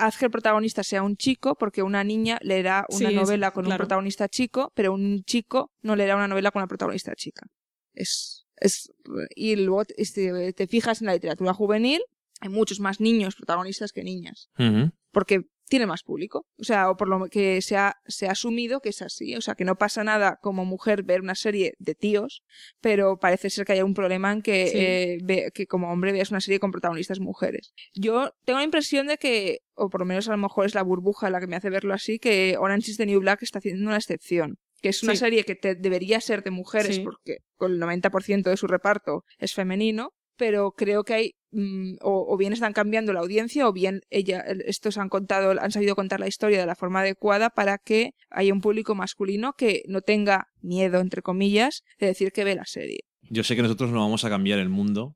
C: haz que el protagonista sea un chico porque una niña leerá una
A: Sí, es-
C: novela con un protagonista chico, pero un chico no leerá una novela con una protagonista chica. Es, es, y luego te, te- te fijas en la literatura juvenil, hay muchos más niños protagonistas que niñas. Porque tiene más público. O sea, o por lo que se ha, se ha asumido que es así. O sea, que no pasa nada como mujer ver una serie de tíos, pero parece ser que hay un problema en que,
A: Sí.
C: eh, ve- que como hombre veas una serie con protagonistas mujeres. Yo tengo la impresión de que, o por lo menos a lo mejor es la burbuja la que me hace verlo así, que Orange is the New Black está haciendo una excepción. Que es una
A: Sí.
C: serie que te, debería ser de mujeres
A: Sí.
C: porque con el 90% de su reparto es femenino, pero creo que hay mm, o, bien están cambiando la audiencia o bien ella el- estos han contado han sabido contar la historia de la forma adecuada para que haya un público masculino que no tenga miedo entre comillas de decir que ve la serie.
B: Yo sé que nosotros no vamos a cambiar el mundo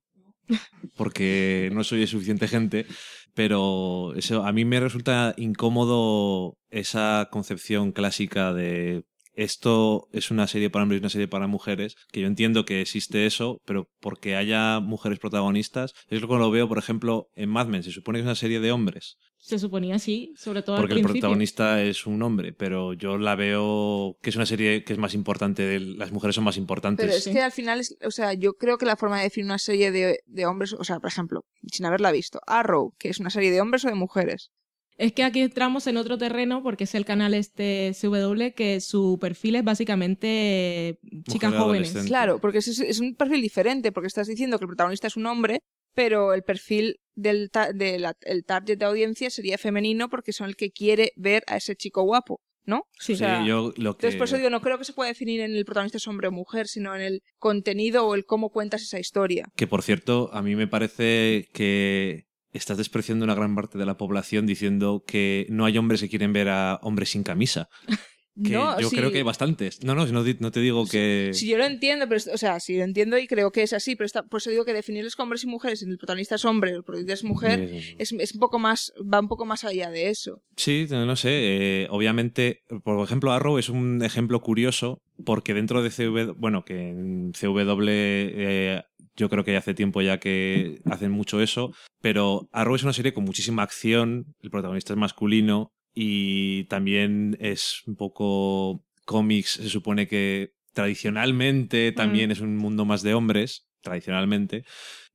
B: porque no soy suficiente gente, pero eso a mí me resulta incómodo esa concepción clásica de esto es una serie para hombres y una serie para mujeres, que yo entiendo que existe eso, pero porque haya mujeres protagonistas, es lo que lo veo, por ejemplo, en Mad Men, se supone que es una serie de hombres,
A: Se suponía así, sobre todo
B: porque
A: al
B: el
A: principio.
B: protagonista es un hombre, pero yo la veo que es una serie que es más importante, de- las mujeres son más importantes.
C: Pero es
A: sí.
C: que al final, es, o sea, yo creo que la forma de definir una serie de, de hombres, o sea, por ejemplo, sin haberla visto, Arrow, que es una serie de hombres o de mujeres.
A: Es que aquí entramos en otro terreno porque es el canal este CW que su perfil es básicamente chicas
B: Mujer
A: jóvenes.
C: Claro, porque es, es un perfil diferente, porque estás diciendo que el protagonista es un hombre, pero el perfil del ta- de la- el target de audiencia sería femenino porque son el que quiere ver a ese chico guapo, ¿no?
A: Sí.
C: o sea,
B: Sí, yo lo que...
C: Entonces, por eso digo, no creo que se pueda definir en el protagonista es hombre o mujer, sino en el contenido o el cómo cuentas esa historia.
B: Que por cierto, a mí me parece que estás despreciando una gran parte de la población diciendo que no hay hombres que quieren ver a hombres sin camisa. Que
C: no,
B: yo
C: sí,
B: creo que hay bastantes. No, no, no, te digo que.
C: Sí, yo lo entiendo, pero, o sea, sí lo entiendo y creo que es así, pero está, por eso digo que definirlos como hombres y mujeres, y el protagonista es hombre, el protagonista es mujer, es, es un poco más, va un poco más allá de eso.
B: Sí, no no sé. eh, obviamente, por ejemplo, Arrow es un ejemplo curioso porque dentro de CW, bueno, que en CW eh, yo creo que hace tiempo ya que hacen mucho eso, pero Arrow es una serie con muchísima acción, el protagonista es masculino y también es un poco cómics, se supone que tradicionalmente también es un mundo más de hombres, tradicionalmente.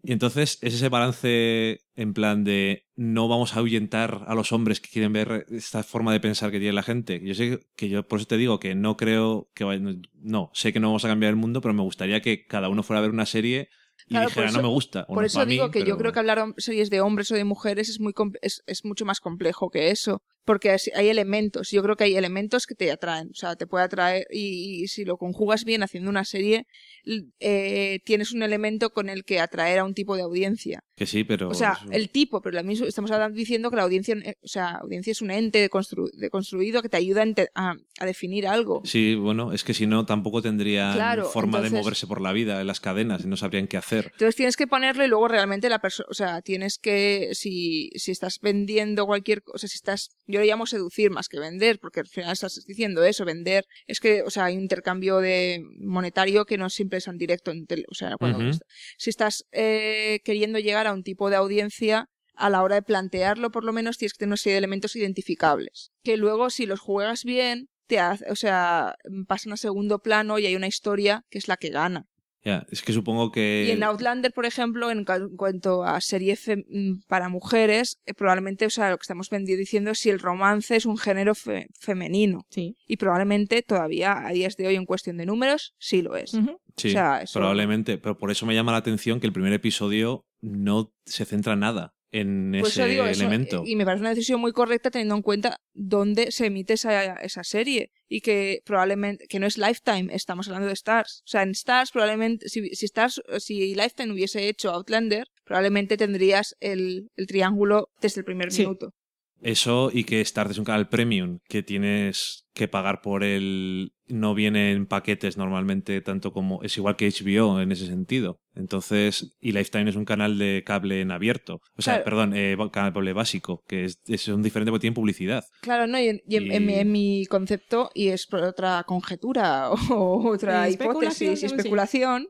B: Y entonces es ese balance en plan de no vamos a ahuyentar a los hombres que quieren ver esta forma de pensar que tiene la gente. Yo sé que yo por eso te digo que no creo que vaya- no, sé que no vamos a cambiar el mundo, pero me gustaría que cada uno fuera a ver una serie y
C: Claro, por
B: dijera
C: eso-
B: no me gusta. o
C: Por
B: no
C: eso
B: para mí",
C: digo que
B: pero-
C: yo creo que hablar series de hombres o de mujeres es, muy es mucho más complejo que eso. Porque hay elementos, yo creo que hay elementos que te atraen, o sea, te puede atraer y, y si lo conjugas bien haciendo una serie, eh, tienes un elemento con el que atraer a un tipo de audiencia.
B: que sí, pero
C: O sea,
B: eso-
C: el tipo, pero la misma, estamos diciendo que la audiencia, eh, o sea, audiencia es un ente constru- deconstruido que te ayuda a, definir algo.
B: Sí, bueno, es que si no tampoco tendrían
C: Claro,
B: forma de moverse por la vida en las cadenas y no sabrían qué hacer.
C: Entonces tienes que ponerlo y luego realmente la persona, o sea, tienes que, si, si estás vendiendo cualquier cosa, si estás, yo lo llamo seducir más que vender, porque al final estás diciendo eso, vender, es que, o sea, hay un intercambio de monetario que no siempre es en directo, en tele- o sea, cuando, si estás eh, queriendo llegar a un tipo de audiencia, a la hora de plantearlo, por lo menos tienes que tener una serie de elementos identificables, que luego si los juegas bien, te hace, o sea, pasan a segundo plano y hay una historia que es la que gana.
B: Ya, es que supongo que
C: Y en Outlander, por ejemplo, en, en cuanto a serie mm, para mujeres, eh, probablemente, o sea, lo que estamos vendiendo diciendo es si el romance es un género fe- femenino.
A: Sí.
C: Y probablemente todavía a días de hoy, en cuestión de números, sí lo es.
B: Sí,
C: O sea, eso-
B: probablemente. Pero por eso me llama la atención que el primer episodio no se centra nada en
C: Por
B: ese
C: eso,
B: elemento.
C: Y me parece una decisión muy correcta teniendo en cuenta dónde se emite esa, esa serie. Y que probablemente, que no es Lifetime, estamos hablando de Stars. O sea, en Stars probablemente, si, si Stars, si Lifetime hubiese hecho Outlander, probablemente tendrías el, el triángulo desde el primer
A: Sí.
C: minuto.
B: Eso y que Stars es un canal premium que tienes que pagar por él. No viene en paquetes normalmente, tanto como. Es igual que HBO en ese sentido. Entonces, y Lifetime es un canal de cable en abierto. O sea,
C: Claro.
B: perdón, eh, cable básico, que es, es un diferente porque tiene publicidad.
C: Claro, no, y, en, y en- en mi,
B: Y-
C: en mi concepto, y es por otra conjetura o otra
A: especulación,
C: hipótesis y
A: sí.
C: especulación,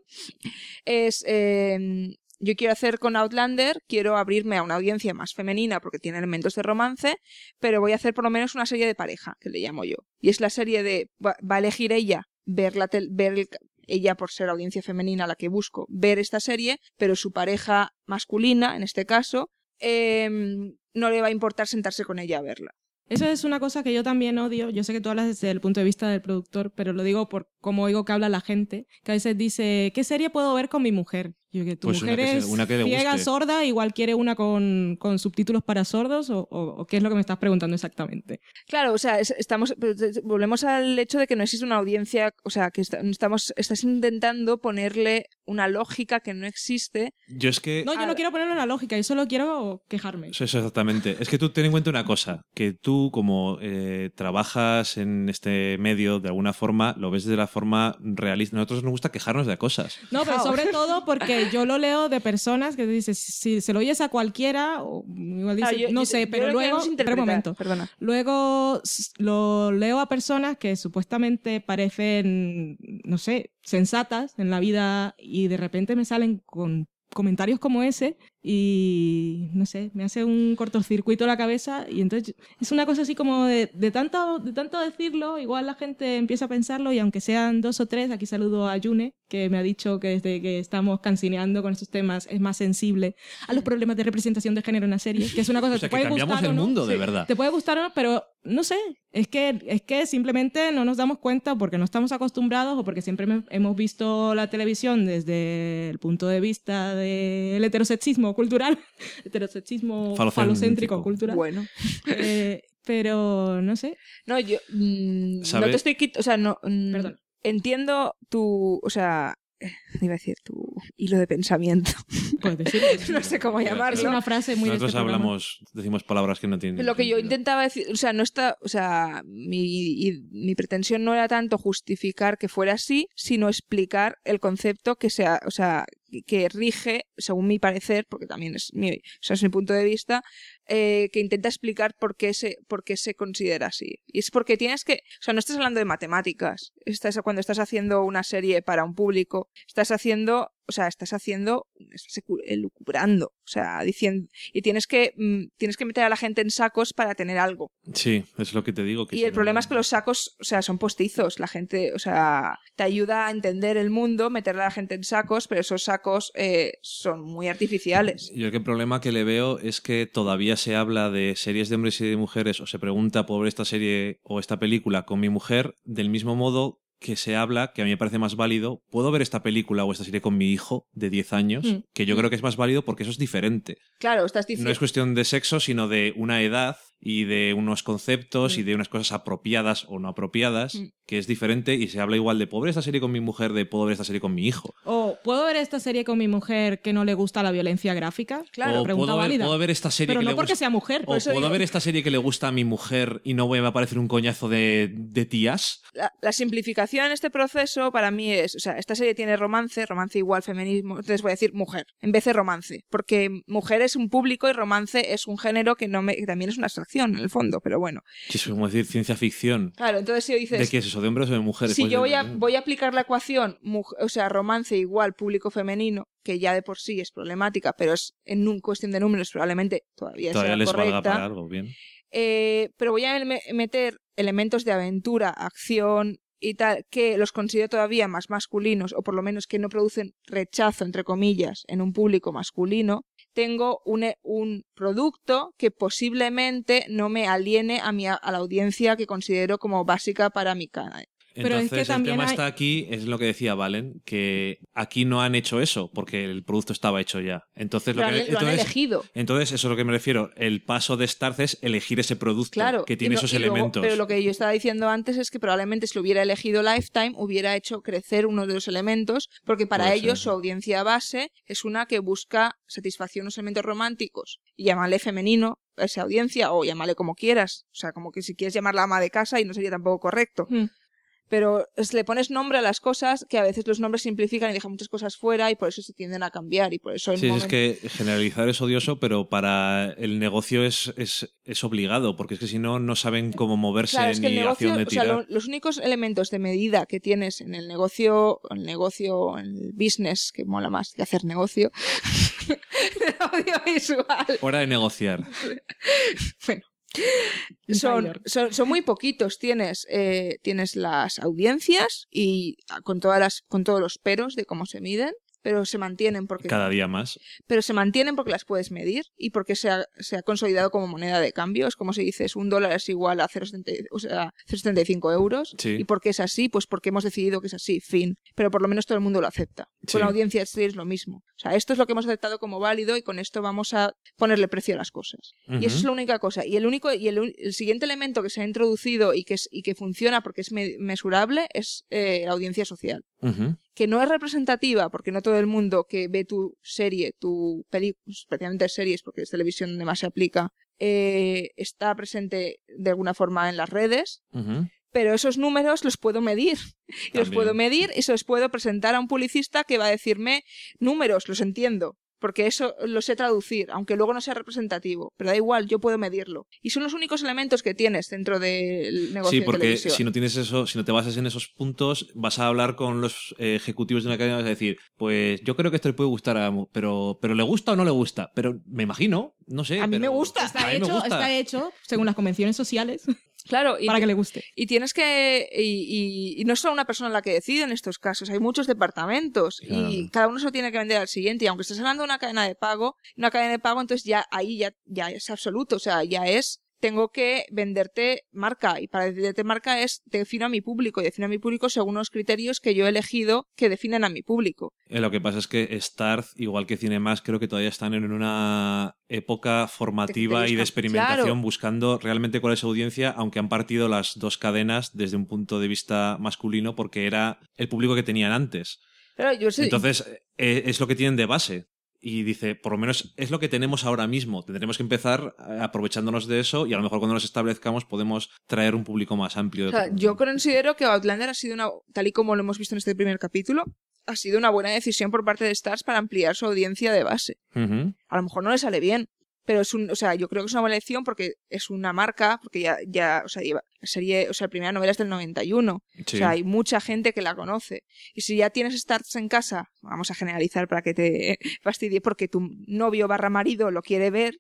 C: es eh, yo quiero hacer con Outlander, quiero abrirme a una audiencia más femenina porque tiene elementos de romance, pero voy a hacer por lo menos una serie de pareja, que le llamo yo. Y es la serie de, va, a elegir ella, ver, la tel- ver el- ella por ser audiencia femenina la que busco, ver esta serie, pero su pareja masculina, en este caso, em, no le va a importar sentarse con ella a verla.
A: Eso es una cosa que yo también odio. Yo sé que tú hablas desde el punto de vista del productor, pero lo digo por cómo oigo que habla la gente, que a veces dice, ¿qué serie puedo ver con mi mujer? Yo que tu
B: Pues una
A: mujer
B: que
A: es
B: una que
A: ciega,
B: guste.
A: sorda, igual quiere una con, con subtítulos para sordos, o, o- o qué es lo que me estás preguntando exactamente.
C: Claro, o sea, es- estamos, te- volvemos al hecho de que no existe una audiencia, o sea, que está- estamos, estás intentando ponerle una lógica que no existe.
B: Yo es que.
A: No, yo
C: Ah,
A: no quiero ponerlo en la lógica, yo solo quiero quejarme.
B: Eso, eso exactamente. Es que tú ten en cuenta una cosa, que tú como eh, trabajas en este medio de alguna forma, lo ves de la forma realista. A nosotros nos gusta quejarnos de cosas.
A: No, pero sobre todo porque que yo lo leo de personas que dices, si se lo oyes a cualquiera, o igual
C: Ah, yo-
A: no
C: yo-
A: sé,
C: yo
A: pero luego, un
C: interpretar,
A: momento.
C: Perdona.
A: Luego lo leo a personas que supuestamente parecen, no sé, sensatas en la vida y de repente me salen con comentarios como ese y no sé, me hace un cortocircuito la cabeza y entonces es una cosa así como de, de tanto, de tanto decirlo, igual la gente empieza a pensarlo y aunque sean dos o tres, aquí saludo a Yune, que me ha dicho que desde que estamos cancineando con estos temas es más sensible a los problemas de representación de género en la serie, que es una cosa
B: O sea,
A: que
B: que
A: puede
B: cambiamos
A: gustar
B: el
A: o no.
B: mundo, de
A: Sí.
B: verdad.
A: Te puede gustar o no, pero no sé, es que, es que simplemente no nos damos cuenta porque no estamos acostumbrados o porque siempre hemos visto la televisión desde el punto de vista del heterosexismo cultural, heterosexismo
B: Falocéntrico.
A: cultural.
C: Bueno.
A: Eh, pero no sé,
C: No, yo mm, no te estoy quitando, o sea, no, mm,
A: Perdón.
C: entiendo tu, o sea, eh, iba a decir tu hilo de pensamiento.
A: decir.
C: no sé cómo llamarlo.
A: Es una frase muy de
B: Nosotros
A: este programa.
B: hablamos, decimos palabras que no tienen.
C: Lo que yo intentaba decir, o sea, no está, o sea, mi, y mi pretensión no era tanto justificar que fuera así, sino explicar el concepto que sea, o sea, que rige, según mi parecer, porque también es mi, o sea, es mi punto de vista, eh, que intenta explicar por qué se, por qué se considera así. Y es porque tienes que, o sea, no estás hablando de matemáticas. Estás, cuando estás haciendo una serie para un público, estás haciendo, o sea, estás haciendo, estás elucubrando, o sea, diciendo, y tienes que, mm, tienes que meter a la gente en sacos para tener algo.
B: Sí, es lo que te digo. Que
C: Y el
B: no-
C: problema es que los sacos, o sea, son postizos. La gente, o sea, te ayuda a entender el mundo, meter a la gente en sacos, pero esos sacos eh, son muy artificiales.
B: Yo el problema que le veo es que todavía se habla de series de hombres y de mujeres o se pregunta por esta serie o esta película con mi mujer del mismo modo que se habla, que a mí me parece más válido, puedo ver esta película o esta serie con mi hijo de 10 años,
A: Mm.
B: que yo creo que es más válido porque eso es diferente.
C: Claro, estás
B: No
C: diciendo...
B: es cuestión de sexo, sino de una edad y de unos conceptos y
C: Mm.
B: de unas cosas apropiadas o no apropiadas,
C: Mm.
B: que es diferente y se habla igual de puedo ver esta serie con mi mujer, de puedo ver esta serie con mi hijo.
A: O puedo ver esta serie con mi mujer que no le gusta la violencia gráfica.
C: Claro,
B: o
A: pregunta
B: puedo ver,
A: válida.
B: puedo ver esta serie
A: pero
B: que
A: no
B: le
A: porque sea mujer.
B: O
C: Por eso
B: puedo
C: digo-
B: ver esta serie que le gusta a mi mujer y no voy a parecer un coñazo de, de tías.
C: La, la simplificación en este proceso para mí es, o sea, esta serie tiene romance, romance igual feminismo, entonces voy a decir mujer, en vez de romance, porque mujer es un público y romance es un género que no me, que también es una abstracción en el fondo, pero bueno.
B: Que es como decir ciencia ficción.
C: Claro, entonces si dices,
B: ¿De qué es eso? ¿De hombres o de mujeres?
C: si
B: Pues
C: yo voy a, voy a aplicar la ecuación, o sea, romance igual público femenino, que ya de por sí es problemática, pero es en un cuestión de números probablemente todavía,
B: Todavía les
C: correcta.
B: valga para algo, bien.
C: Eh, pero voy a me- meter elementos de aventura, acción y tal, que los considero todavía más masculinos, o por lo menos que no producen rechazo, entre comillas, en un público masculino, tengo un, e- un producto que posiblemente no me aliene a, mi, a la audiencia que considero como básica para mi canal.
A: Pero es
B: Entonces el tema
A: hay-
B: está aquí, es lo que decía Valen, que aquí no han hecho eso porque el producto estaba hecho ya. Entonces, lo que,
C: han- lo han
B: entonces,
C: elegido.
B: entonces, eso es lo que me refiero. El paso de Starz es elegir ese producto
C: Claro,
B: que
C: y
B: tiene esos
C: y luego-
B: elementos.
C: pero lo que yo estaba diciendo antes es que probablemente si lo hubiera elegido Lifetime hubiera hecho crecer uno de los elementos, porque para
B: Puede
C: ellos
B: ser.
C: su audiencia base es una que busca satisfacción unos elementos románticos y llámale femenino a esa audiencia o llámale como quieras, o sea, como que si quieres llamarla ama de casa y no sería tampoco correcto.
A: Mm.
C: Pero le pones nombre a las cosas que a veces los nombres simplifican y dejan muchas cosas fuera y por eso se tienden a cambiar y por eso
B: Sí, es que generalizar es odioso, pero para el negocio es, es, es obligado, porque es que si no, no saben cómo moverse
C: Claro, es que el
B: ni hacia
C: negocio, o sea,
B: tirar.
C: lo- los únicos elementos de medida que tienes en el negocio, el negocio, en el business, que mola más que hacer negocio, el audiovisual,
B: Hora de negociar.
C: bueno, son, son, son muy poquitos. Tienes, eh, tienes las audiencias y ah, con todas las, con todos los peros de cómo se miden. Pero se mantienen porque
B: Cada día más.
C: pero se mantienen porque las puedes medir y porque se ha, se ha consolidado como moneda de cambio. Es como si dices un dólar es igual a 0,70 o sea, 0,75 euros.
B: Sí.
C: ¿Y por qué es así? Pues porque hemos decidido que es así, fin. Pero por lo menos todo el mundo lo acepta.
B: Sí.
C: Con la audiencia es lo mismo. O sea, esto es lo que hemos aceptado como válido y con esto vamos a ponerle precio a las cosas. Y eso es la única cosa. Y el único y el, el siguiente elemento que se ha introducido y que, es, y que funciona porque es me- mesurable es eh, la audiencia social
B: Ujú.
C: Que no es representativa, porque no todo el mundo que ve tu serie, tu película, especialmente series, porque es televisión donde más se aplica, eh, está presente de alguna forma en las redes, pero esos números los puedo medir. Y los puedo medir y se los puedo presentar a un publicista que va a decirme números, los entiendo. Porque eso lo sé traducir, aunque luego no sea representativo. Pero da igual, yo puedo medirlo. Y son los únicos elementos que tienes dentro del negocio
B: Sí,
C: de
B: porque
C: televisión.
B: si no tienes eso, si no te basas en esos puntos, vas a hablar con los eh, ejecutivos de una cadena y vas a decir, pues yo creo que esto le puede gustar a, pero, pero le gusta o no le gusta, pero me imagino, no sé.
C: A mí
B: pero-
C: me gusta.
A: Está
B: me
A: hecho,
B: gusta.
A: está hecho según las convenciones sociales
C: Claro, y,
A: para que le guste.
C: y tienes que. Y, y- y no es solo una persona la que decide en estos casos, hay muchos departamentos
B: Claro.
C: y cada uno se lo tiene que vender al siguiente. Y aunque estés hablando de una cadena de pago, una cadena de pago, entonces ya ahí ya, ya es absoluto. O sea, ya es. Tengo que venderte marca y para venderte marca es defino a mi público y defino a mi público según unos criterios que yo he elegido que definen a mi público.
B: Eh, lo que pasa es que Starz, igual que Cinemas, creo que todavía están en una época formativa y de experimentación
C: claro.
B: buscando realmente cuál es su audiencia, aunque han partido las dos cadenas desde un punto de vista masculino porque era el público que tenían antes.
C: Claro, yo sé-
B: Entonces, eh, es lo que tienen de base. Y dice, por lo menos es lo que tenemos ahora mismo. Tendremos que empezar eh, aprovechándonos de eso y a lo mejor cuando nos establezcamos podemos traer un público más amplio. de
C: O sea,
B: otro-
C: yo considero que Outlander ha sido una, tal y como lo hemos visto en este primer capítulo, ha sido una buena decisión por parte de Stars para ampliar su audiencia de base. A lo mejor no le sale bien, pero es un, o sea, yo creo que es una buena elección porque es una marca, porque ya, ya, o sea, lleva, serie, o sea, la primera novela es del 91.
B: Sí.
C: O sea, hay mucha gente que la conoce. Y si ya tienes Stars en casa, vamos a generalizar para que te fastidie, porque tu novio barra marido lo quiere ver,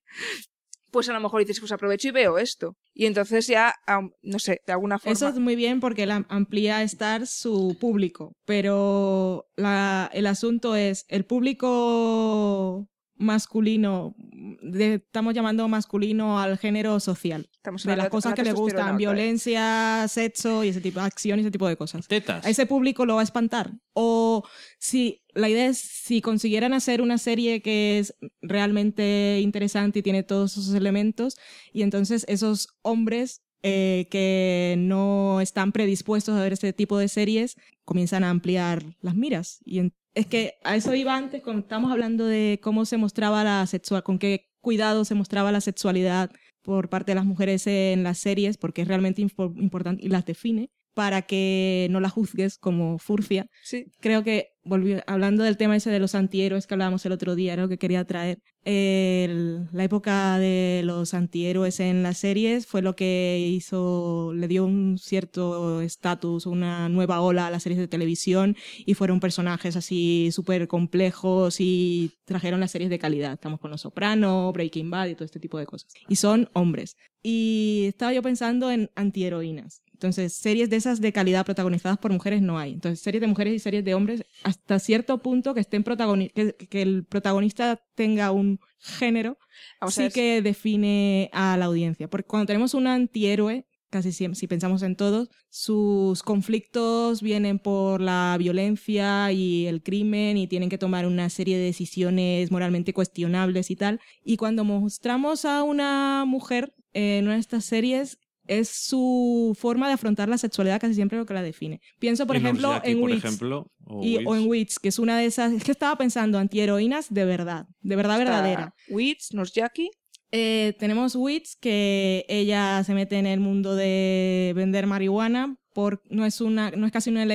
C: pues a lo mejor dices, pues aprovecho y veo esto. Y entonces ya, no sé, de alguna forma...
A: Eso es muy bien porque la amplía estar su público, pero la- el asunto es el público masculino, de- estamos llamando masculino al género social,
C: Estamos
A: de las
C: hablando
A: cosas
C: de
A: que le gustan, violencia, sexo y ese tipo de acción y ese tipo de cosas.
B: Tetas.
A: A ese público lo va a espantar. O si la idea es si consiguieran hacer una serie que es realmente interesante y tiene todos esos elementos, y entonces esos hombres eh, que no están predispuestos a ver este tipo de series comienzan a ampliar las miras. Y en- es que a eso iba antes, cuando estamos hablando de cómo se mostraba la sexual, con qué cuidado se mostraba la sexualidad por parte de las mujeres en las series, porque es realmente impo- importante y las define, para que no la juzgues como furcia.
C: Sí.
A: Creo que, volvi- hablando del tema ese de los antihéroes que hablábamos el otro día, era que quería traer. La época de los antihéroes en las series fue lo que hizo, le dio un cierto estatus, una nueva ola a las series de televisión y fueron personajes así súper complejos y trajeron las series de calidad. Estamos con Los Soprano, Breaking Bad y todo este tipo de cosas. Y son hombres. Y estaba yo pensando en antiheroínas. Entonces, series de esas de calidad protagonizadas por mujeres no hay. Entonces, series de mujeres y series de hombres, hasta cierto punto que estén protagoni que, que el protagonista tenga un género,
C: Vamos a
A: sí que define a la audiencia. Porque cuando tenemos un antihéroe, casi siempre, si pensamos en todos, sus conflictos vienen por la violencia y el crimen y tienen que tomar una serie de decisiones moralmente cuestionables y tal. Y cuando mostramos a una mujer en una de estas series, es su forma de afrontar la sexualidad casi siempre lo que la define. Pienso, por
B: En
A: ejemplo, en
B: por
A: Weeds.
B: ejemplo, o
A: y- o en. Wits, que es una de esas. Es que estaba pensando antiheroínas de verdad, de verdad verdadera.
C: Wits, Nurse Jackie.
A: Eh, tenemos Wits, que ella se mete en el mundo de vender marihuana, por, no, es una, no es casi una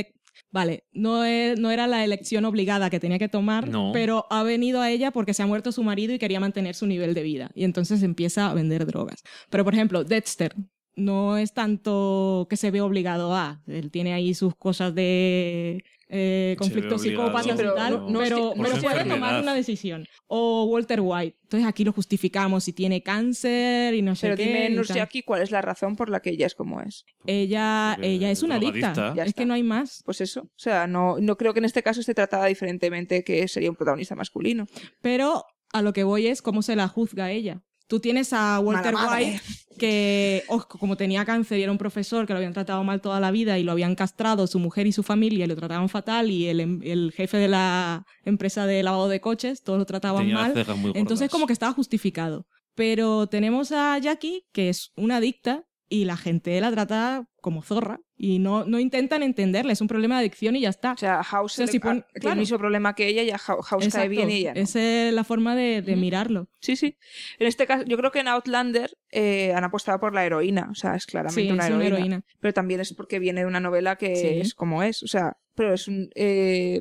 A: Vale, no, es- no era la elección obligada que tenía que tomar,
B: No.
A: pero ha venido a ella porque se ha muerto su marido y quería mantener su nivel de vida. Y entonces empieza a vender drogas. Pero, por ejemplo, Dexter no es tanto que se ve obligado a. Él tiene ahí sus cosas de eh, conflictos psicópatas
C: pero
A: y tal,
C: no- no
A: pero, pero puede tomar una decisión. O Walter White. Entonces aquí lo justificamos si tiene cáncer y no sé
C: Pero
A: qué.
C: dime, Nurse
A: tal.
C: Jackie, ¿cuál es la razón por la que ella es como es?
A: Ella,
B: Porque
A: ella es una adicta. Es
C: está.
A: que no hay más.
C: Pues eso. O sea, no, no creo que en este caso esté tratada diferentemente que sería un protagonista masculino.
A: Pero a lo que voy es cómo se la juzga ella. Tú tienes a Walter. White, que oh, como tenía cáncer y era un profesor que lo habían tratado mal toda la vida y lo habían castrado su mujer y su familia y lo trataban fatal y el, em- el jefe de la empresa de lavado de coches, todos lo trataban
B: Tenía
A: mal. Entonces como que estaba justificado. Pero tenemos a Jackie, que es una adicta, y la gente la trata como zorra y no, no intentan entenderle, es un problema de adicción y ya está.
C: O sea, House
A: O sea,
C: le-
A: si pon-
C: tiene
A: claro.
C: el mismo problema que ella y House cae
A: Exacto.
C: bien y ella no.
A: Esa es la forma de, mirarlo.
C: Sí, sí. En este caso, yo creo que en Outlander eh, han apostado por la heroína. O sea, es claramente
A: Sí,
C: una,
A: es una
C: heroína. Pero también es porque viene de una novela que
A: Sí.
C: es como es. O sea, pero es un. eh,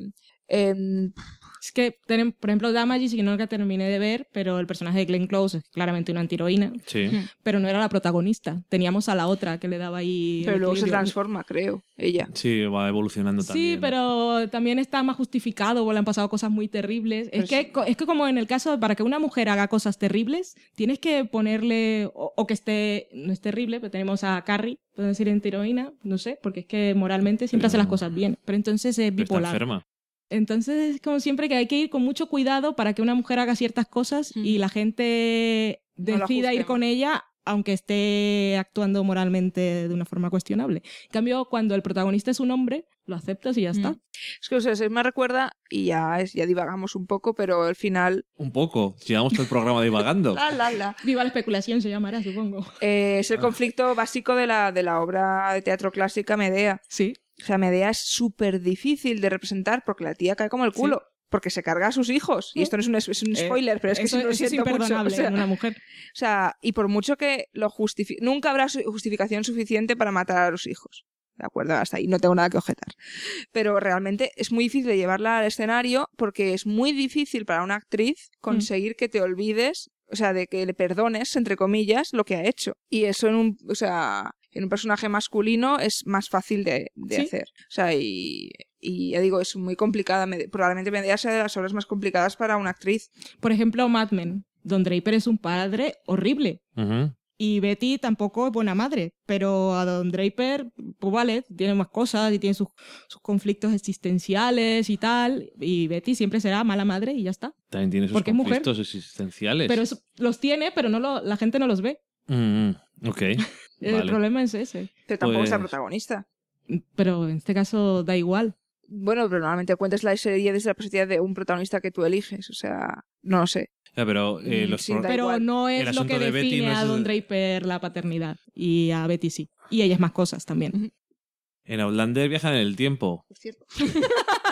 A: Es que, tenem- por ejemplo, Damages, y que no la terminé de ver, pero el personaje de Glenn Close es claramente una antiheroína,
B: Sí.
A: Pero no era la protagonista. Teníamos a la otra que le daba ahí.
C: pero luego se transforma, creo, ella.
B: Sí, va evolucionando también.
A: Sí, pero también está más justificado, o le han pasado cosas muy terribles. Es que, co- es que como en el caso, para que una mujer haga cosas terribles, tienes que ponerle, o, o que esté, no es terrible, pero tenemos a Carrie, puedo decir heroína, no sé, porque es que moralmente siempre hace las cosas bien, pero entonces es
B: Pero está
A: bipolar.
B: enferma.
A: Entonces es como siempre que hay que ir con mucho cuidado para que una mujer haga ciertas cosas
C: Mm.
A: y la gente
C: No
A: decida ir con ella aunque esté actuando moralmente de una forma cuestionable. En cambio, cuando el protagonista es un hombre, lo aceptas y ya está.
C: Mm. Es que, o sea, se me recuerda, y ya, es, ya divagamos un poco, pero al final.
B: Un poco. Llevamos todo el programa divagando.
C: La, la, la.
A: Viva la especulación se llamará, supongo.
C: Eh,
B: Ah.
C: es el conflicto básico de la, de la obra de teatro clásica Medea.
A: Sí.
C: O sea, Medea es súper difícil de representar porque la tía cae como el culo. Porque se carga a sus hijos. Y esto no es un, es un
A: Eh,
C: spoiler, pero es que
A: eso,
C: lo
A: eso es
C: mucho.
A: imperdonable
C: O sea,
A: en una mujer.
C: o sea, y por mucho que lo justifique, nunca habrá justificación suficiente para matar a los hijos. ¿De acuerdo? Hasta ahí no tengo nada que objetar. Pero realmente es muy difícil de llevarla al escenario porque es muy difícil para una actriz conseguir que te olvides, o sea, de que le perdones, entre comillas, lo que ha hecho. Y eso en un, o sea, en un personaje masculino es más fácil de, de
A: Sí.
C: hacer. O sea, y, y ya digo, es muy complicada. Probablemente Medea sea de las obras más complicadas para una actriz.
A: Por ejemplo, Mad Men. Don Draper es un padre horrible. Y Betty tampoco es buena madre, pero a Don Draper, pues vale, tiene más cosas y tiene sus, sus conflictos existenciales y tal. Y Betty siempre será mala madre y ya está.
B: También tiene sus
A: Porque es mujer.
B: conflictos existenciales.
A: Pero los tiene, pero no lo- la gente no los ve.
B: Mm, mm, ok.
A: El
B: Vale.
A: problema es ese.
C: Pero tampoco es la
B: Pues-
C: protagonista.
A: Pero en este caso da igual.
C: Bueno, pero normalmente cuentas la serie desde la perspectiva de un protagonista que tú eliges. O sea, no lo sé.
B: Ya, pero eh,
C: Mm,
B: los
C: sí,
A: Pero no es lo que
B: de Betty
A: define
B: no es
A: a Don Draper la paternidad. Y a Betty sí. Y ella es más cosas también.
B: en Outlander viajan en el tiempo.
C: Es cierto.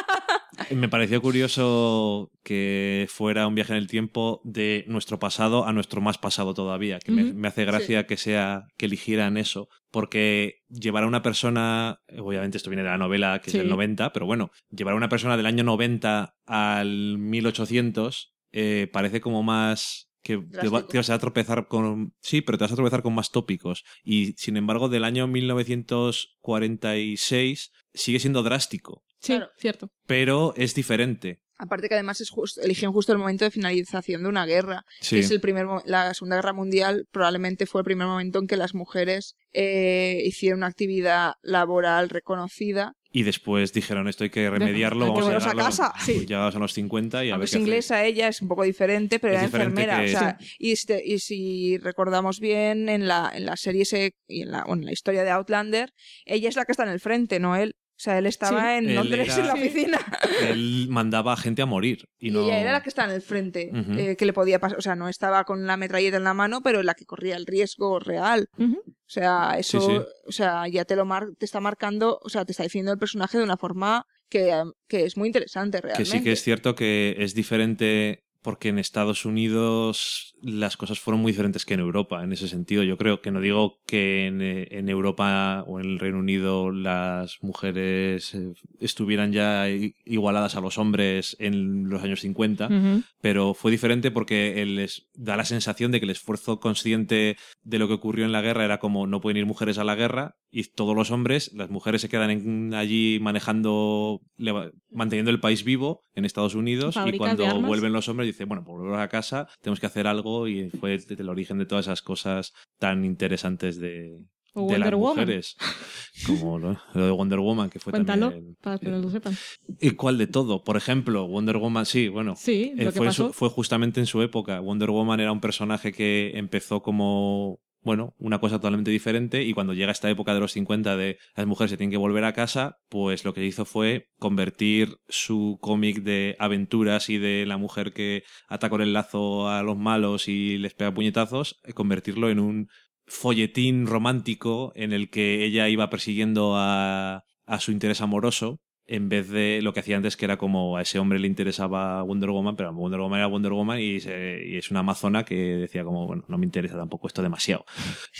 B: Me pareció curioso que fuera un viaje en el tiempo de nuestro pasado a nuestro más pasado todavía, que me, hace gracia que sea que eligieran eso, porque llevar a una persona, obviamente esto viene de la novela que
A: Sí.
B: es del 90, pero bueno, llevar a una persona del año 90 al 1800 eh, parece como más que te, va- te vas a tropezar con sí, pero te vas a tropezar con más tópicos y sin embargo del año 1946 sigue siendo drástico,
A: Sí,
C: Claro.
A: cierto.
B: pero es diferente.
C: Aparte que además es justo, eligieron justo el momento de finalización de una guerra.
B: Sí.
C: que Es el primer, la Segunda Guerra Mundial probablemente fue el primer momento en que las mujeres eh, hicieron una actividad laboral reconocida.
B: Y después dijeron esto hay que remediarlo,
A: hay que
B: vamos a
C: casa.
B: Pues Llegados a los 50 y a
C: Aunque
B: ver
C: es
B: qué
C: inglesa ella, es un poco diferente, pero
B: Es
C: era enfermera.
B: que-
C: O sea, y, este- y si recordamos bien, en la, en la serie se- y en la, bueno, en la historia de Outlander, ella es la que está en el frente, no él. O sea, él estaba
A: Sí.
C: en Londres
B: era-
C: en la oficina.
B: Él mandaba a gente a morir. Y,
C: Y,
B: no...
C: ella era la que estaba en el frente, eh, que le podía pasar. O sea, no estaba con la metralleta en la mano, pero la que corría el riesgo real. O sea, eso,
B: Sí, sí.
C: o sea, ya te lo mar te está marcando, o sea, te está diciendo el personaje de una forma que, que es muy interesante
B: Que
C: realmente.
B: sí que es cierto que es diferente porque en Estados Unidos las cosas fueron muy diferentes que en Europa, en ese sentido. Yo creo que no digo que en, en Europa o en el Reino Unido las mujeres eh, estuvieran ya igualadas a los hombres en los años 50,
A: Ujú.
B: pero fue diferente porque les da la sensación de que el esfuerzo consciente de lo que ocurrió en la guerra era como no pueden ir mujeres a la guerra y todos los hombres, las mujeres se quedan en- allí manejando, leva- manteniendo el país vivo en Estados Unidos y cuando vuelven los hombres dicen, bueno, por volver a casa tenemos que hacer algo y fue el, origen de todas esas cosas tan interesantes de,
A: O
B: de las
A: Woman.
B: mujeres. Como ¿no? lo de Wonder Woman, que fue
A: Cuéntalo,
B: también...
A: para que no lo sepan.
B: ¿Y cuál de todo? Por ejemplo, Wonder Woman, sí, bueno.
A: Sí,
B: Eh,
A: lo que
B: fue, en su-
A: pasó.
B: fue justamente en su época. Wonder Woman era un personaje que empezó como, bueno, una cosa totalmente diferente y cuando llega esta época de los 50 de las mujeres se tienen que volver a casa, pues lo que hizo fue convertir su cómic de aventuras y de la mujer que ata con el lazo a los malos y les pega puñetazos, eh, convertirlo en un folletín romántico en el que ella iba persiguiendo a, a su interés amoroso en vez de lo que hacía antes, que era como a ese hombre le interesaba Wonder Woman, pero Wonder Woman era Wonder Woman y, se- y es una amazona que decía como, bueno, no me interesa tampoco esto demasiado.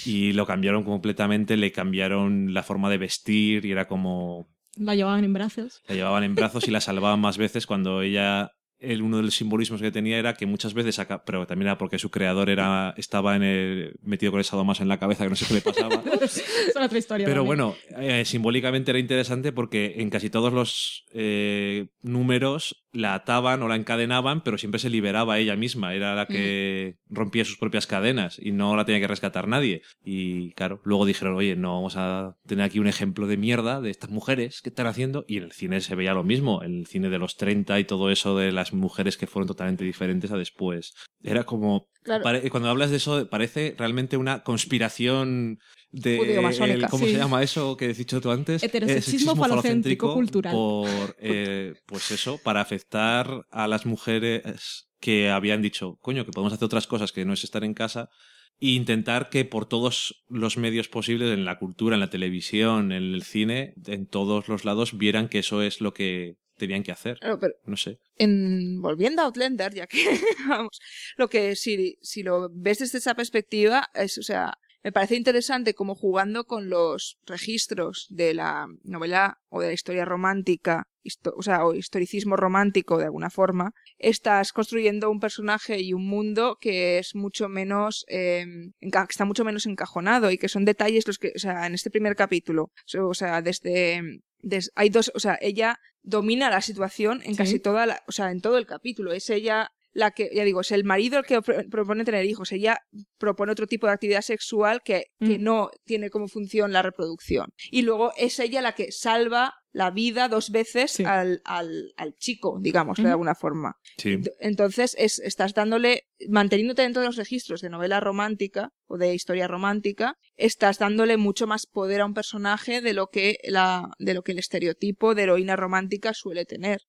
B: Y lo cambiaron completamente, le cambiaron la forma de vestir y era como,
A: La llevaban en brazos.
B: la llevaban en brazos y la salvaban más veces cuando ella el, uno de los simbolismos que tenía era que muchas veces acá, pero también era porque su creador era estaba en el, metido con el sadomaso en la cabeza que no sé qué le pasaba
A: es otra historia.
B: pero
A: también.
B: bueno eh, simbólicamente era interesante porque en casi todos los eh, números la ataban o la encadenaban pero siempre se liberaba ella misma. Era la que rompía sus propias cadenas y no la tenía que rescatar nadie. Y claro luego dijeron oye no vamos a tener aquí un ejemplo de mierda de estas mujeres que están haciendo y en el cine se veía lo mismo. En el cine de los 30 y todo eso de las mujeres que fueron totalmente diferentes a después era como
C: Claro.
B: pare- cuando hablas de eso parece realmente una conspiración de el- ¿cómo
A: Sí.
B: se llama eso que he dicho tú antes?
A: Heterosexismo falocéntrico cultural.
B: por eh, pues eso para afectar a las mujeres que habían dicho coño que podemos hacer otras cosas que no es estar en casa e intentar que por todos los medios posibles en la cultura en la televisión en el cine en todos los lados vieran que eso es lo que tenían que hacer
C: Claro, pero
B: no sé.
C: en, volviendo a Outlander, ya que vamos, lo que si, si lo ves desde esa perspectiva, es, o sea, me parece interesante como jugando con los registros de la novela o de la historia romántica, histo- o sea, o historicismo romántico de alguna forma, estás construyendo un personaje y un mundo que es mucho menos, eh, enca- que está mucho menos encajonado y que son detalles los que, o sea, en este primer capítulo, o sea, desde, des- hay dos, o sea, ella domina la situación en
A: Sí.
C: casi toda la, o sea, en todo el capítulo. Es ella la que, ya digo, es el marido el que pro- propone tener hijos. Ella propone otro tipo de actividad sexual que, que
A: Mm.
C: no tiene como función la reproducción. Y luego es ella la que salva la vida dos veces
A: Sí.
C: al, al, al chico, digamos, de alguna forma.
B: sí
C: Ent- Entonces, es, estás dándole, manteniéndote dentro de los registros de novela romántica o de historia romántica, estás dándole mucho más poder a un personaje de lo que la, de lo que el estereotipo de heroína romántica suele tener.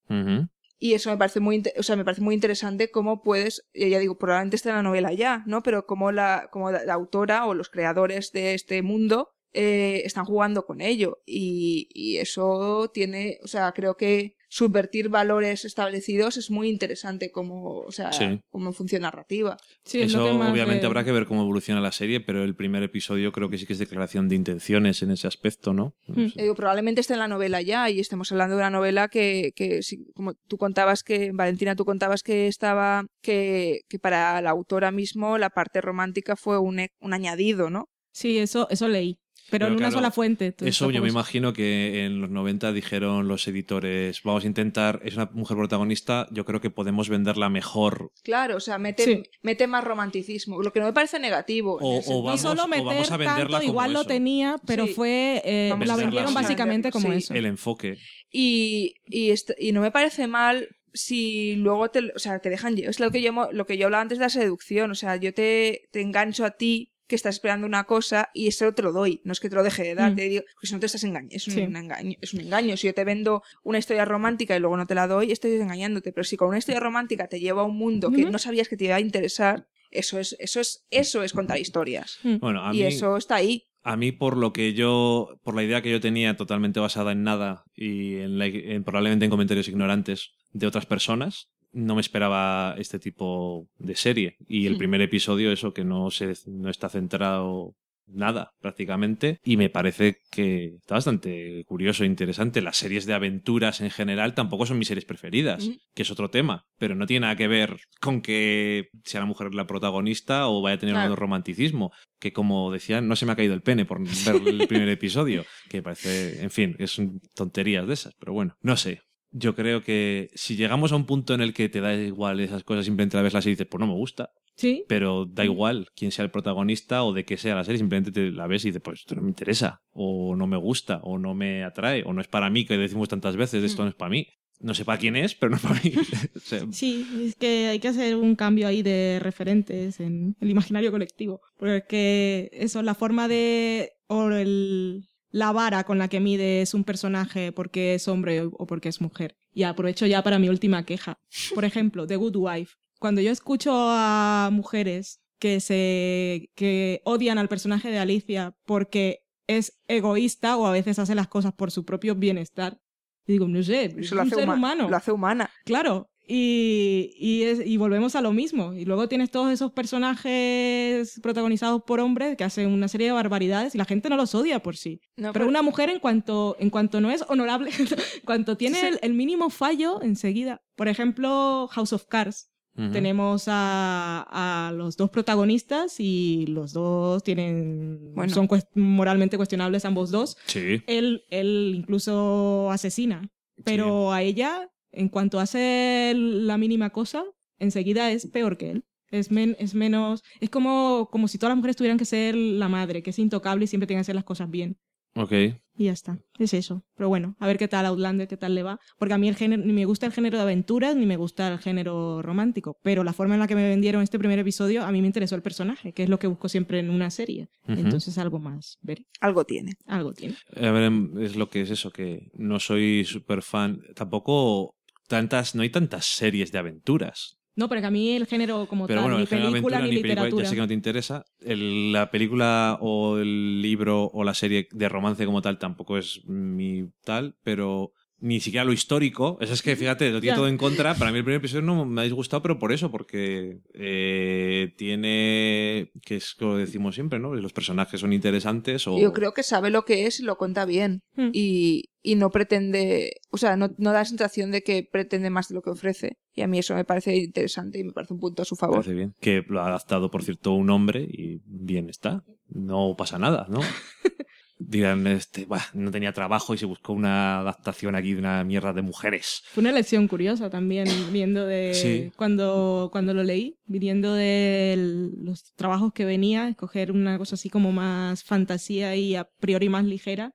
C: Y eso me parece muy, o sea, me parece muy interesante cómo puedes, eh, ya digo, probablemente esté en la novela ya, ¿no? Pero cómo la, como la autora o los creadores de este mundo eh, están jugando con ello. Y, y eso tiene, o sea, creo que subvertir valores establecidos es muy interesante como, o sea,
B: Sí.
C: como función narrativa.
A: Sí, es
B: Eso obviamente
A: me-
B: habrá que ver cómo evoluciona la serie, pero el primer episodio creo que sí que es declaración de intenciones en ese aspecto, ¿no? No
A: Hmm.
B: sé.
C: Eh, digo, probablemente esté en la novela ya y estemos hablando de una novela que, que sí, como tú contabas que, Valentina, tú contabas que estaba, que, que para la autora mismo la parte romántica fue un, e- un añadido, ¿no?
A: Sí, eso, eso leí. Pero,
B: Pero
A: en una
B: claro,
A: sola fuente.
B: Eso yo me imagino que en los 90 dijeron los editores, vamos a intentar, es una mujer protagonista, yo creo que podemos venderla mejor.
C: Claro, o sea, mete,
A: Sí.
C: mete más romanticismo, lo que no me parece negativo.
B: O- o
A: Y
B: vamos-
A: solo
B: o
A: meter
B: vamos a venderla
A: tanto,
B: como
A: igual lo tenía, pero
C: Sí.
A: fue eh, la
B: a
A: vendieron básicamente como
C: Sí.
A: eso.
B: El enfoque.
C: Y, y, no me parece mal si luego te, o sea, te dejan, es lo que yo, lo que yo hablaba antes de la seducción, o sea, yo te, te engancho a ti que estás esperando una cosa y eso te lo doy, no es que te lo deje de dar,
A: Mm.
C: te digo, porque si no te estás engañando, es un,
A: Sí.
C: engaño, es un engaño, si yo te vendo una historia romántica y luego no te la doy, estoy engañándote, pero si con una historia romántica te lleva a un mundo que no sabías que te iba a interesar, eso es, eso es, eso es contar historias.
A: Mm.
B: Bueno, a
C: y
B: mí,
C: eso está ahí.
B: a mí por lo que yo, por la idea que yo tenía totalmente basada en nada y en, la- en probablemente en comentarios ignorantes de otras personas, no me esperaba este tipo de serie. Y el
C: Hmm.
B: primer episodio, eso que no se, no está centrado nada prácticamente y me parece que está bastante curioso e interesante las series de aventuras en general tampoco son mis series preferidas
C: Ujú.
B: que es otro tema pero no tiene nada que ver con que sea la mujer la protagonista o vaya a tener
C: Claro.
B: un romanticismo que como decían no se me ha caído el pene por ver el primer episodio que parece en fin es un- tonterías de esas pero bueno no sé yo creo que si llegamos a un punto en el que te da igual esas cosas simplemente la ves la serie y dices pues no me gusta
A: Sí,
B: pero da igual quién sea el protagonista o de qué sea la serie, simplemente te la ves y dices, pues esto no me interesa, o no me gusta, o no me atrae, o no es para mí, que decimos tantas veces,
C: Mm.
B: esto no es para mí. No sé para quién es, pero no es para mí. O sea,
A: sí, es que hay que hacer un cambio ahí de referentes en el imaginario colectivo. Porque eso, la forma de. o el, la vara con la que mides un personaje porque es hombre o porque es mujer. Y aprovecho ya para mi última queja. Por ejemplo, The Good Wife. Cuando yo escucho a mujeres que se que odian al personaje de Alicia porque es egoísta o a veces hace las cosas por su propio bienestar. Y digo, no sé, es un ser
C: huma-
A: humano.
C: lo hace humana.
A: Claro. Y, y, es- y volvemos a lo mismo. Y luego tienes todos esos personajes protagonizados por hombres que hacen una serie de barbaridades y la gente no los odia por sí.
C: No,
A: Pero una mujer en cuanto, en cuanto no es honorable, en cuanto tiene
C: Sí,
A: el, el mínimo fallo, enseguida. Por ejemplo, House of Cards. Tenemos a, a los dos protagonistas y los dos tienen
C: Bueno.
A: son moralmente cuestionables ambos dos.
B: Sí.
A: Él, él incluso asesina, pero a ella, en cuanto hace la mínima cosa, enseguida es peor que él. Es, men- es menos. Es como, como si todas las mujeres tuvieran que ser la madre, que es intocable y siempre tiene que hacer las cosas bien.
B: Ok.
A: Y ya está. Es eso. Pero bueno, a ver qué tal Outlander, qué tal le va. Porque a mí el género, ni me gusta el género de aventuras, ni me gusta el género romántico. Pero la forma en la que me vendieron este primer episodio, a mí me interesó el personaje, que es lo que busco siempre en una serie. Entonces algo más. Veré.
C: Algo tiene.
A: Algo tiene.
B: A ver, em, es lo que es eso, que no soy súper fan. Tampoco tantas, no hay tantas series de aventuras.
A: No, pero que a mí el género como
B: Pero
A: tal,
B: bueno,
A: ni
B: el
A: película
B: aventura
A: ni
B: ni película,
A: literatura.
B: ya sé que no te interesa. El- la película o el libro o la serie de romance como tal tampoco es mi tal, pero ni siquiera lo histórico. Eso es que, fíjate, lo tiene todo en contra. Para mí el primer episodio no me ha disgustado, pero por eso, porque eh, tiene, que es lo que decimos siempre, ¿no? Los personajes son interesantes o...
C: Yo creo que sabe lo que es y lo cuenta bien.
A: Hmm.
C: Y, y no pretende, o sea, no, no da la sensación de que pretende más de lo que ofrece. Y a mí eso me parece interesante y me parece un punto a su
B: Me
C: favor.
B: parece bien. Que lo ha adaptado, por cierto, un hombre y bien está. No pasa nada, ¿no? Dirán, este, "Buah, no tenía trabajo y se buscó una adaptación aquí de una mierda de mujeres.
A: Fue una lección curiosa también, viendo de
B: Sí.
A: cuando, cuando lo leí, viniendo de los trabajos que venía, escoger una cosa así como más fantasía y a priori más ligera.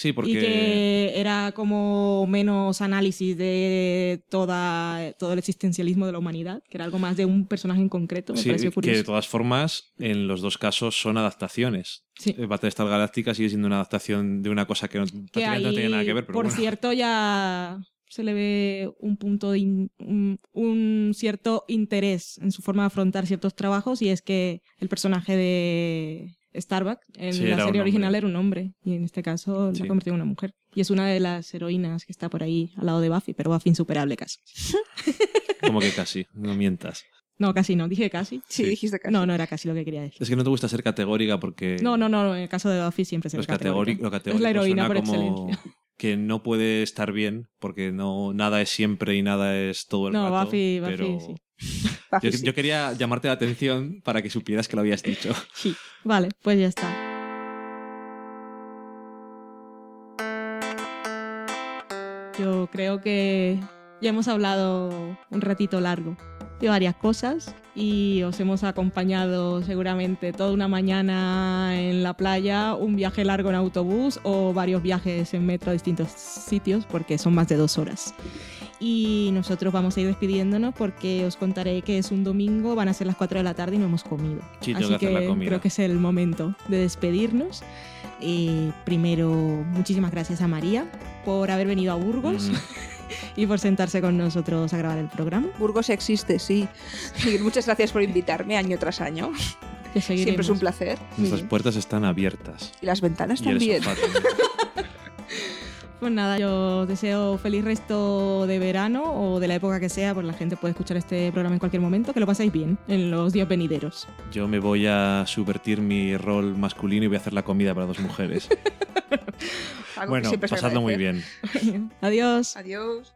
B: Sí, porque...
A: Y que era como menos análisis de toda, todo el existencialismo de la humanidad, que era algo más de un personaje en concreto. Me
B: Sí,
A: pareció
B: que
A: curioso.
B: de todas formas, en los dos casos son adaptaciones.
A: Sí.
B: Eh, Battlestar Galáctica sigue siendo una adaptación de una cosa que no,
A: que
B: prácticamente no tiene nada que ver, pero
A: por
B: bueno.
A: cierto, ya se le ve un punto de in- un, un cierto interés en su forma de afrontar ciertos trabajos y es que el personaje de Starbuck en
B: Sí,
A: la serie original era un hombre y en este caso
B: Sí.
A: la ha convertido en una mujer y es una de las heroínas que está por ahí al lado de Buffy, pero Buffy insuperable casi.
B: Como que casi, no mientas.
A: No, casi no, dije casi.
C: Sí,
B: Sí.
C: dijiste que
A: No, no era casi lo que quería decir.
B: Es que no te gusta ser categórica porque...
A: No, no, no, en el caso de Buffy siempre se
B: los
A: ve categórico.
B: categórico, lo
A: Es la heroína
B: suena
A: por
B: como
A: excelencia.
B: que no puede estar bien porque no nada es siempre y nada es todo el
A: No,
B: rato.
A: Buffy, Buffy,
B: pero
A: sí.
B: Yo, yo quería llamarte la atención para que supieras que lo habías dicho.
A: Sí. Vale, pues ya está. Yo creo que ya hemos hablado un ratito largo de varias cosas y os hemos acompañado seguramente toda una mañana en la playa, un viaje largo en autobús o varios viajes en metro a distintos sitios porque son más de dos horas. Y nosotros vamos a ir despidiéndonos porque os contaré que es un domingo, van a ser las 4 de la tarde y no hemos comido.
B: Sí,
A: Así
B: que hacer la comida.
A: creo que es el momento de despedirnos. Eh, primero, muchísimas gracias a María por haber venido a Burgos
B: Mm.
A: y por sentarse con nosotros a grabar el programa.
C: Burgos existe, sí. Y muchas gracias por invitarme año tras año.
A: Que.
C: Siempre es un placer.
B: Nuestras
A: bien.
B: puertas están abiertas.
C: Y las ventanas
B: Y el
C: también.
A: Pues nada, yo os deseo feliz resto de verano o de la época que sea, porque la gente puede escuchar este programa en cualquier momento, que lo pasáis bien en los días venideros.
B: Yo me voy a subvertir mi rol masculino y voy a hacer la comida para dos mujeres. Bueno, pasadlo muy bien.
A: Adiós.
C: Adiós.